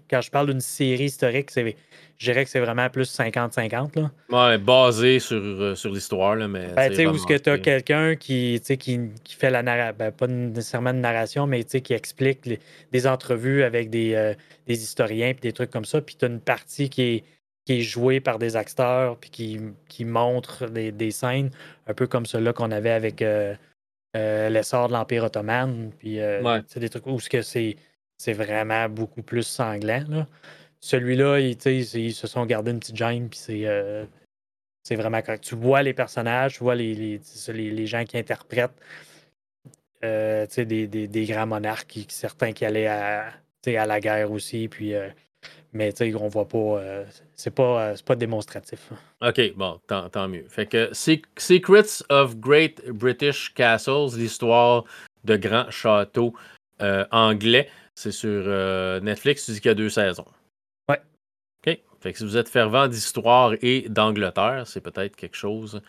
quand je parle d'une série historique, je dirais que c'est vraiment plus 50-50. Ouais, basé sur, euh, sur l'histoire. Mais ben, où est-ce que tu as quelqu'un qui, qui, qui, fait la narration, ben, pas nécessairement de narration, mais qui explique des entrevues avec des, euh, des historiens et des trucs comme ça. Puis tu as une partie qui est qui est joué par des acteurs puis qui, qui montre des, scènes, un peu comme ceux-là qu'on avait avec euh, euh, l'essor de l'Empire ottoman. Puis euh, c'est des trucs où c'est, c'est vraiment beaucoup plus sanglant. Celui-là, ils, ils, se sont gardés une petite gêne, puis c'est, c'est vraiment correct. Tu vois les personnages, tu vois les, les, les, gens qui interprètent des, des, des, grands monarques, certains qui allaient à, à la guerre aussi, puis mais on voit pas. Euh, c'est pas, euh, pas démonstratif. OK, bon, tant, mieux. Fait que Secrets of Great British Castles, l'histoire de grands châteaux euh, anglais, c'est sur Netflix. Tu dis qu'il y a deux saisons. Ouais. OK. Fait que si vous êtes fervent d'histoire et d'Angleterre, c'est peut-être quelque chose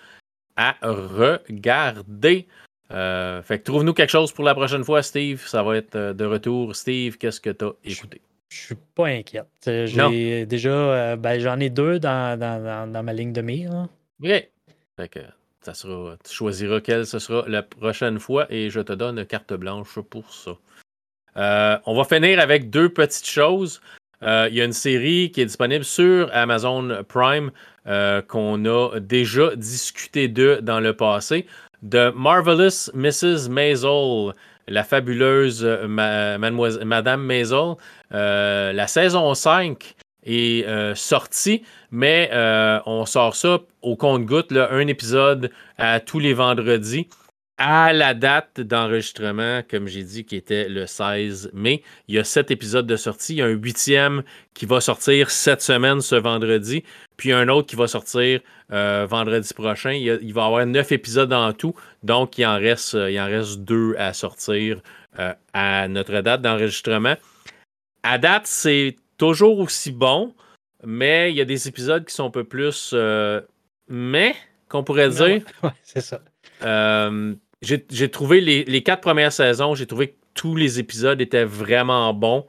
à regarder. Euh, fait que trouve-nous quelque chose pour la prochaine fois, Steve. Ça va être de retour. Steve, qu'est-ce que tu as écouté? Je suis pas inquiète. J'ai déjà, ben, j'en ai deux dans, dans, ma ligne de mire. OK. Fait que ça sera, tu choisiras quelle ce sera la prochaine fois et je te donne carte blanche pour ça. Euh, on va finir avec deux petites choses. Euh, il y a une série qui est disponible sur Amazon Prime euh, qu'on a déjà discuté de dans le passé. The Marvelous Mrs. Maisel, la fabuleuse Madame Maisel. La saison 5 est sortie mais euh, on sort ça au compte-goutte, un épisode à tous les vendredis à la date d'enregistrement, comme j'ai dit, qui était le 16 mai. Il y a sept épisodes de sortie. Il y a un huitième qui va sortir cette semaine, ce vendredi. Puis un autre qui va sortir euh, vendredi prochain. Il, va y avoir neuf épisodes en tout. Donc, il en reste, il en reste deux à sortir euh, à notre date d'enregistrement. À date, c'est toujours aussi bon. Mais il y a des épisodes qui sont un peu plus euh, mais qu'on pourrait dire. Ouais, c'est ça. Euh, j'ai trouvé les, quatre premières saisons, j'ai trouvé que tous les épisodes étaient vraiment bons.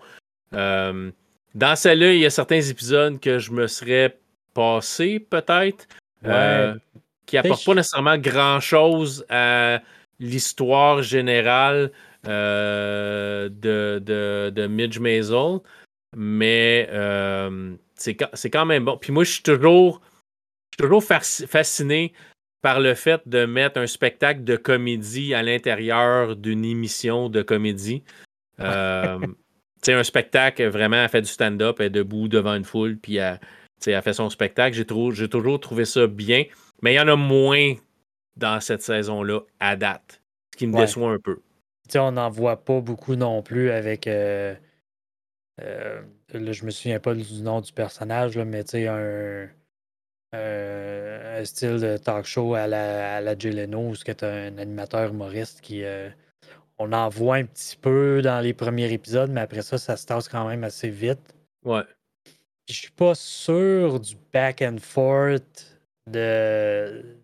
Euh, dans celle-là, il y a certains épisodes que je me serais passé, peut-être, qui n'apportent pas nécessairement grand-chose à l'histoire générale de, de, de Midge Maisel. Mais c'est quand même bon. Puis moi, je suis toujours, toujours fasciné par le fait de mettre un spectacle de comédie à l'intérieur d'une émission de comédie. Euh, sais, un spectacle, vraiment, elle fait du stand-up, elle est debout devant une foule, puis elle, elle fait son spectacle. J'ai toujours trouvé ça bien, mais il y en a moins dans cette saison-là à date, ce qui me déçoit un peu. On n'en voit pas beaucoup non plus avec. Euh, euh, là, je me souviens pas du nom du personnage, là, mais tu sais, un, un, style de talk show à la, à la Jay Leno, où tu un animateur humoriste qui. Euh, on en voit un petit peu dans les premiers épisodes, mais après ça, ça se tasse quand même assez vite. Ouais. Je suis pas sûr du back and forth de,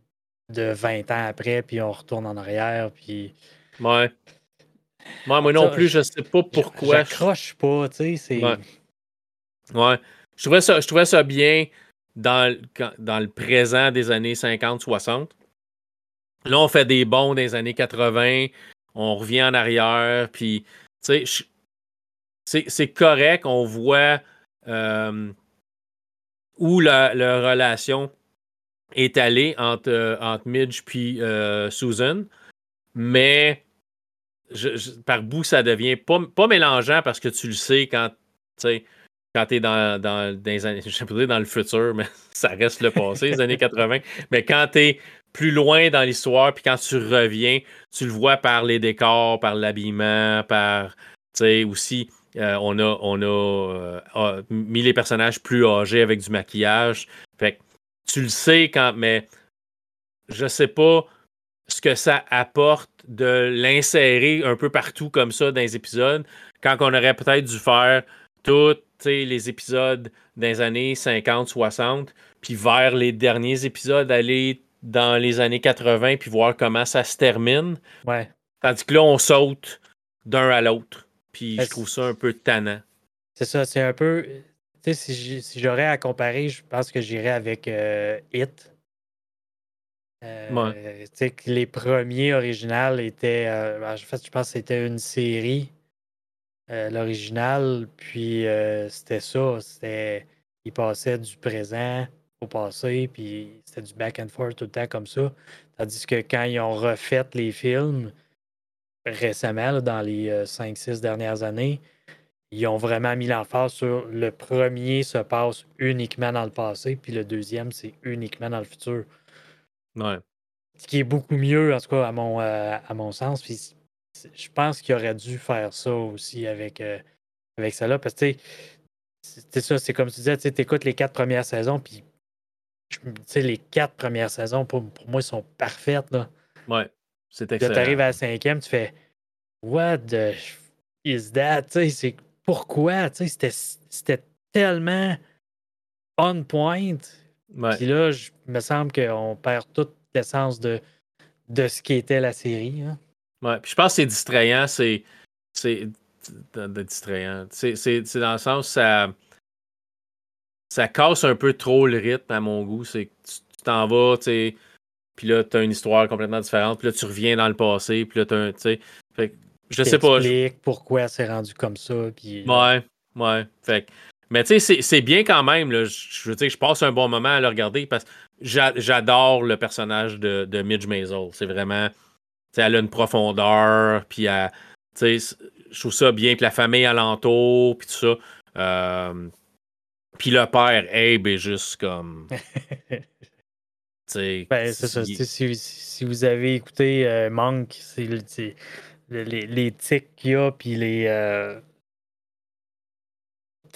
de 20 ans après, puis on retourne en arrière, puis. Ouais. Moi, moi non plus, je sais pas pourquoi. J'accroche pas, tu sais. Ouais. Je trouvais ça, je trouvais ça bien dans, dans le présent des années 50-60. Là, on fait des bons des années 80, on revient en arrière, puis, tu sais, c'est correct, on voit euh, où la, relation est allée entre, entre Midge puis euh, Susan, mais par bout, ça devient pas, pas mélangeant parce que tu le sais quand, quand tu es dans, dans, dans, dans le futur, mais ça reste le passé, les années 80. Mais quand tu es plus loin dans l'histoire, puis quand tu reviens, tu le vois par les décors, par l'habillement, par, tu sais, aussi, euh, on a, on euh, mis les personnages plus âgés avec du maquillage. Fait que tu le sais quand, mais je sais pas ce que ça apporte de l'insérer un peu partout comme ça dans les épisodes, quand on aurait peut-être dû faire tous les épisodes des années 50-60, puis vers les derniers épisodes, aller dans les années 80, puis voir comment ça se termine. Ouais. Tandis que là, on saute d'un à l'autre. Puis je trouve ça un peu tannant. C'est ça, c'est un peu. Tu sais, si j'aurais à comparer, je pense que j'irais avec euh, It. Euh, que les premiers originaux étaient. Euh, ben, en fait, je pense que c'était une série, euh, l'original, puis c'était ça. C'était. Ils passaient du présent au passé, puis c'était du back and forth tout le temps comme ça. Tandis que quand ils ont refait les films récemment, dans les 5-6 dernières années, ils ont vraiment mis l'emphase sur le premier se passe uniquement dans le passé, puis le deuxième, c'est uniquement dans le futur. Ce qui est beaucoup mieux, en tout cas, à mon, euh, à mon sens. Puis je pense qu'il aurait dû faire ça aussi avec, euh, avec ça là. Parce que, c'est ça, c'est comme tu disais, tu écoutes les quatre premières saisons, puis les quatre premières saisons, pour, moi, sont parfaites. Là. Ouais, c'est excellent. Tu arrives à la cinquième, tu fais What the is that? C'est pourquoi? C'était tellement on point. Puis là, il me semble qu'on perd toute l'essence de, de ce qu'était la série. Hein. Ouais, puis je pense que c'est distrayant, c'est. C'est. distrayant. C'est dans le sens ça. Ça casse un peu trop le rythme à mon goût. C'est que tu t'en vas, tu sais. Puis là, tu as une histoire complètement différente. Puis là, tu reviens dans le passé. Puis là, tu as Tu sais. Fait je sais pas. pourquoi c'est rendu comme ça. Puis, ouais, ouais. Fait mais tu sais, c'est bien quand même. Là. Je veux dire, je passe un bon moment à le regarder parce que j'adore le personnage de, de Midge Maisel. C'est vraiment. Elle a une profondeur, puis je trouve ça bien, puis la famille alentour, puis tout ça. Euh, puis le père, Abe, est juste comme. ben, c'est ça. Si, si, vous avez écouté euh, Monk, c'est les, les tics qu'il y a, puis les. Euh,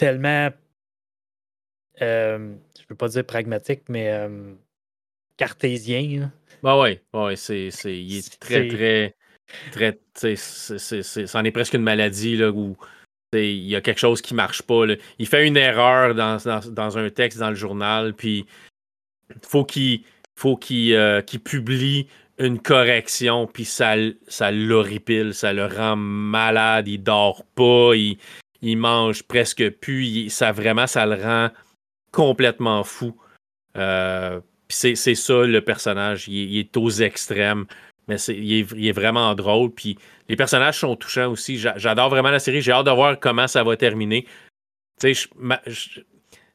tellement. Euh, je veux pas dire pragmatique, mais euh, cartésien. Bah ouais, ouais, c'est, il est très, très, très, c'en est presque une maladie là, où il y a quelque chose qui marche pas. Il fait une erreur dans, dans, un texte dans le journal, puis faut qu'il faut qu'il euh, publie une correction, puis ça, ça l'horripile, ça le rend malade, il dort pas, il, il mange presque plus, ça vraiment, ça le rend complètement fou. Euh, c'est ça le personnage, il, est aux extrêmes, mais il est, vraiment drôle. Puis les personnages sont touchants aussi. J'adore vraiment la série, j'ai hâte de voir comment ça va terminer.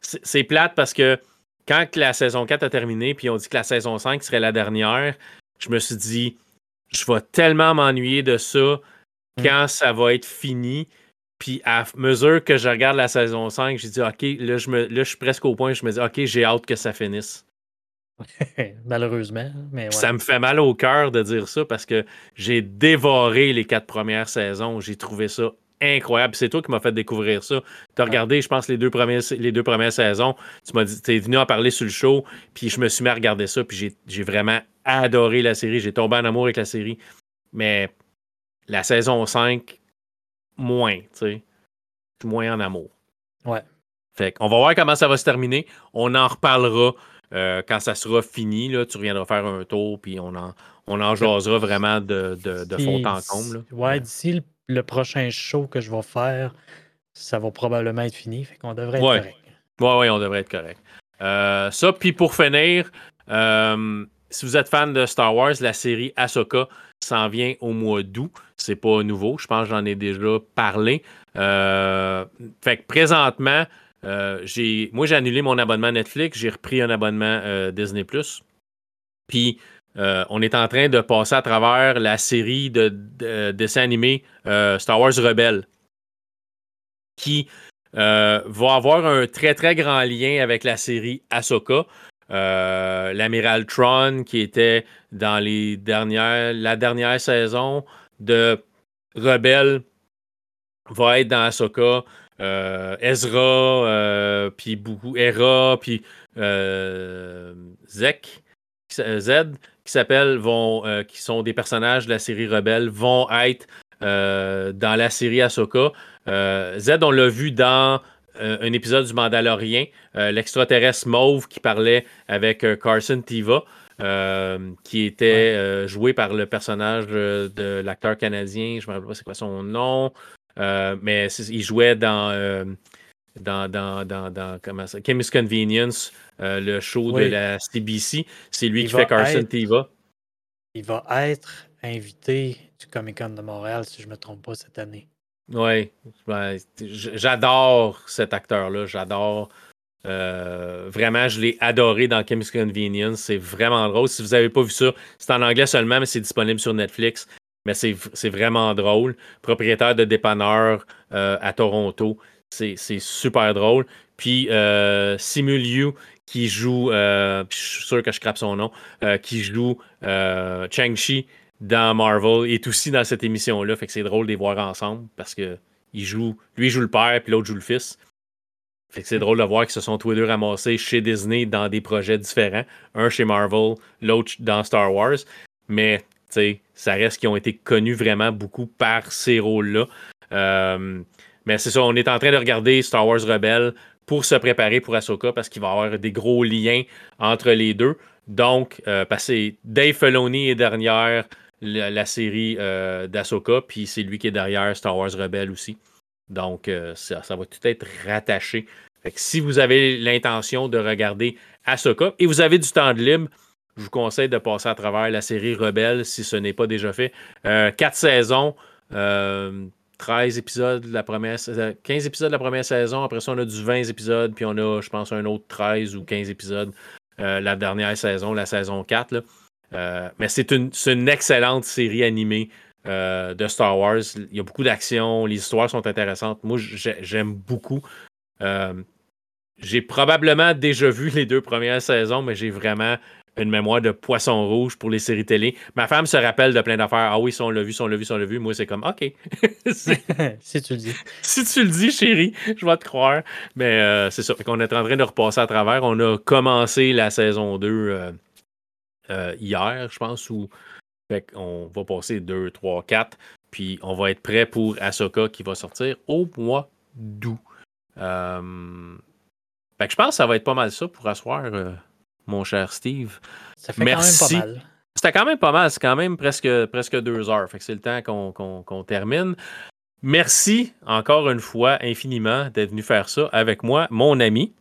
C'est plate parce que quand la saison 4 a terminé, puis on dit que la saison 5 serait la dernière, je me suis dit, je vais tellement m'ennuyer de ça quand ça va être fini. Puis à mesure que je regarde la saison 5, j'ai dit OK, là je, me, là, je suis presque au point, je me dis OK, j'ai hâte que ça finisse. Malheureusement. Mais Ça me fait mal au cœur de dire ça parce que j'ai dévoré les quatre premières saisons. J'ai trouvé ça incroyable. C'est toi qui m'as fait découvrir ça. Tu as regardé, je pense, les deux, premières, les deux premières saisons. Tu m'as dit, es venu en parler sur le show, puis je me suis mis à regarder ça, puis j'ai vraiment adoré la série. J'ai tombé en amour avec la série. Mais la saison 5, moins, tu sais. Moins en amour. Ouais. Fait qu'on va voir comment ça va se terminer. On en reparlera euh, quand ça sera fini. Là, tu reviendras faire un tour, puis on en, on en jasera vraiment de, de, fond en comble. Ouais, d'ici le, prochain show que je vais faire, ça va probablement être fini. Fait qu'on devrait être correct. Ouais, ouais, on devrait être correct. Euh, ça, puis pour finir, euh, si vous êtes fan de Star Wars, la série Ahsoka s'en vient au mois d'août. C'est pas nouveau. Je pense que j'en ai déjà parlé. Euh, fait que présentement, euh, moi, j'ai annulé mon abonnement Netflix. J'ai repris un abonnement euh, Disney. Puis, on est en train de passer à travers la série de, dessins animés Star Wars Rebelle qui va avoir un très, très grand lien avec la série Ahsoka. Euh, l'amiral Tron qui était dans les dernières, la dernière saison de Rebelle va être dans Ahsoka. Euh, Ezra, euh, puis beaucoup Hera, puis Zek, Z, qui s'appellent, vont, qui sont des personnages de la série Rebelle, vont être dans la série Ahsoka. Z, on l'a vu dans euh, un épisode du Mandalorien, euh, l'extraterrestre mauve qui parlait avec euh, Carson Tiva, qui était joué par le personnage de l'acteur canadien, je ne me rappelle pas c'est quoi son nom, mais il jouait dans, dans, dans, dans, comment ça, Chemist Convenience, le show de la CBC. C'est lui qui fait Carson Tiva. Il va être invité du Comic Con de Montréal, si je ne me trompe pas, cette année. Oui, j'adore cet acteur-là. J'adore. Euh, vraiment, je l'ai adoré dans Chem's Convenience. C'est vraiment drôle. Si vous n'avez pas vu ça, c'est en anglais seulement, mais c'est disponible sur Netflix. Mais c'est vraiment drôle. Propriétaire de dépanneur euh, à Toronto. C'est super drôle. Puis euh, Simuliu qui joue, je suis sûr que je crappe son nom, qui joue Chang-Chi dans Marvel est aussi dans cette émission-là. Fait que c'est drôle de les voir ensemble parce que il joue, lui joue le père puis l'autre joue le fils. Fait que c'est drôle de voir qu'ils se sont tous les deux ramassés chez Disney dans des projets différents. Un chez Marvel, l'autre dans Star Wars. Mais ça reste qu'ils ont été connus vraiment beaucoup par ces rôles-là. Euh, mais c'est ça, on est en train de regarder Star Wars Rebelle pour se préparer pour Ahsoka parce qu'il va y avoir des gros liens entre les deux. Donc, euh, parce que Dave Filoni est dernière la, série euh, d'Asoka, puis c'est lui qui est derrière Star Wars Rebelle aussi. Donc, euh, ça, va tout être rattaché. si vous avez l'intention de regarder Ahsoka et vous avez du temps de libre, je vous conseille de passer à travers la série Rebelle si ce n'est pas déjà fait. Euh, quatre saisons, 13 épisodes de la première 15 épisodes de la première saison. Après ça, on a du 20 épisodes, puis on a, je pense, un autre 13 ou 15 épisodes la dernière saison, la saison 4. Euh, mais c'est une, excellente série animée euh, de Star Wars. Il y a beaucoup d'action, les histoires sont intéressantes. Moi, j'aime beaucoup. Euh, j'ai probablement déjà vu les deux premières saisons, mais j'ai vraiment une mémoire de poisson rouge pour les séries télé. Ma femme se rappelle de plein d'affaires. Ah oui, si on l'a vu, si on l'a vu, si on l'a vu. Moi, c'est comme, OK. si tu le dis. Si tu le dis, chérie, je vais te croire. Mais c'est ça. On est en train de repasser à travers. On a commencé la saison 2 euh, hier, je pense, où on va passer 2, 3, 4, puis on va être prêt pour Ahsoka qui va sortir au mois d'août. Euh, je pense que ça va être pas mal ça pour asseoir, euh, mon cher Steve. Ça fait Merci. quand même pas mal. C'était quand même pas mal. C'est quand même presque, presque deux heures. Fait que c'est le temps qu'on termine. Merci encore une fois infiniment d'être venu faire ça avec moi, mon ami.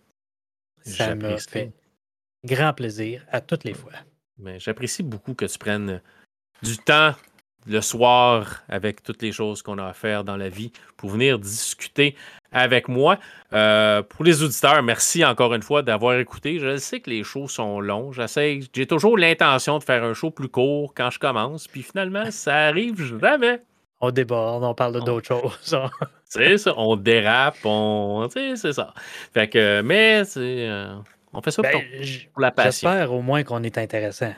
Ça m'a fait grand plaisir à toutes les fois. Mais j'apprécie beaucoup que tu prennes du temps le soir avec toutes les choses qu'on a à faire dans la vie pour venir discuter avec moi. Euh, pour les auditeurs, merci encore une fois d'avoir écouté. Je sais que les shows sont longs. J'essaie, j'ai toujours l'intention de faire un show plus court quand je commence, puis finalement, ça arrive jamais. On déborde, on parle d'autres choses. c'est ça, on dérape, on, c'est ça. Fait que, mais c'est, euh, on fait ça pour, ben, la passion. J'espère au moins qu'on est intéressant.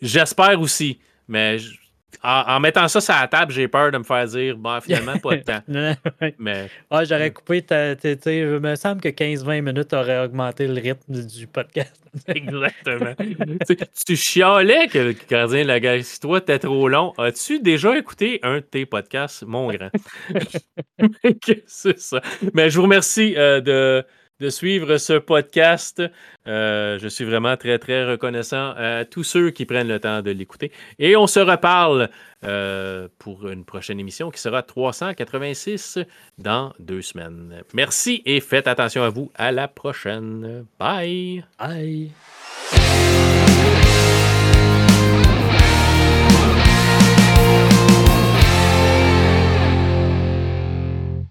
J'espère aussi. Mais en, mettant ça sur la table, j'ai peur de me faire dire, bon, finalement, pas de temps. mais, ah, j'aurais coupé, je me semble que 15-20 minutes aurait augmenté le rythme du podcast. Exactement. tu chialais que le gardien de la galaxie, toi, t'es trop long. As-tu déjà écouté un de tes podcasts, mon grand? c'est ça. Mais je vous remercie euh, de de suivre ce podcast. Euh, je suis vraiment très, très reconnaissant à tous ceux qui prennent le temps de l'écouter. Et on se reparle euh, pour une prochaine émission qui sera 386 dans deux semaines. Merci et faites attention à vous. À la prochaine. Bye. Bye.